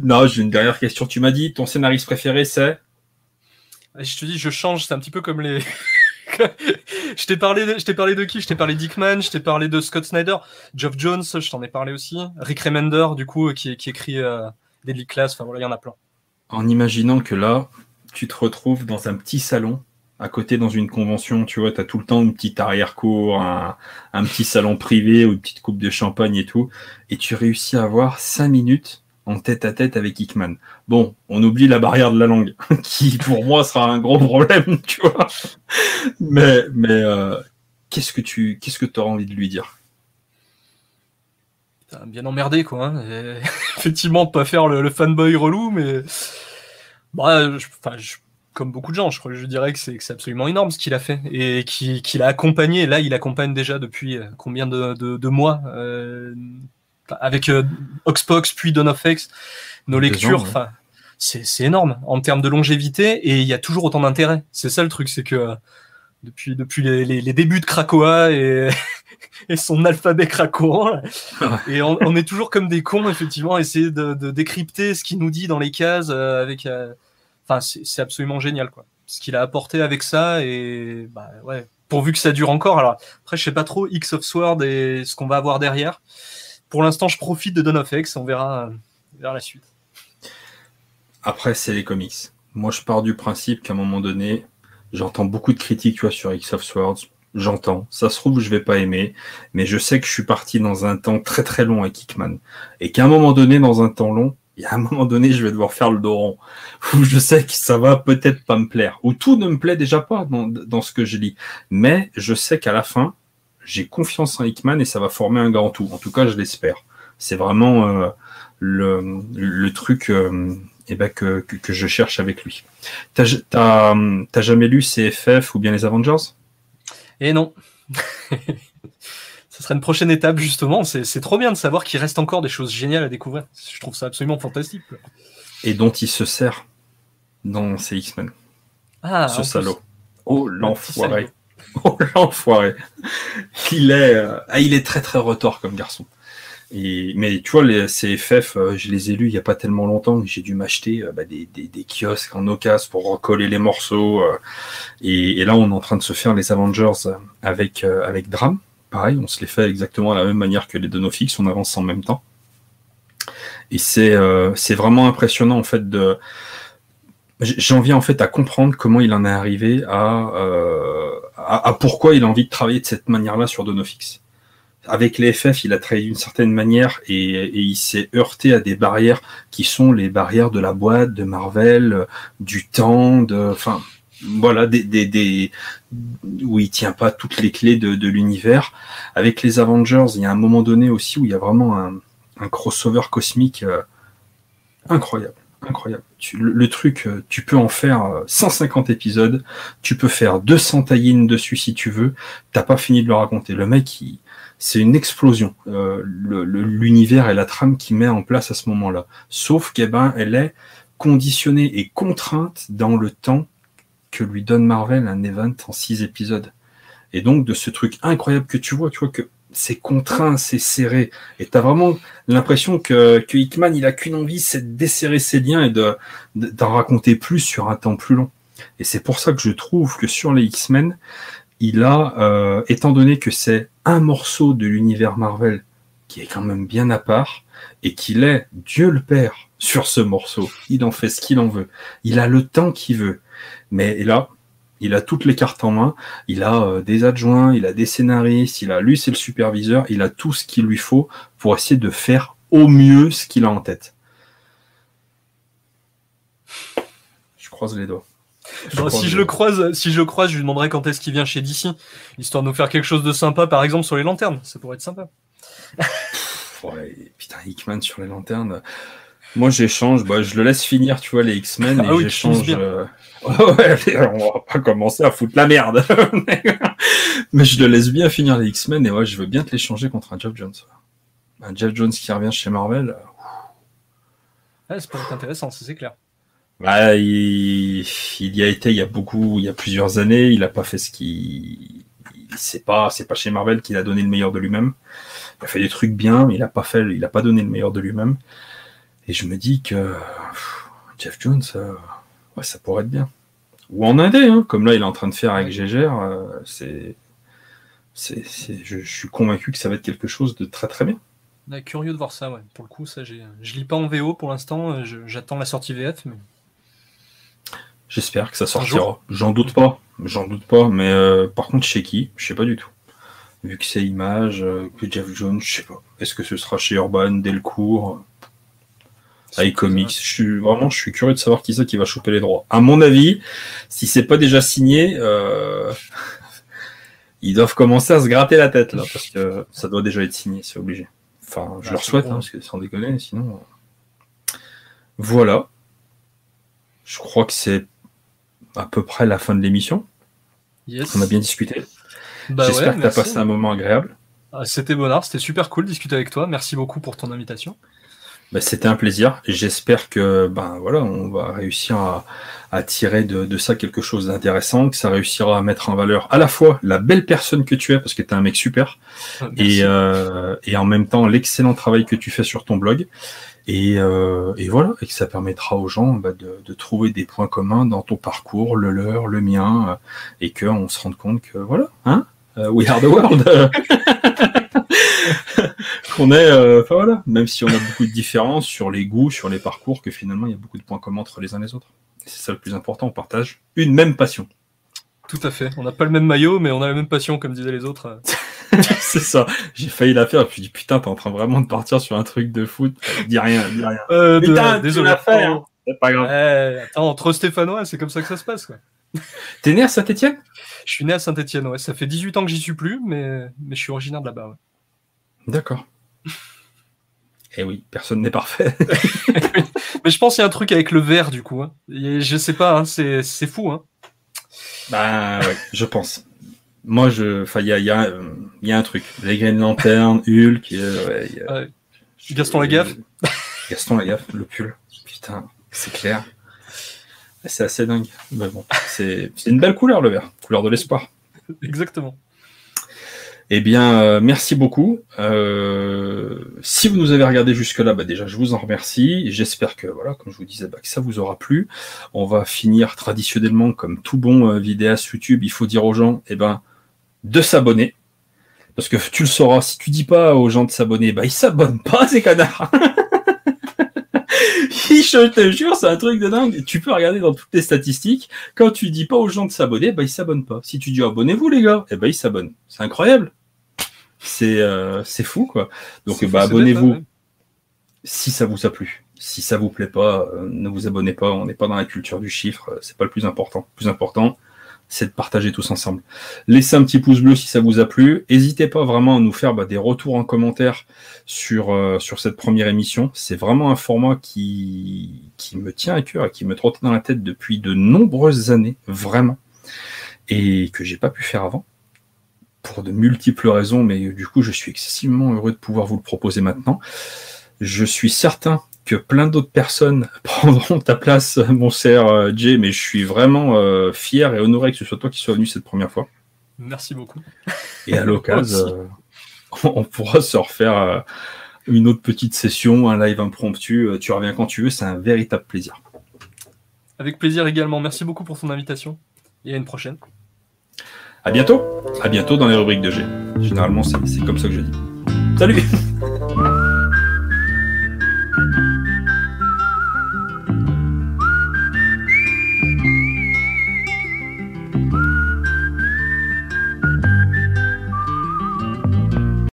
Non, j'ai une dernière question. Tu m'as dit, ton scénariste préféré, c'est? Je te dis, je change, c'est un petit peu comme les. je t'ai parlé, de, parlé de qui? Je t'ai parlé d'Ickman, je t'ai parlé de Scott Snyder, Geoff Jones, je t'en ai parlé aussi, Rick Remender, du coup, qui, qui écrit euh, Deadly Class, enfin voilà, il y en a plein. En imaginant que là, tu te retrouves dans un petit salon, à côté dans une convention, tu vois, tu as tout le temps une petite arrière-cour, un, un petit salon privé ou une petite coupe de champagne et tout, et tu réussis à avoir cinq minutes en tête à tête avec Hickman. Bon, on oublie la barrière de la langue, qui pour moi sera un gros problème, tu vois. Mais, mais euh, qu'est-ce que tu qu'est-ce que auras envie de lui dire? Bien emmerdé quoi. Hein. effectivement, pas faire le, fanboy relou, mais bah, comme beaucoup de gens, je dirais que c'est absolument énorme ce qu'il a fait et qu'il a accompagné. Là, il accompagne déjà depuis euh, combien de, mois euh, avec euh, Oxbox puis Dawn of X, nos lectures. Enfin, c'est énorme en termes de longévité et il y a toujours autant d'intérêt. C'est ça le truc, c'est que depuis depuis les, débuts de Krakoa et, et son alphabet krakoan et on, est toujours comme des cons effectivement essayer de, de, décrypter ce qu'il nous dit dans les cases avec Enfin, c'est absolument génial, quoi. Ce qu'il a apporté avec ça et bah ouais, pourvu que ça dure encore. Alors après, je sais pas trop X of Sword et ce qu'on va avoir derrière. Pour l'instant, je profite de Dawn of X. On verra vers la suite. Après, c'est les comics. Moi, je pars du principe qu'à un moment donné, j'entends beaucoup de critiques, tu vois, sur X of Swords. J'entends. Ça se trouve, je vais pas aimer, mais je sais que je suis parti dans un temps très très long avec Hickman. Et qu'à un moment donné, dans un temps long, il y a un moment donné, je vais devoir faire le dos rond. Où je sais que ça va peut-être pas me plaire. Ou tout ne me plaît déjà pas dans, ce que je lis. Mais je sais qu'à la fin, j'ai confiance en Hickman et ça va former un grand tout. En tout cas, je l'espère. C'est vraiment euh, le, truc euh, eh ben, que, que, je cherche avec lui. T'as jamais lu CFF ou bien les Avengers? Eh non. ce serait une prochaine étape justement. C'est trop bien de savoir qu'il reste encore des choses géniales à découvrir. Je trouve ça absolument fantastique. Et dont il se sert dans ses X-Men. Ah, ce salaud. Oh l'enfoiré. Oh l'enfoiré. il est, euh, ah, il est très très retors comme garçon. Mais tu vois, les CFF, euh, je les ai lus il n'y a pas tellement longtemps. J'ai dû m'acheter euh, bah, des, kiosques en ocas pour recoller les morceaux. et, là, on est en train de se faire les Avengers avec, avec Dram pareil, on se les fait exactement de la même manière que les Donofix, on avance en même temps. Et c'est vraiment impressionnant en fait de. J'en viens en fait à comprendre comment il en est arrivé à, à, pourquoi il a envie de travailler de cette manière-là sur Donofix. Avec les FF, il a travaillé d'une certaine manière et, et il s'est heurté à des barrières qui sont les barrières de la boîte, de Marvel, du temps, de, enfin, voilà, des, des, des, où il tient pas toutes les clés de, de l'univers. Avec les Avengers, il y a un moment donné aussi où il y a vraiment un, un crossover cosmique euh, incroyable. Incroyable. le, truc, euh, tu peux en faire 150 euh, épisodes, tu peux faire 200 tie dessus si tu veux, t'as pas fini de le raconter. Le mec, c'est une explosion. L'univers et la trame qu'il met en place à ce moment-là. Sauf qu'elle ben, est conditionnée et contrainte dans le temps que lui donne Marvel un event en six épisodes. Et donc de ce truc incroyable que tu vois, tu vois que c'est contraint, c'est serré, et t'as vraiment l'impression que, que Hickman il a qu'une envie, c'est de desserrer ses liens et de d'en raconter plus sur un temps plus long. Et c'est pour ça que je trouve que sur les X-Men, il a, euh, étant donné que c'est un morceau de l'univers Marvel qui est quand même bien à part, et qu'il est Dieu le Père sur ce morceau, il en fait ce qu'il en veut, il a le temps qu'il veut, mais là, il a toutes les cartes en main, il a euh, des adjoints, il a des scénaristes, il a lui c'est le superviseur, il a tout ce qu'il lui faut pour essayer de faire au mieux ce qu'il a en tête. Je croise les doigts. si je le croise, si je croise, je lui demanderai quand est-ce qu'il vient chez DC, histoire de nous faire quelque chose de sympa, par exemple sur les lanternes. Ça pourrait être sympa. putain, Hickman sur les lanternes. Moi, j'échange, bah, je le laisse finir, tu vois, les X-Men, ah et j'échange. Euh, ouais, on va pas commencer à foutre la merde. Mais je le laisse bien finir les X-Men, et ouais, je veux bien te l'échanger contre un Jeff Jones. Un Jeff Jones qui revient chez Marvel. Euh, ouais, ça pourrait être intéressant, c'est clair. Bah, il, il, y a été il y a beaucoup, il y a plusieurs années, il a pas fait ce qui, c'est pas, c'est pas chez Marvel qu'il a donné le meilleur de lui-même. Il a fait des trucs bien, mais il a pas fait, il a pas donné le meilleur de lui-même. Et je me dis que Jeff Jones, euh, ouais, ça pourrait être bien. Ou en indé, hein, comme là il est en train de faire avec Gégère, euh, c'est, c'est, je, suis convaincu que ça va être quelque chose de très très bien. curieux de voir ça, ouais. Pour le coup, ça, j'ai, je lis pas en VO pour l'instant, euh, j'attends la sortie VF, mais. J'espère que ça sortira. J'en doute pas, j'en doute pas, mais par contre chez qui, je sais pas du tout. Vu que c'est Image, que Jeff Jones, je sais pas. Est-ce que ce sera chez Urban, Delcourt? iComics. Je suis vraiment, je suis curieux de savoir qui c'est qui va choper les droits. À mon avis, si c'est pas déjà signé, euh, ils doivent commencer à se gratter la tête là, parce que ça doit déjà être signé, c'est obligé. Enfin, je Ah, leur souhaite, hein, parce que sans déconner, sinon. euh, Voilà. Je crois que c'est à peu près la fin de l'émission. Yes. On a bien discuté. Bah J'espère ouais, que tu as passé un moment agréable. Ah, C'était bonheur, c'était super cool de discuter avec toi. Merci beaucoup pour ton invitation. Bah, C'était un plaisir. J'espère que ben voilà, on va réussir à, à tirer de, de ça quelque chose d'intéressant, que ça réussira à mettre en valeur à la fois la belle personne que tu es, parce que tu es un mec super, Merci. et, euh, et en même temps l'excellent travail que tu fais sur ton blog. Et, euh, et voilà, et que ça permettra aux gens bah, de, de trouver des points communs dans ton parcours, le leur, le mien, euh, et qu'on se rende compte que voilà, hein, euh, we are the world. qu'on est, euh, enfin voilà, même si on a beaucoup de différences sur les goûts, sur les parcours, que finalement il y a beaucoup de points communs entre les uns et les autres. Et C'est ça le plus important, on partage une même passion. Tout à fait. On n'a pas le même maillot, mais on a la même passion, comme disaient les autres. c'est ça. J'ai failli la faire, puis je dis putain, t'es en train vraiment de partir sur un truc de foot. Dis rien, dis rien. Euh, de- Putain, tu désolé. hein. C'est pas grave. Attends, entre Stéphanois, c'est comme ça que ça se passe. Quoi. T'es né à Saint-Etienne Je suis né à Saint-Etienne, ouais. Ça fait 18 ans que j'y suis plus, mais, mais je suis originaire de là-bas. ouais. D'accord. Eh oui, personne n'est parfait. Mais je pense qu'il y a un truc avec le vert, du coup. Hein. Et je sais pas, hein, c'est c'est fou. Hein. bah ouais, je pense. Moi, je, enfin, il y a, il y, a, euh, il y a un truc. Les Green Lantern, Hulk, euh, ouais, il y a- Ouais. Gaston Lagaffe. Gaston Lagaffe, le pull. Putain, c'est clair. C'est assez dingue. Mais bon, c'est c'est une belle couleur, le vert. Couleur de l'espoir. Exactement. Eh bien, euh, merci beaucoup. Euh, si vous nous avez regardé jusque-là, bah déjà, je vous en remercie. J'espère que, voilà, comme je vous disais, bah, que ça vous aura plu. On va finir traditionnellement, comme tout bon euh, vidéaste YouTube, il faut dire aux gens, eh ben, de s'abonner. Parce que tu le sauras, si tu dis pas aux gens de s'abonner, bah, ils s'abonnent pas, ces canards. je te jure, c'est un truc de dingue. Tu peux regarder dans toutes les statistiques. Quand tu dis pas aux gens de s'abonner, bah ils s'abonnent pas. Si tu dis abonnez-vous les gars, eh ben ils s'abonnent. C'est incroyable. C'est euh, c'est fou quoi. Donc bah abonnez-vous hein, ouais. si ça vous a plu. Si ça vous plaît pas, euh, ne vous abonnez pas. On n'est pas dans la culture du chiffre. euh, C'est pas le plus important. Le plus important, c'est de partager tous ensemble. Laissez un petit pouce bleu si ça vous a plu. N'hésitez pas vraiment à nous faire bah, des retours en commentaire sur, euh, sur cette première émission. C'est vraiment un format qui, qui me tient à cœur et qui me trottait dans la tête depuis de nombreuses années, vraiment, et que j'ai pas pu faire avant, pour de multiples raisons, mais du coup je suis excessivement heureux de pouvoir vous le proposer maintenant. Je suis certain que plein d'autres personnes prendront ta place, mon cher euh, Jay, mais je suis vraiment euh, fier et honoré que ce soit toi qui sois venu cette première fois. Merci beaucoup. Et à l'occasion, euh, on pourra se refaire une autre petite session, un live impromptu. Tu reviens quand tu veux, c'est un véritable plaisir. Avec plaisir également. Merci beaucoup pour ton invitation. Et à une prochaine. À bientôt. À bientôt dans les rubriques de G. Généralement, c'est comme ça que je dis. Salut